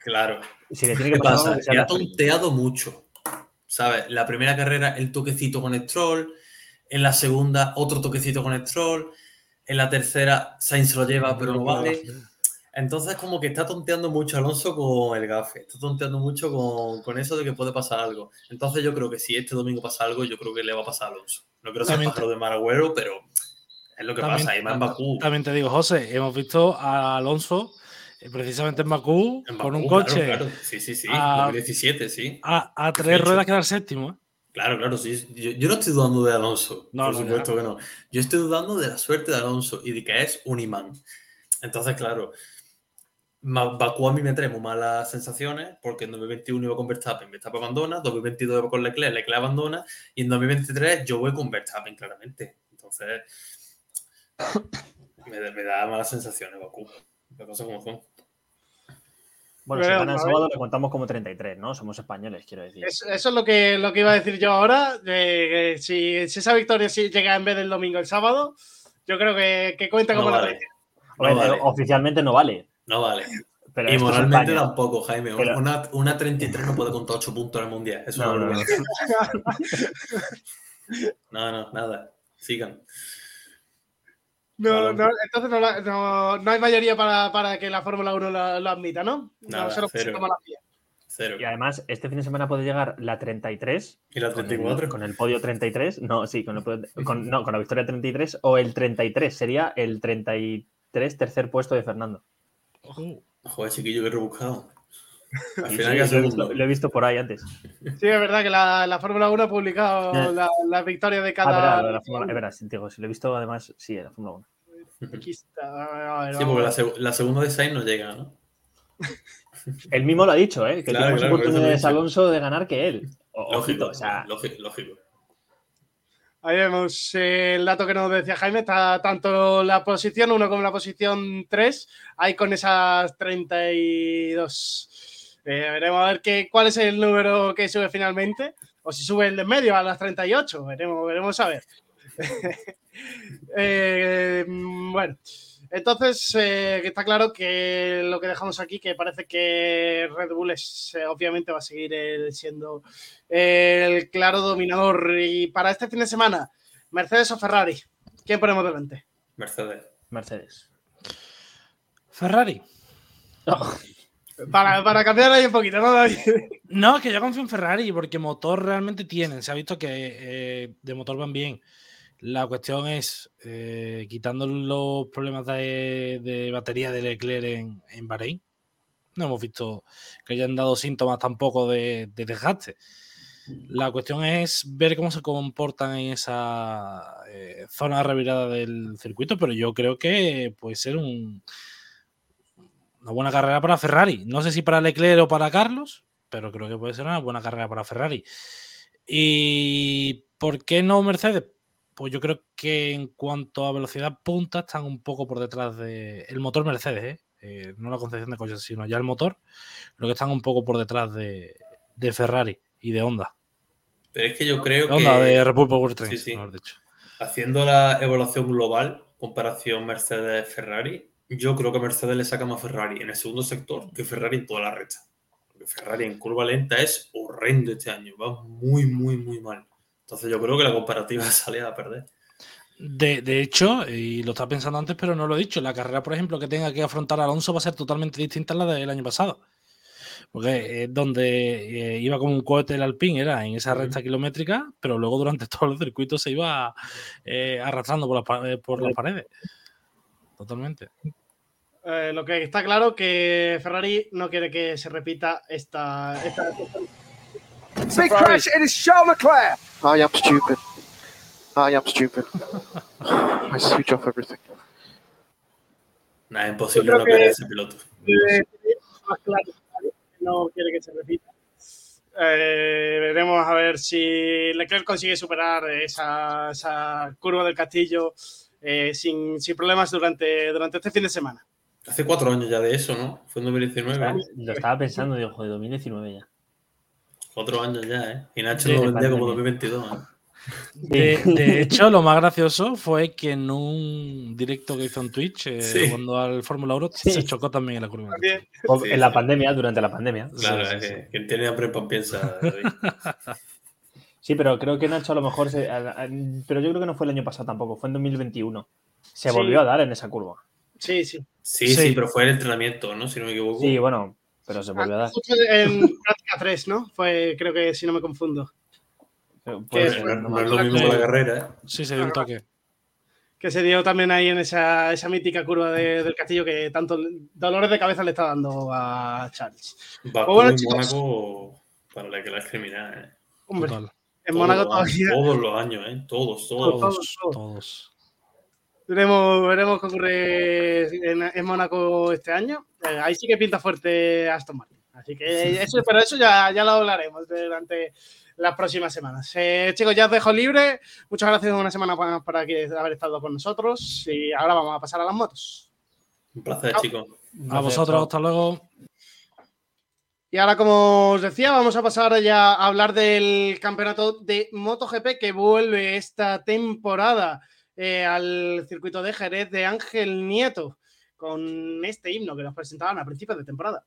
C: claro.
D: Si le tiene
C: ¿Qué
D: que pasar,
C: pasa?
D: que
C: ha tonteado mucho. ¿Sabes? La primera carrera, el toquecito con Stroll. En la segunda, otro toquecito con Stroll. En la tercera, Sainz se lo lleva, pero no vale. Entonces, como que está tonteando mucho Alonso con el gafe. Está tonteando mucho con, con eso de que puede pasar algo. Entonces, yo creo que si este domingo pasa algo, yo creo que le va a pasar a Alonso. No quiero ser
E: También-
C: pájaro de Maragüero, pero es lo que
E: También-
C: pasa. Y más en Bakú.
E: También te digo, José, hemos visto a Alonso eh, precisamente en Bakú,
C: En
E: con un
C: claro,
E: coche
C: claro. Sí, sí, sí.
E: Ah.
C: 2017, sí.
E: a, a tres
C: fecha.
E: ruedas quedar séptimo. ¿eh?
C: Claro, claro, sí. Yo, yo no estoy dudando de Alonso.
E: No,
C: por
E: no,
C: supuesto que no. Yo estoy dudando de la suerte de Alonso y de que es un imán. Entonces, claro, Bakú a mí me trae muy malas sensaciones porque en 2021 iba con Verstappen, Verstappen abandona, 2022 iba con Leclerc, Leclerc abandona y en 2023 yo voy con Verstappen, claramente. Entonces, me, da- me da malas sensaciones Bakú. Las cosas como son.
D: Bueno, si
B: Pero,
D: gana el
B: a ver.
D: sábado le contamos como 33, ¿no? Somos españoles, quiero decir.
B: Eso, eso es lo que, lo que iba a decir yo ahora. si, si esa victoria llega en vez del domingo el sábado, yo creo que, que cuenta
C: No
B: como la
C: vale. No vale.
D: Oficialmente no vale.
C: No vale.
D: Pero
C: Y
D: es
C: moralmente
D: España.
C: tampoco, Jaime.
D: Pero-
C: Una, una 33 no puede contar 8 puntos en el mundial. Eso
D: No,
C: no,
D: no,
C: lo
D: no.
C: No, no, nada. Sigan.
B: No, no, entonces no, la- no- no hay mayoría para, para que la Fórmula 1 lo, lo admita, ¿no?
C: Nada,
B: no se lo la.
C: Cero.
D: Y además, este fin de semana puede llegar la 33.
C: ¿Y la
D: con el-
C: 34?
D: Con el, podio 33. No, sí, con, el podio- con- no, con la victoria 33. O el 33. Sería el 33 tercer puesto de Fernando.
C: Joder, chiquillo, que rebuscado. Al final
D: sí,
C: ya
D: lo, he visto, lo he visto por ahí antes.
B: Sí, es verdad que la, la Fórmula 1 ha publicado
D: Ya.
B: la, la victoria de
D: Ah,
B: cada.
D: verdad, la Fórmula- es verdad, sí, digo, si lo he visto además, sí, en la Fórmula 1.
B: Aquí está. A ver,
C: Sí, porque la,
B: ver.
C: seg- la segunda de Sainz no llega, ¿no?
D: Él mismo lo ha dicho, ¿eh? Que
C: Claro,
D: tiene más
C: claro, he
D: oportunidades
C: dicho.
D: Alonso de ganar que él. O-
C: Lógico,
D: ojito, o sea,
C: lógico, lógico.
B: Ahí vemos eh, el dato que nos decía Jaime. Está tanto la posición 1 como la posición 3. Ahí con esas 32. Eh, veremos a ver qué, cuál es el número que sube finalmente. O si sube el de medio a las 38. Veremos, veremos a ver. Eh, bueno, entonces eh, está claro que lo que dejamos aquí, que parece que Red Bull es, eh, obviamente va a seguir eh, siendo el claro dominador. Y para este fin de semana, Mercedes o Ferrari, ¿quién ponemos delante?
C: Mercedes.
D: Mercedes.
E: Ferrari.
B: Para, para cambiar ahí un poquito, ¿no? David?
E: No, es que yo confío en Ferrari porque motor realmente tienen. Se ha visto que eh, de motor van bien. La cuestión es, eh, quitando los problemas de, de batería de Leclerc en, en Bahrein, no hemos visto que hayan dado síntomas tampoco de, de desgaste. La cuestión es ver cómo se comportan en esa eh, zona revirada del circuito, pero yo creo que puede ser un, una buena carrera para Ferrari. No sé si para Leclerc o para Carlos, pero creo que puede ser una buena carrera para Ferrari. ¿Y por qué no Mercedes? Pues yo creo que en cuanto a velocidad punta están un poco por detrás de el motor Mercedes, ¿eh? Eh, no la concepción de coches, sino ya el motor, lo que están un poco por detrás de, de Ferrari y de Honda.
C: Pero es que yo creo
E: Honda
C: que
E: de Red Bull Power Trains,
C: Sí, sí.
E: mejor dicho.
C: haciendo la evaluación global, comparación Mercedes-Ferrari, yo creo que Mercedes le saca más Ferrari en el segundo sector que Ferrari en toda la recta. Porque Ferrari en curva lenta es horrendo este año, va muy, muy, muy mal. Entonces yo creo que la comparativa sale a perder.
E: De, de hecho, y lo estaba pensando antes, pero no lo he dicho, la carrera, por ejemplo, que tenga que afrontar Alonso va a ser totalmente distinta a la del año pasado. Porque es donde eh, iba como un cohete el Alpine, era en esa recta kilométrica, pero luego durante todos los circuitos se iba eh, arrastrando por, las pa- eh, por las paredes. Totalmente.
B: Eh, lo que está claro que Ferrari no quiere que se repita esta. esta-
F: Big crash, it is Charles Leclerc.
G: I am stupid. I am stupid. I switch off everything.
C: Nada, es imposible no
B: que-
C: querer ese piloto.
B: eh, más claro que no quiere que se repita. Eh, veremos a ver si Leclerc consigue superar esa, esa curva del castillo eh, sin, sin problemas durante, durante este fin de semana.
C: Hace cuatro años ya de eso, ¿no? Fue en 2019. ¿no?
D: Lo estaba pensando, digo, joder, 2019 ya.
C: Cuatro años ya, ¿eh? Y Nacho
E: Sí,
C: lo vendía como
D: pandemia.
C: 2022. ¿eh?
E: De, de hecho, lo más gracioso fue que en un directo que hizo en Twitch, eh,
C: Sí.
E: cuando al Fórmula 1
D: Sí.
E: se chocó también en la curva.
C: Sí,
D: en la pandemia, durante la pandemia.
C: Claro,
E: sí,
C: es
E: sí.
C: que quien tiene hambre pan piensa.
D: Sí, pero creo que Nacho a lo mejor. se- a- a- pero yo creo que no fue el año pasado tampoco, fue en 2021. Se
B: Sí.
D: volvió a dar en esa curva.
B: sí, sí.
C: Sí,
E: Sí.
C: sí, pero fue el entrenamiento, ¿no? Si no me equivoco.
D: Sí, bueno, pero se volvió a dar.
B: En práctica 3, ¿no? Fue, creo que si no me confundo. Que fue-
D: no
C: es lo mismo que la carrera, ¿eh?
E: Sí, se dio un toque.
B: que se dio también ahí en esa, esa mítica curva de- del castillo que tanto dolores de cabeza le está dando a Charles.
C: Bakú
B: Pues bueno, chicos.
C: Mónaco, para la que la es criminal, ¿eh?
B: Hombre,
E: Total.
B: en Mónaco todavía
C: Todos los años, ¿eh? Todos, todos.
B: Todos,
E: Todos,
B: todos. Veremos, veremos qué ocurre en, en Mónaco este año. Eh, ahí sí que pinta fuerte Aston Martin. Así que eso, pero eso ya, ya lo hablaremos durante las próximas semanas. Eh, chicos, ya os dejo libre. Muchas gracias una semana más por aquí haber estado con nosotros. Y ahora vamos a pasar a las motos.
C: Un placer,
B: Chao.
C: chicos.
E: A vosotros, hasta luego.
B: Y ahora, como os decía, vamos a pasar ya a hablar del campeonato de MotoGP que vuelve esta temporada eh, al circuito de Jerez de Ángel Nieto con este himno que nos presentaban a principios de temporada.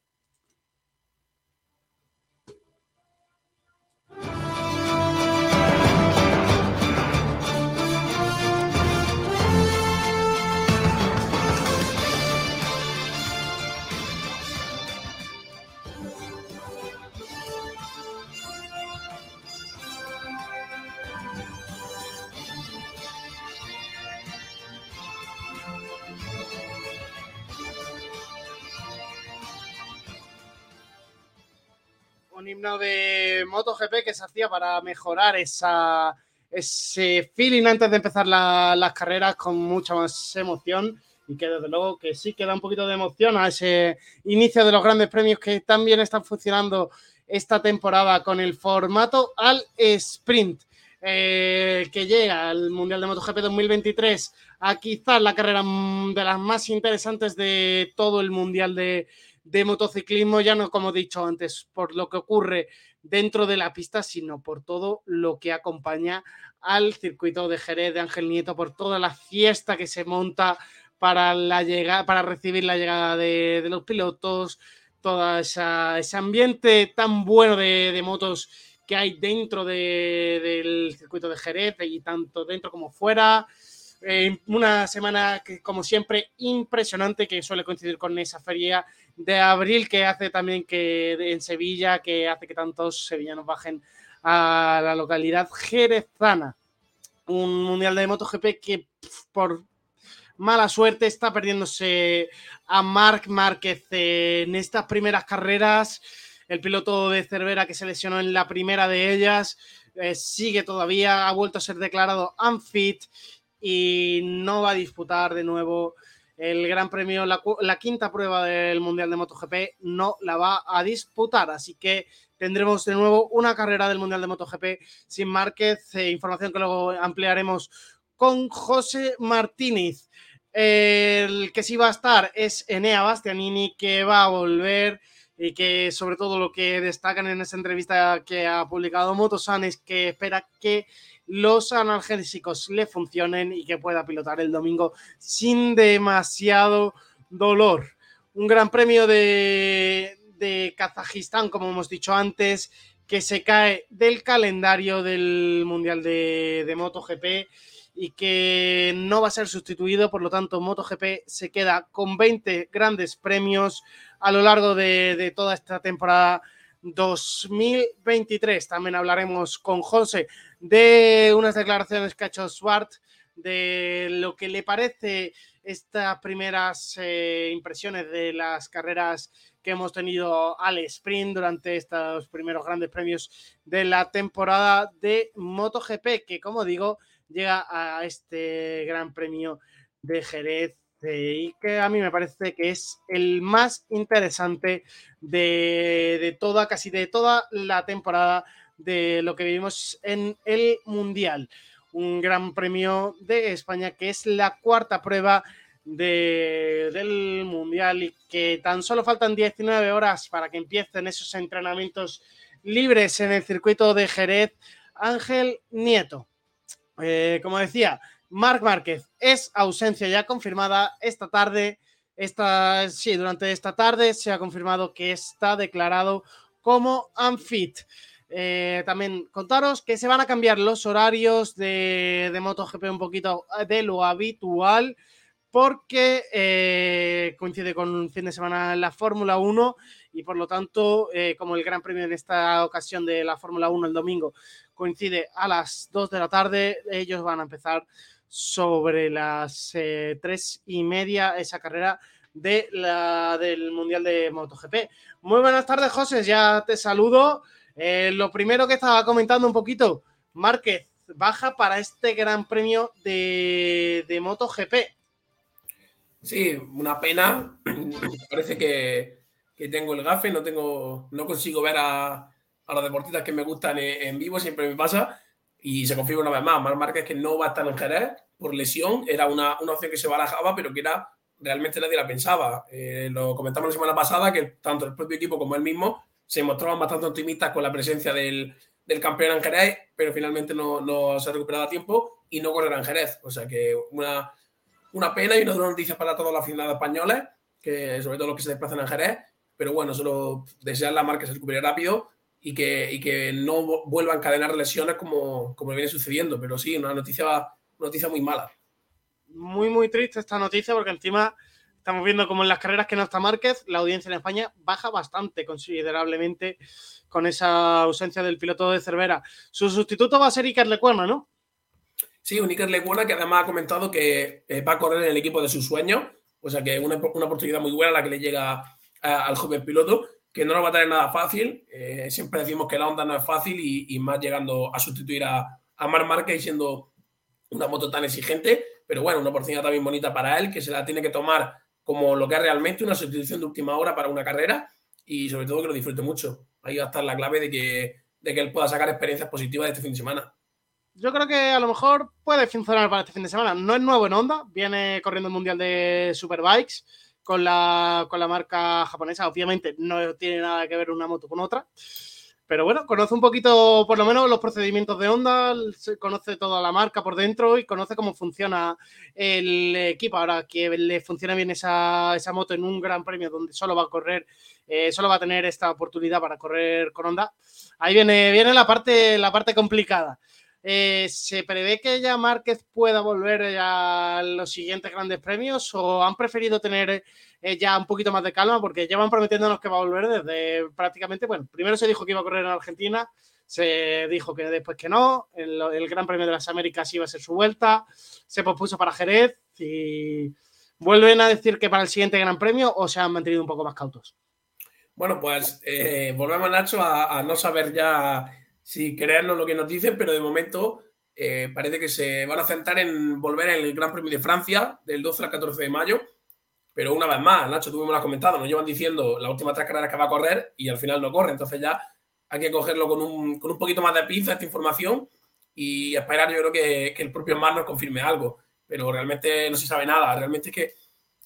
B: Un himno de MotoGP que se hacía para mejorar esa, ese feeling antes de empezar la- las carreras con mucha más emoción. Y que desde luego que sí que da un poquito de emoción a ese inicio de los grandes premios que también están funcionando esta temporada con el formato al sprint eh, que llega al Mundial de MotoGP 2023 a quizás la carrera mm, de las más interesantes de todo el Mundial de, de motociclismo, ya no como he dicho antes, por lo que ocurre dentro de la pista, sino por todo lo que acompaña al circuito de Jerez de Ángel Nieto, por toda la fiesta que se monta para, la llegada, para recibir la llegada de, los pilotos, todo ese ambiente tan bueno de, de motos que hay dentro de- del circuito de Jerez y tanto dentro como fuera. Eh, una semana que, como siempre, impresionante que suele coincidir con esa feria de abril que hace también que en Sevilla, que hace que tantos sevillanos bajen a la localidad jerezana. Un mundial de MotoGP que por mala suerte está perdiéndose a Marc Márquez en estas primeras carreras. El piloto de Cervera que se lesionó en la primera de ellas eh, sigue todavía, ha vuelto a ser declarado unfit y no va a disputar de nuevo el Gran Premio, la, quinta prueba del Mundial de MotoGP no la va a disputar, así que tendremos de nuevo una carrera del Mundial de MotoGP sin Márquez, eh, información que luego ampliaremos con José Martínez. El que sí va a estar es Enea Bastianini, que va a volver y que sobre todo lo que destacan en esa entrevista que ha publicado Motosan es que espera que los analgésicos le funcionen y que pueda pilotar el domingo sin demasiado dolor. Un gran premio de, de Kazajistán, como hemos dicho antes, que se cae del calendario del Mundial de, MotoGP y que no va a ser sustituido, por lo tanto MotoGP se queda con 20 grandes premios a lo largo de toda esta temporada 2023. También hablaremos con José de unas declaraciones que ha hecho Swart, de lo que le parece estas primeras eh, impresiones de las carreras que hemos tenido al sprint durante estos primeros grandes premios de la temporada de MotoGP, que como digo, llega a este gran premio de Jerez y que a mí me parece que es el más interesante de, de toda, casi de toda la temporada de lo que vivimos en el Mundial. Un gran premio de España que es la cuarta prueba de- del Mundial y que tan solo faltan 19 horas para que empiecen esos entrenamientos libres en el circuito de Jerez. Ángel Nieto. Eh, como decía, Marc Márquez es ausencia ya confirmada esta tarde. Esta, sí, durante esta tarde se ha confirmado que está declarado como unfit. Eh, también contaros que se van a cambiar los horarios de, de MotoGP un poquito de lo habitual porque eh, coincide con un fin de semana la Fórmula 1 y por lo tanto, eh, como el Gran Premio en esta ocasión de la Fórmula 1 el domingo coincide a las 2 de la tarde, ellos van a empezar sobre las eh, tres y media esa carrera de la, del Mundial de MotoGP. Muy buenas tardes, José, ya te saludo. Eh, lo primero que estaba comentando un poquito, Márquez baja para este Gran Premio de, MotoGP.
H: Sí, una pena. Parece que, que, tengo el gafe, no tengo, no consigo ver a, a los deportistas que me gustan en, vivo, siempre me pasa. Y se confirma una vez más, Mar Márquez que no va a estar en Jerez por lesión, era una, una opción que se barajaba, pero que era realmente nadie la pensaba. Eh, lo comentamos la semana pasada que tanto el propio equipo como él mismo se mostraban bastante optimistas con la presencia del, del campeón en Jerez, pero finalmente no, no, se ha recuperado a tiempo y no correrá en Jerez. O sea que una, una pena y una dura noticia para todos los aficionados españoles, que sobre todo los que se desplazan en Jerez. Pero bueno, solo desear la marca se recupere rápido y que, y que no vuelva a encadenar lesiones como, como viene sucediendo. Pero sí, una noticia, una noticia muy mala
B: muy, muy triste esta noticia porque encima estamos viendo como en las carreras que no está Márquez, la audiencia en España baja bastante considerablemente con esa ausencia del piloto de Cervera. Su sustituto va a ser Iker Lecuona, ¿no?
H: Sí, un Iker Lecuona que además ha comentado que eh, va a correr en el equipo de sus sueños, o sea que una, una oportunidad muy buena la que le llega a, al joven piloto, que no lo va a tener nada fácil. Eh, siempre decimos que la onda no es fácil y, más llegando a sustituir a, a Mar Márquez siendo una moto tan exigente pero bueno, una oportunidad también bonita para él, que se la tiene que tomar como lo que es realmente una sustitución de última hora para una carrera y sobre todo que lo disfrute mucho. Ahí va a estar la clave de que, de que él pueda sacar experiencias positivas de este fin de semana.
B: Yo creo que a lo mejor puede funcionar para este fin de semana. No es nuevo en Honda, viene corriendo el Mundial de Superbikes con la, con la marca japonesa. Obviamente no tiene nada que ver una moto con otra. Pero bueno, conoce un poquito, por lo menos, los procedimientos de Honda, conoce toda la marca por dentro y conoce cómo funciona el equipo. Ahora que le funciona bien esa, esa moto en un gran premio donde solo va a correr, eh, solo va a tener esta oportunidad para correr con Honda, ahí viene, viene la, parte, la parte complicada. Eh, ¿Se prevé que ya Márquez pueda volver a los siguientes grandes premios o han preferido tener eh, ya un poquito más de calma porque llevan prometiéndonos que va a volver desde prácticamente, bueno, primero se dijo que iba a correr en Argentina, se dijo que después que no, el, Gran Premio de las Américas iba a ser su vuelta, se pospuso para Jerez y vuelven a decir que para el siguiente Gran Premio o se han mantenido un poco más cautos.
H: Bueno, pues eh, volvemos, Nacho, a, no saber ya si creernos lo que nos dicen, pero de momento eh, parece que se van a centrar en volver en el Gran Premio de Francia del 12 al 14 de mayo pero una vez más, Nacho, tú me lo has comentado, nos llevan diciendo las últimas tres carreras que va a correr y al final no corre. Entonces ya hay que cogerlo con un, con un poquito más de pinza esta información y esperar, yo creo que, que el propio Mar nos confirme algo. Pero realmente no se sabe nada. Realmente es que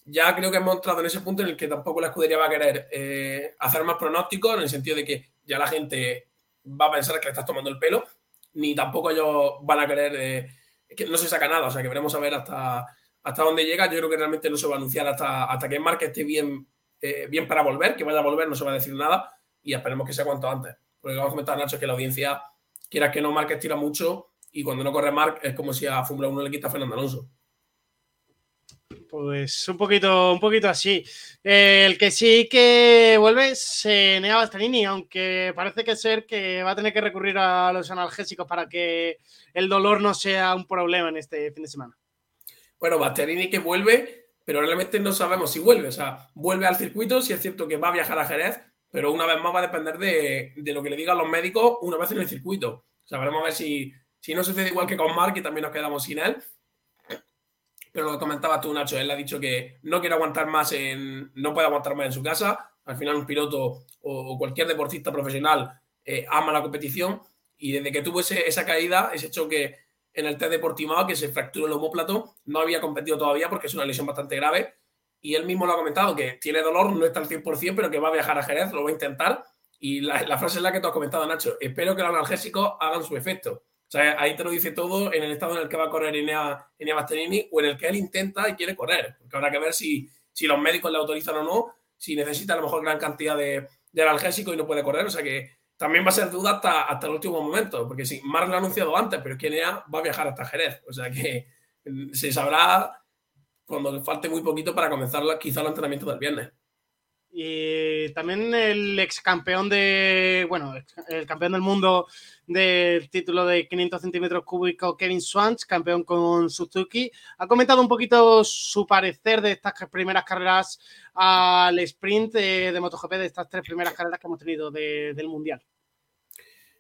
H: ya creo que hemos entrado en ese punto en el que tampoco la escudería va a querer eh, hacer más pronósticos, en el sentido de que ya la gente va a pensar que le estás tomando el pelo, ni tampoco ellos van a querer, eh, que no se saca nada, o sea que veremos a ver hasta, hasta dónde llega, yo creo que realmente no se va a anunciar hasta, hasta que Marque esté bien, eh, bien para volver, que vaya a volver, no se va a decir nada y esperemos que sea cuanto antes. Porque vamos a comentar, Nacho, que la audiencia, quiera que no, Marque tira mucho y cuando no corre Marc es como si a Fórmula 1 le quita a Fernando Alonso.
B: Pues un poquito, un poquito así. Eh, el que sí que vuelve es eh, Nea Bastianini, aunque parece que ser que va a tener que recurrir a los analgésicos para que el dolor no sea un problema en este fin de semana
H: bueno, Bastianini que vuelve, pero realmente no sabemos si vuelve. O sea, vuelve al circuito, si es cierto que va a viajar a Jerez, pero una vez más va a depender de, de lo que le digan los médicos una vez en el circuito. O sea, veremos a ver si, si no sucede igual que con Mark, y también nos quedamos sin él. Pero lo comentabas tú, Nacho, él ha dicho que no quiere aguantar más en. no puede aguantar más en su casa. Al final, un piloto o, cualquier deportista profesional eh, ama la competición. Y desde que tuvo esa caída, ese choque en el test de Portimao, que se fracturó el homóplato, no había competido todavía porque es una lesión bastante grave. Y él mismo lo ha comentado, que tiene dolor, no está al 100%, pero que va a viajar a Jerez, lo va a intentar. Y la, la frase es la que tú has comentado, Nacho. Espero que los analgésicos hagan su efecto. Sea, ahí te lo dice todo en el estado en el que va a correr Inea, Inea Bastianini o en el que él intenta y quiere correr. Porque habrá que ver si, si los médicos le autorizan o no, si necesita a lo mejor gran cantidad de, de analgésico y no puede correr. O sea que también va a ser duda hasta, hasta el último momento, porque sí, Marc lo ha anunciado antes, pero es que NEA va a viajar hasta Jerez, o sea que se sabrá cuando falte muy poquito para comenzar quizá el entrenamiento del viernes.
B: Y también el ex campeón de, bueno, el campeón del mundo del título de 500 centímetros cúbicos, Kevin Swans, campeón con Suzuki, ha comentado un poquito su parecer de estas primeras carreras al sprint de, de MotoGP, de estas tres primeras carreras que hemos tenido de, del Mundial.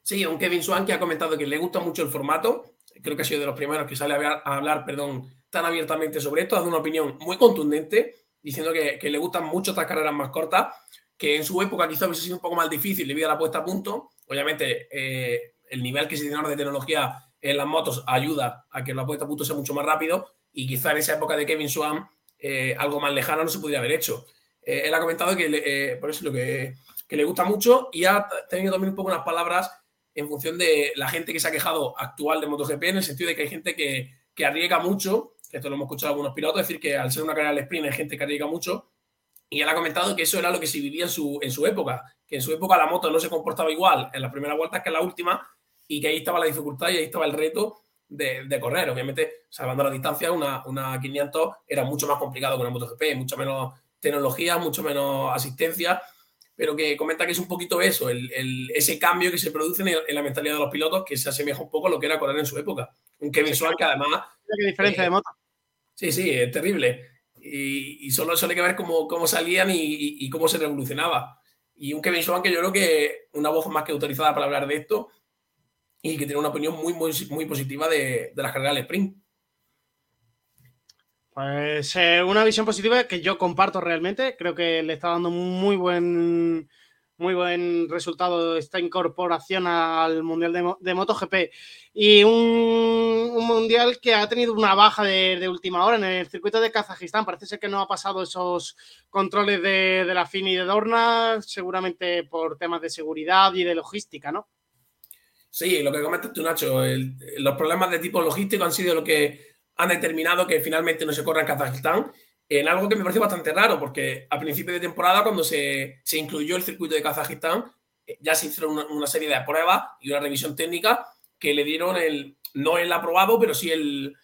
H: Sí, un Kevin Swan que ha comentado que le gusta mucho el formato, creo que ha sido de los primeros que sale a hablar, a hablar perdón, tan abiertamente sobre esto, ha dado una opinión muy contundente diciendo que, le gustan mucho estas carreras más cortas, que en su época quizá hubiese sido un poco más difícil debido a la puesta a punto. Obviamente, eh, el nivel que se tiene ahora de tecnología en las motos ayuda a que la puesta a punto sea mucho más rápido y quizá en esa época de Kevin Swan eh, algo más lejano no se podría haber hecho. Eh, él ha comentado que, eh, por eso lo que, le gusta mucho y ha tenido también un poco unas palabras en función de la gente que se ha quejado actual de MotoGP, en el sentido de que hay gente que arriesga mucho esto lo hemos escuchado algunos pilotos, decir que al ser una carrera de sprint hay gente que arriesga mucho, y él ha comentado que eso era lo que se vivía en su, en su época, que en su época la moto no se comportaba igual en las primeras vueltas que en la última, y que ahí estaba la dificultad y ahí estaba el reto de, de correr. Obviamente, salvando la distancia, una, una 500 era mucho más complicado que una MotoGP, mucho menos tecnología, mucho menos asistencia, pero que comenta que es un poquito eso, el, el, ese cambio que se produce en, el, en, la mentalidad de los pilotos, que se asemeja un poco a lo que era correr en su época. Un Kevin Swan que además...
B: ¿Qué diferencia eh, de moto?
H: Sí, sí, es terrible. Y, solo, solo hay que ver cómo, cómo salían y, cómo se revolucionaba. Y un Kevin Swan que yo creo que una voz más que autorizada para hablar de esto y que tiene una opinión muy, muy, muy positiva de, de las carreras del sprint.
B: Pues eh, una visión positiva que yo comparto realmente. Creo que le está dando muy buen muy buen resultado esta incorporación al Mundial de, MotoGP. Y un, un, Mundial que ha tenido una baja de, última hora en el circuito de Kazajistán. Parece ser que no ha pasado esos controles de, de la FINI y de Dorna, seguramente por temas de seguridad y de logística, ¿no?
H: Sí, lo que comentas tú, Nacho, los problemas de tipo logístico han sido lo que han determinado que finalmente no se corra en Kazajistán en algo que me parece bastante raro, porque a principio de temporada, cuando se, se incluyó el circuito de Kazajistán, eh, ya se hicieron una, una, serie de pruebas y una revisión técnica que le dieron el, no el aprobado, pero sí el,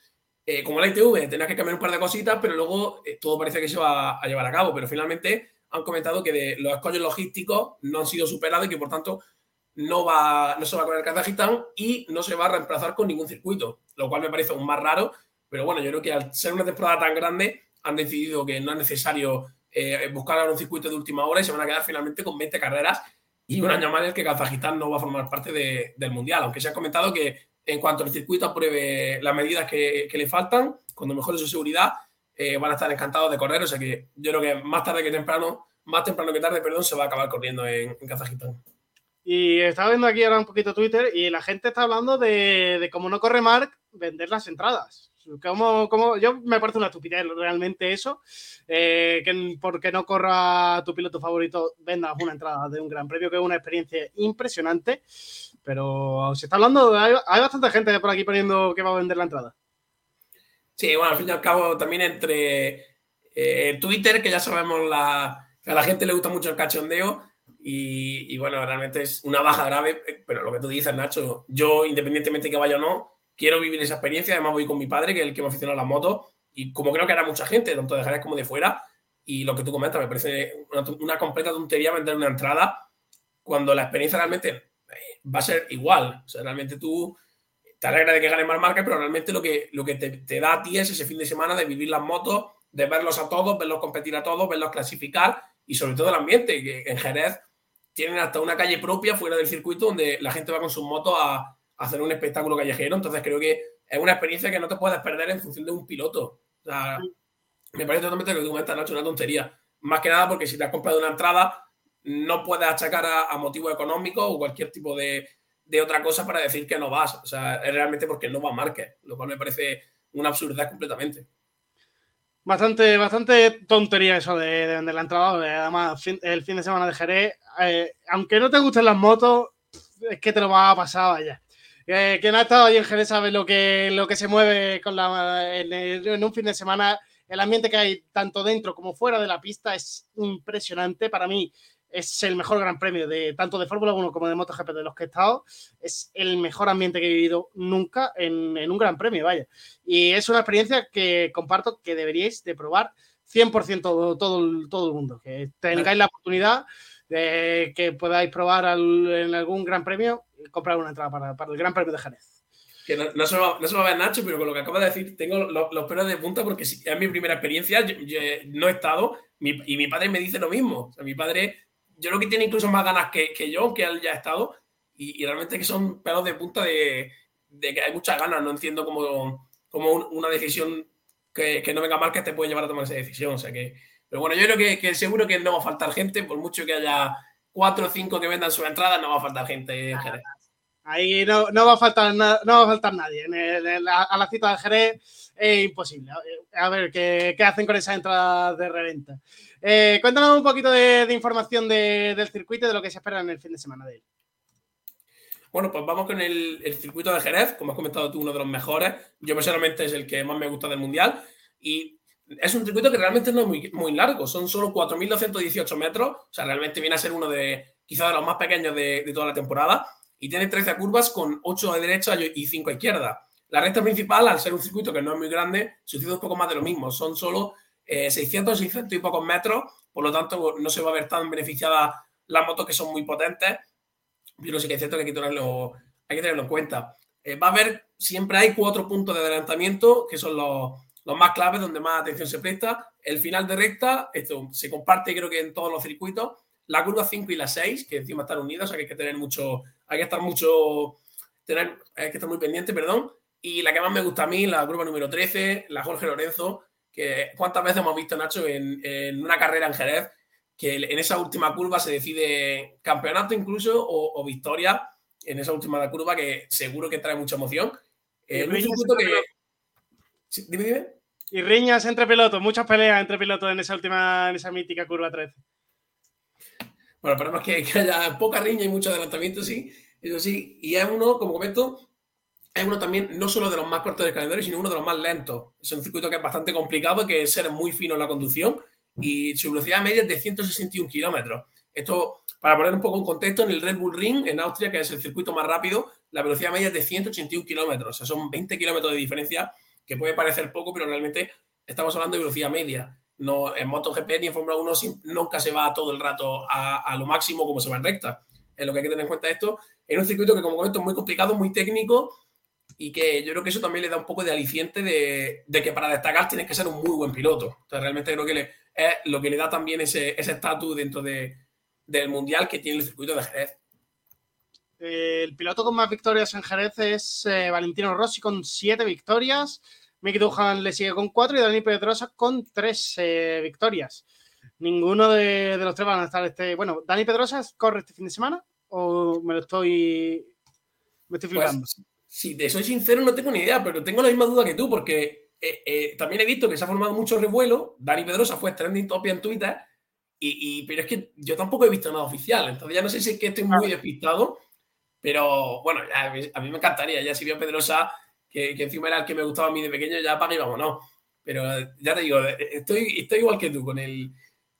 H: eh, como la ITV, tenía que cambiar un par de cositas, pero luego eh, todo parece que se va a llevar a cabo, pero finalmente han comentado que los escollos logísticos no han sido superados y que por tanto no, va, no se va a correr Kazajistán y no se va a reemplazar con ningún circuito, lo cual me parece aún más raro, pero bueno, yo creo que al ser una temporada tan grande, han decidido que no es necesario eh, buscar un circuito de última hora y se van a quedar finalmente con 20 carreras y un año más es que Kazajistán no va a formar parte de, del Mundial, aunque se ha comentado que en cuanto el circuito apruebe las medidas que, le faltan, cuando mejore su seguridad, eh, van a estar encantados de correr, o sea que yo creo que más tarde que temprano, más temprano que tarde, perdón, se va a acabar corriendo en, en Kazajistán.
B: Y estaba viendo aquí ahora un poquito Twitter y la gente está hablando de, de cómo no corre Mark, vender las entradas. ¿Cómo, cómo? Yo me parece una estupidez realmente eso, eh, que porque no corra tu piloto favorito vendas una entrada de un gran premio, que es una experiencia impresionante, pero se está hablando, hay, bastante gente por aquí poniendo que va a vender la entrada.
H: Sí, bueno, al fin y al cabo también entre eh, Twitter, que ya sabemos la, que a la gente le gusta mucho el cachondeo, y, bueno, realmente es una baja grave, pero lo que tú dices, Nacho, yo independientemente que vaya o no, quiero vivir esa experiencia. Además, voy con mi padre, que es el que me aficionó a las motos, y como creo que hará mucha gente, tanto de Jerez como de fuera. Y lo que tú comentas, me parece una, una completa tontería vender una entrada cuando la experiencia realmente eh, va a ser igual. O sea, realmente tú te alegra de que gane más marca, pero realmente lo que, lo que te, te, da a ti es ese fin de semana de vivir las motos, de verlos a todos, verlos competir a todos, verlos clasificar y sobre todo el ambiente, que en Jerez tienen hasta una calle propia fuera del circuito donde la gente va con sus motos a, hacer un espectáculo callejero. Entonces creo que es una experiencia que no te puedes perder en función de un piloto. O sea, me parece totalmente lo que tú comentas, Nacho, una tontería. Más que nada porque si te has comprado una entrada, no puedes achacar a, a motivo económico o cualquier tipo de, de, otra cosa para decir que no vas. O sea, es realmente porque no va a Márquez, lo cual me parece una absurdidad completamente.
B: Bastante, bastante tontería eso de, de vender la entrada. Además, fin, el fin de semana de Jerez, eh, aunque no te gusten las motos, es que te lo va a pasar allá. Eh, quien ha estado ahí en Jerez sabe lo que, lo que se mueve con la, en, en, un fin de semana. El ambiente que hay tanto dentro como fuera de la pista es impresionante. Para mí es el mejor gran premio de tanto de Fórmula 1 como de MotoGP de los que he estado. Es el mejor ambiente que he vivido nunca en, en un gran premio, vaya. Y es una experiencia que comparto que deberíais de probar 100% todo, todo, el- todo el mundo. Que tengáis la oportunidad de que podáis probar al- en algún gran premio comprar una entrada para, para el Gran Premio de Jerez.
H: Que no, no se va, no se lo va Nacho, pero con lo que acaba de decir, tengo los, los pelos de punta porque sí, es mi primera experiencia. Yo, yo no he estado mi- y mi padre me dice lo mismo. O sea, mi padre, yo creo que tiene incluso más ganas que, que yo, que él ya ha estado. Y, y realmente que son pelos de punta de, de que hay muchas ganas. No entiendo cómo, cómo un- una decisión que, que no venga mal que te puede llevar a tomar esa decisión. O sea que, pero bueno, yo creo que, que seguro que no va a faltar gente, por mucho que haya cuatro o cinco que vendan su entrada, no va a faltar gente en Jerez.
B: Ahí no, no va a faltar no va a faltar nadie. En el- en la- a la cita de Jerez es imposible. A ver qué, qué hacen con esas entradas de reventa. Eh, cuéntanos un poquito de, de información de- del circuito y de lo que se espera en el fin de semana de él.
H: Bueno, pues vamos con el, el circuito de Jerez, como has comentado tú, uno de los mejores. Yo personalmente es el que más me gusta del Mundial. Y es un circuito que realmente no es muy, muy largo, son solo 4.218 metros. O sea, realmente viene a ser uno de quizás de los más pequeños de, de toda la temporada. Y tiene 13 curvas con 8 a derecha y 5 a izquierda. La recta principal, al ser un circuito que no es muy grande, sucede un poco más de lo mismo. Son solo eh, 600, 600 y pocos metros. Por lo tanto, no se va a ver tan beneficiada las motos que son muy potentes pero sí que es cierto que hay que tenerlo, hay que tenerlo en cuenta. Eh, va a haber, siempre hay cuatro puntos de adelantamiento, que son los, los más claves, donde más atención se presta. El final de recta, esto se comparte creo que en todos los circuitos. La curva 5 y la 6, que encima están unidas, o sea que hay que tener mucho, hay que estar mucho, tener, hay que estar muy pendiente, perdón. Y la que más me gusta a mí, la curva número 13, la Jorge Lorenzo, que cuántas veces hemos visto, Nacho, en, en una carrera en Jerez, que en esa última curva se decide campeonato incluso o, o victoria en esa última curva que seguro que trae mucha emoción. Eh, un
B: riñas
H: circuito que... dime, dime.
B: Y riñas entre pilotos, muchas peleas entre pilotos en esa última, en esa mítica curva 13.
H: Bueno, esperemos que, que haya poca riña y mucho adelantamiento, sí. Eso sí. Y es uno, como comento, es uno también, no solo de los más cortos del calendario, sino uno de los más lentos. Es un circuito que es bastante complicado, que es ser muy fino en la conducción y su velocidad media es de 161 kilómetros. Esto, para poner un poco en contexto, en el Red Bull Ring, en Austria, que es el circuito más rápido, la velocidad media es de 181 kilómetros. O sea, son 20 kilómetros de diferencia, que puede parecer poco, pero realmente estamos hablando de velocidad media. No, en MotoGP ni en Fórmula 1 sim- nunca se va todo el rato a, lo máximo como se va en recta. Es lo que hay que tener en cuenta esto. En un circuito que, como comento, es muy complicado, muy técnico y que yo creo que eso también le da un poco de aliciente de, que para destacar tienes que ser un muy buen piloto. Sea, realmente creo que es lo que le da también ese estatus dentro de, del mundial que tiene el circuito de Jerez.
B: Eh, el piloto con más victorias en Jerez es eh, Valentino Rossi con siete victorias. Mick Duhan le sigue con cuatro y Dani Pedrosa con tres eh, victorias. Ninguno de, de los tres van a estar este. Bueno, ¿Dani Pedrosa corre este fin de semana? ¿O me lo estoy. Me estoy flipando?
H: Pues, si te soy sincero, no tengo ni idea, pero tengo la misma duda que tú, porque eh, también he visto que se ha formado mucho revuelo. Dani Pedrosa fue trending topic en Twitter, y, y- pero es que yo tampoco he visto nada oficial. Entonces ya no sé si es que estoy muy despistado, pero bueno, a, mí, a mí me encantaría. Ya si veo a Pedrosa, que, que encima era el que me gustaba a mí de pequeño, ya para y vámonos. Pero ya te digo, eh, estoy, estoy igual que tú, con el,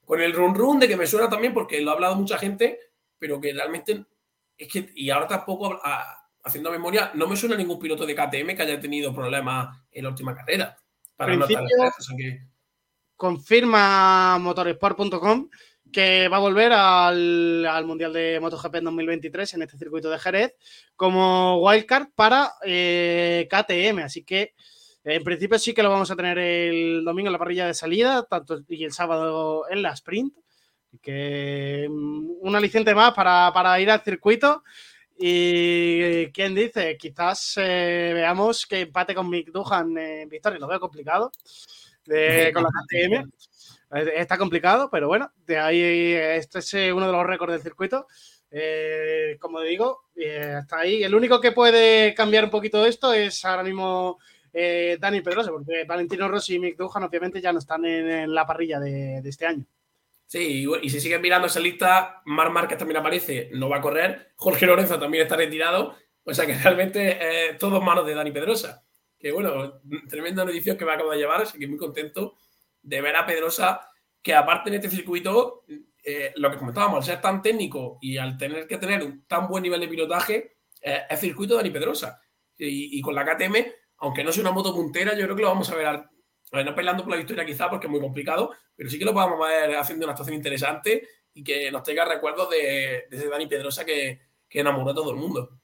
H: con el run run de que me suena también, porque lo ha hablado mucha gente, pero que realmente es que, y ahora tampoco, a- haciendo memoria, no me suena ningún piloto de KTM que haya tenido problemas en la última carrera. Para no que-
B: confirma motorsport.com que va a volver al, al Mundial de MotoGP en 2023 en este circuito de Jerez como wildcard para eh, KTM. Así que eh, en principio sí que lo vamos a tener el domingo en la parrilla de salida tanto, y el sábado en la sprint. Que mm, un aliciente más para, para ir al circuito. Y quién dice, quizás eh, veamos que empate con Mick Duhan en victoria. Lo veo complicado de- con la KTM. Está complicado, pero bueno, de ahí este es eh, uno de los récords del circuito. Eh, como digo, eh, ahí. El único que puede cambiar un poquito esto es ahora mismo eh, Dani Pedrosa, porque Valentino Rossi y Mick Duhan obviamente ya no están en, la parrilla de, este año.
H: Sí, y, si siguen mirando esa lista, Mar Márquez también aparece, no va a correr. Jorge Lorenzo también está retirado. O sea que realmente todo manos de Dani Pedrosa. Que bueno, tremenda noticia que me acabo de llevar, así que muy contento de ver a Pedrosa, que aparte en este circuito, eh, lo que comentábamos, al ser tan técnico y al tener que tener un tan buen nivel de pilotaje, eh, es circuito de Dani Pedrosa. Y, con la KTM, aunque no sea una moto puntera, yo creo que lo vamos a ver A no peleando por la victoria quizá porque es muy complicado, pero sí que lo podamos ver haciendo una actuación interesante y que nos traiga recuerdos de, de ese Dani Pedrosa que, que enamoró a todo el mundo.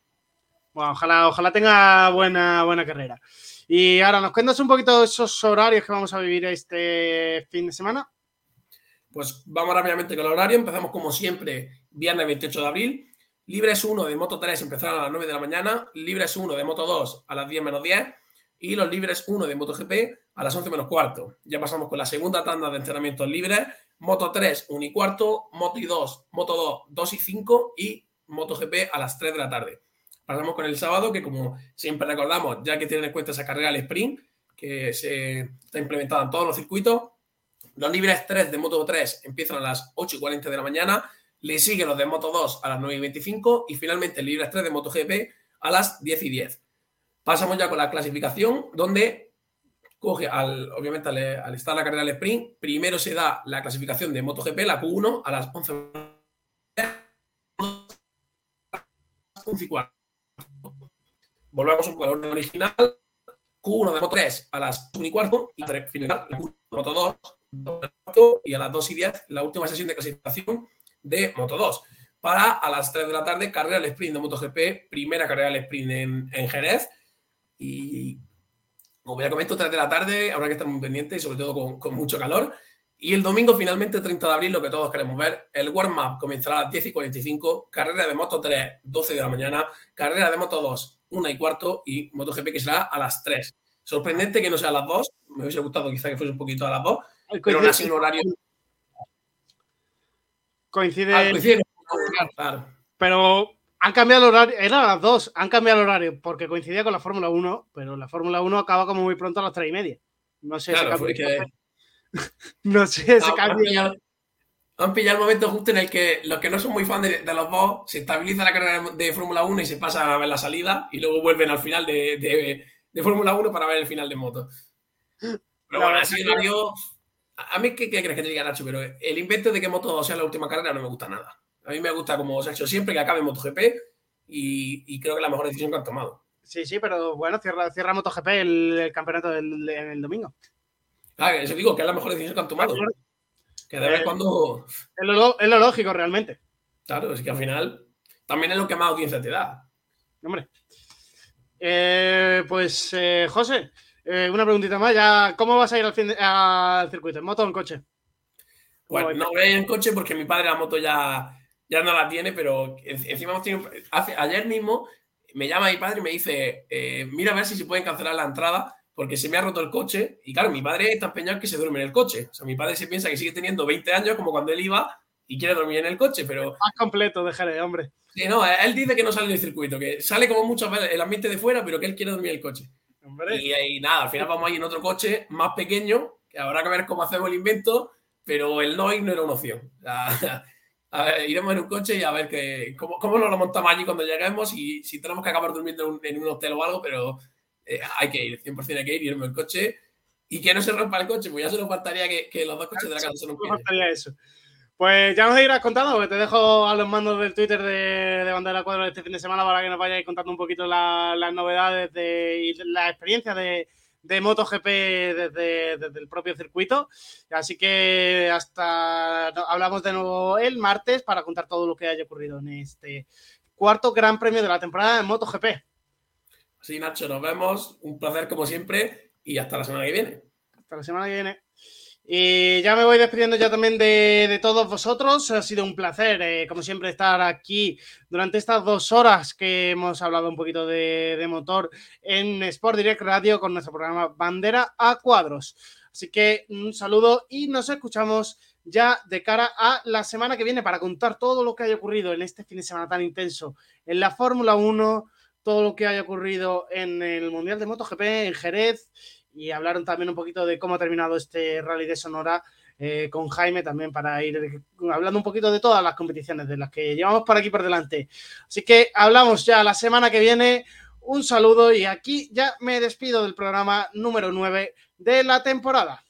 B: Bueno, ojalá, ojalá tenga buena, buena carrera. Y ahora, ¿nos cuentas un poquito esos horarios que vamos a vivir este fin de semana?
H: Pues vamos rápidamente con el horario. Empezamos como siempre, viernes 28 de abril. Libres 1 de Moto 3 empezarán a las 9 de la mañana. Libres 1 de Moto 2 a las 10 menos 10. Y los libres 1 de MotoGP a las 11 menos cuarto. Ya pasamos con la segunda tanda de entrenamientos libres. Moto 3, 1 y cuarto. Moto 2, Moto 2, 2 y 5. Y MotoGP a las 3 de la tarde. Pasamos con el sábado, que como siempre recordamos, ya que tienen en cuenta esa carrera al sprint, que se está implementada en todos los circuitos, los libres 3 de Moto 3 empiezan a las 8 y 40 de la mañana, le siguen los de Moto 2 a las 9 y 25 y finalmente el libres 3 de MotoGP a las 10 y 10. Pasamos ya con la clasificación, donde coge, al, obviamente al, al estar la carrera al sprint, primero se da la clasificación de MotoGP, la Q1, a las 11 11 y. Volvemos a un valor original. Q1 de Moto 3 a las 1 y cuarto y final la Q1 de Moto 2 y a las 2 y 10 la última sesión de clasificación de Moto 2. Para a las 3 de la tarde, carrera al sprint de MotoGP, primera carrera al sprint en, en Jerez. Y como ya comento, 3 de la tarde, habrá que estar muy pendientes y sobre todo con, con mucho calor. Y el domingo, finalmente, 30 de abril, lo que todos queremos ver, el warm-up comenzará a las 10 y 45, carrera de Moto 3, 12 de la mañana, carrera de Moto 2, 1 y cuarto, y MotoGP que será a las 3. Sorprendente que no sea a las 2, me hubiese gustado quizá que fuese un poquito a las 2, pero aún así un horario...
B: Coincide.
H: Ah, coincide, claro.
B: Pero han cambiado el horario, era a las 2, han cambiado el horario porque coincidía con la Fórmula 1, pero la Fórmula 1 acaba como muy pronto a las 3 y media. No sé
H: Claro,
B: cambio.
H: que-
B: No sé ese
H: Ah, han, pillado, el momento justo en el que los que no son muy fan de, de los dos se estabiliza la carrera de Fórmula 1 y se pasan a ver la salida y luego vuelven al final de, de- de Fórmula 1 para ver el final de moto. Pero
B: La
H: bueno, así
B: que-
H: horario. A a mí, ¿qué, qué crees que te diga, Nacho? Pero el invento de que Moto 2 sea la última carrera no me gusta nada. A mí me gusta como se ha hecho siempre que acabe MotoGP y, y creo que es la mejor decisión que han tomado.
B: Sí, sí, pero bueno, cierra, cierra MotoGP el, el campeonato del, el domingo.
H: Ah, eso digo que es la mejor decisión que han tomado. Que de vez en
B: Eh,
H: cuando.
B: Es lo, es lo lógico, realmente.
H: Claro, es que al final también es lo que más audiencia te da.
B: Hombre. Eh, pues, eh, José, eh, una preguntita más. Ya, ¿Cómo vas a ir al, fin de- al circuito? ¿En moto o en coche?
H: Pues
B: Joder.
H: no voy a ir en coche porque mi padre la moto ya, ya no la tiene, pero en- encima hemos tenido. Hace, ayer mismo me llama mi padre y me dice: Mira a ver si se pueden cancelar la entrada porque se me ha roto el coche. Y claro, mi padre está empeñado que se duerme en el coche. O sea, mi padre se piensa que sigue teniendo 20 años como cuando él iba y quiere dormir en el coche, pero
B: Más completo, dejaré, hombre.
H: sí, no, él dice que no sale del circuito, que sale como muchas veces el ambiente de fuera, pero que él quiere dormir en el coche.
B: Hombre.
H: Y, y nada, al final vamos a ir en otro coche más pequeño, que habrá que ver cómo hacemos el invento, pero el no ir no era una opción. A ver, iremos en un coche y a ver que, cómo, cómo nos lo montamos allí cuando lleguemos y si tenemos que acabar durmiendo en un, en un hotel o algo, pero eh, hay que ir, 100% hay que ir, iremos en coche. Y que no se rompa el coche, pues ya solo faltaría que, que los dos coches de la casa se rompieran.
B: faltaría eso. Pues ya nos irás contando, porque te dejo a los mandos del Twitter de, de Bandera Cuadro este fin de semana para que nos vayáis contando un poquito la- las novedades de, y la experiencia de, de MotoGP desde, desde el propio circuito. Así que hasta hablamos de nuevo el martes para contar todo lo que haya ocurrido en este cuarto gran premio de la temporada de MotoGP.
H: Así, Nacho, nos vemos. Un placer como siempre y hasta la semana que viene.
B: Hasta la semana que viene. Y ya me voy despidiendo ya también de, de todos vosotros. Ha sido un placer, eh, como siempre, estar aquí durante estas dos horas que hemos hablado un poquito de, de motor en Sport Direct Radio con nuestro programa Bandera a Cuadros. Así que un saludo y nos escuchamos ya de cara a la semana que viene para contar todo lo que haya ocurrido en este fin de semana tan intenso en la Fórmula 1, todo lo que haya ocurrido en el Mundial de MotoGP en Jerez y hablaron también un poquito de cómo ha terminado este rally de Sonora eh, con Jaime también para ir hablando un poquito de todas las competiciones de las que llevamos por aquí por delante. Así que hablamos ya la semana que viene. Un saludo y aquí ya me despido del programa número 9 de la temporada.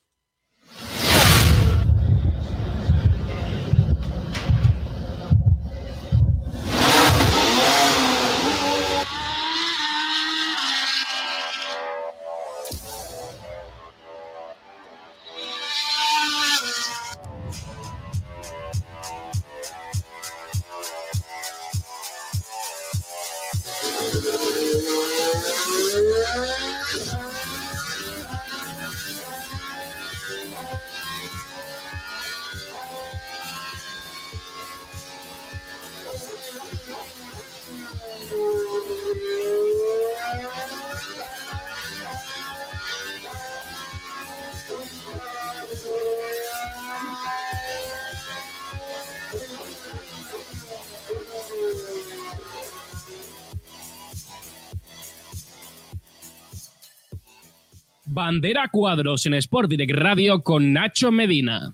A: Bandera Cuadros en Sport Direct Radio con Nacho Medina.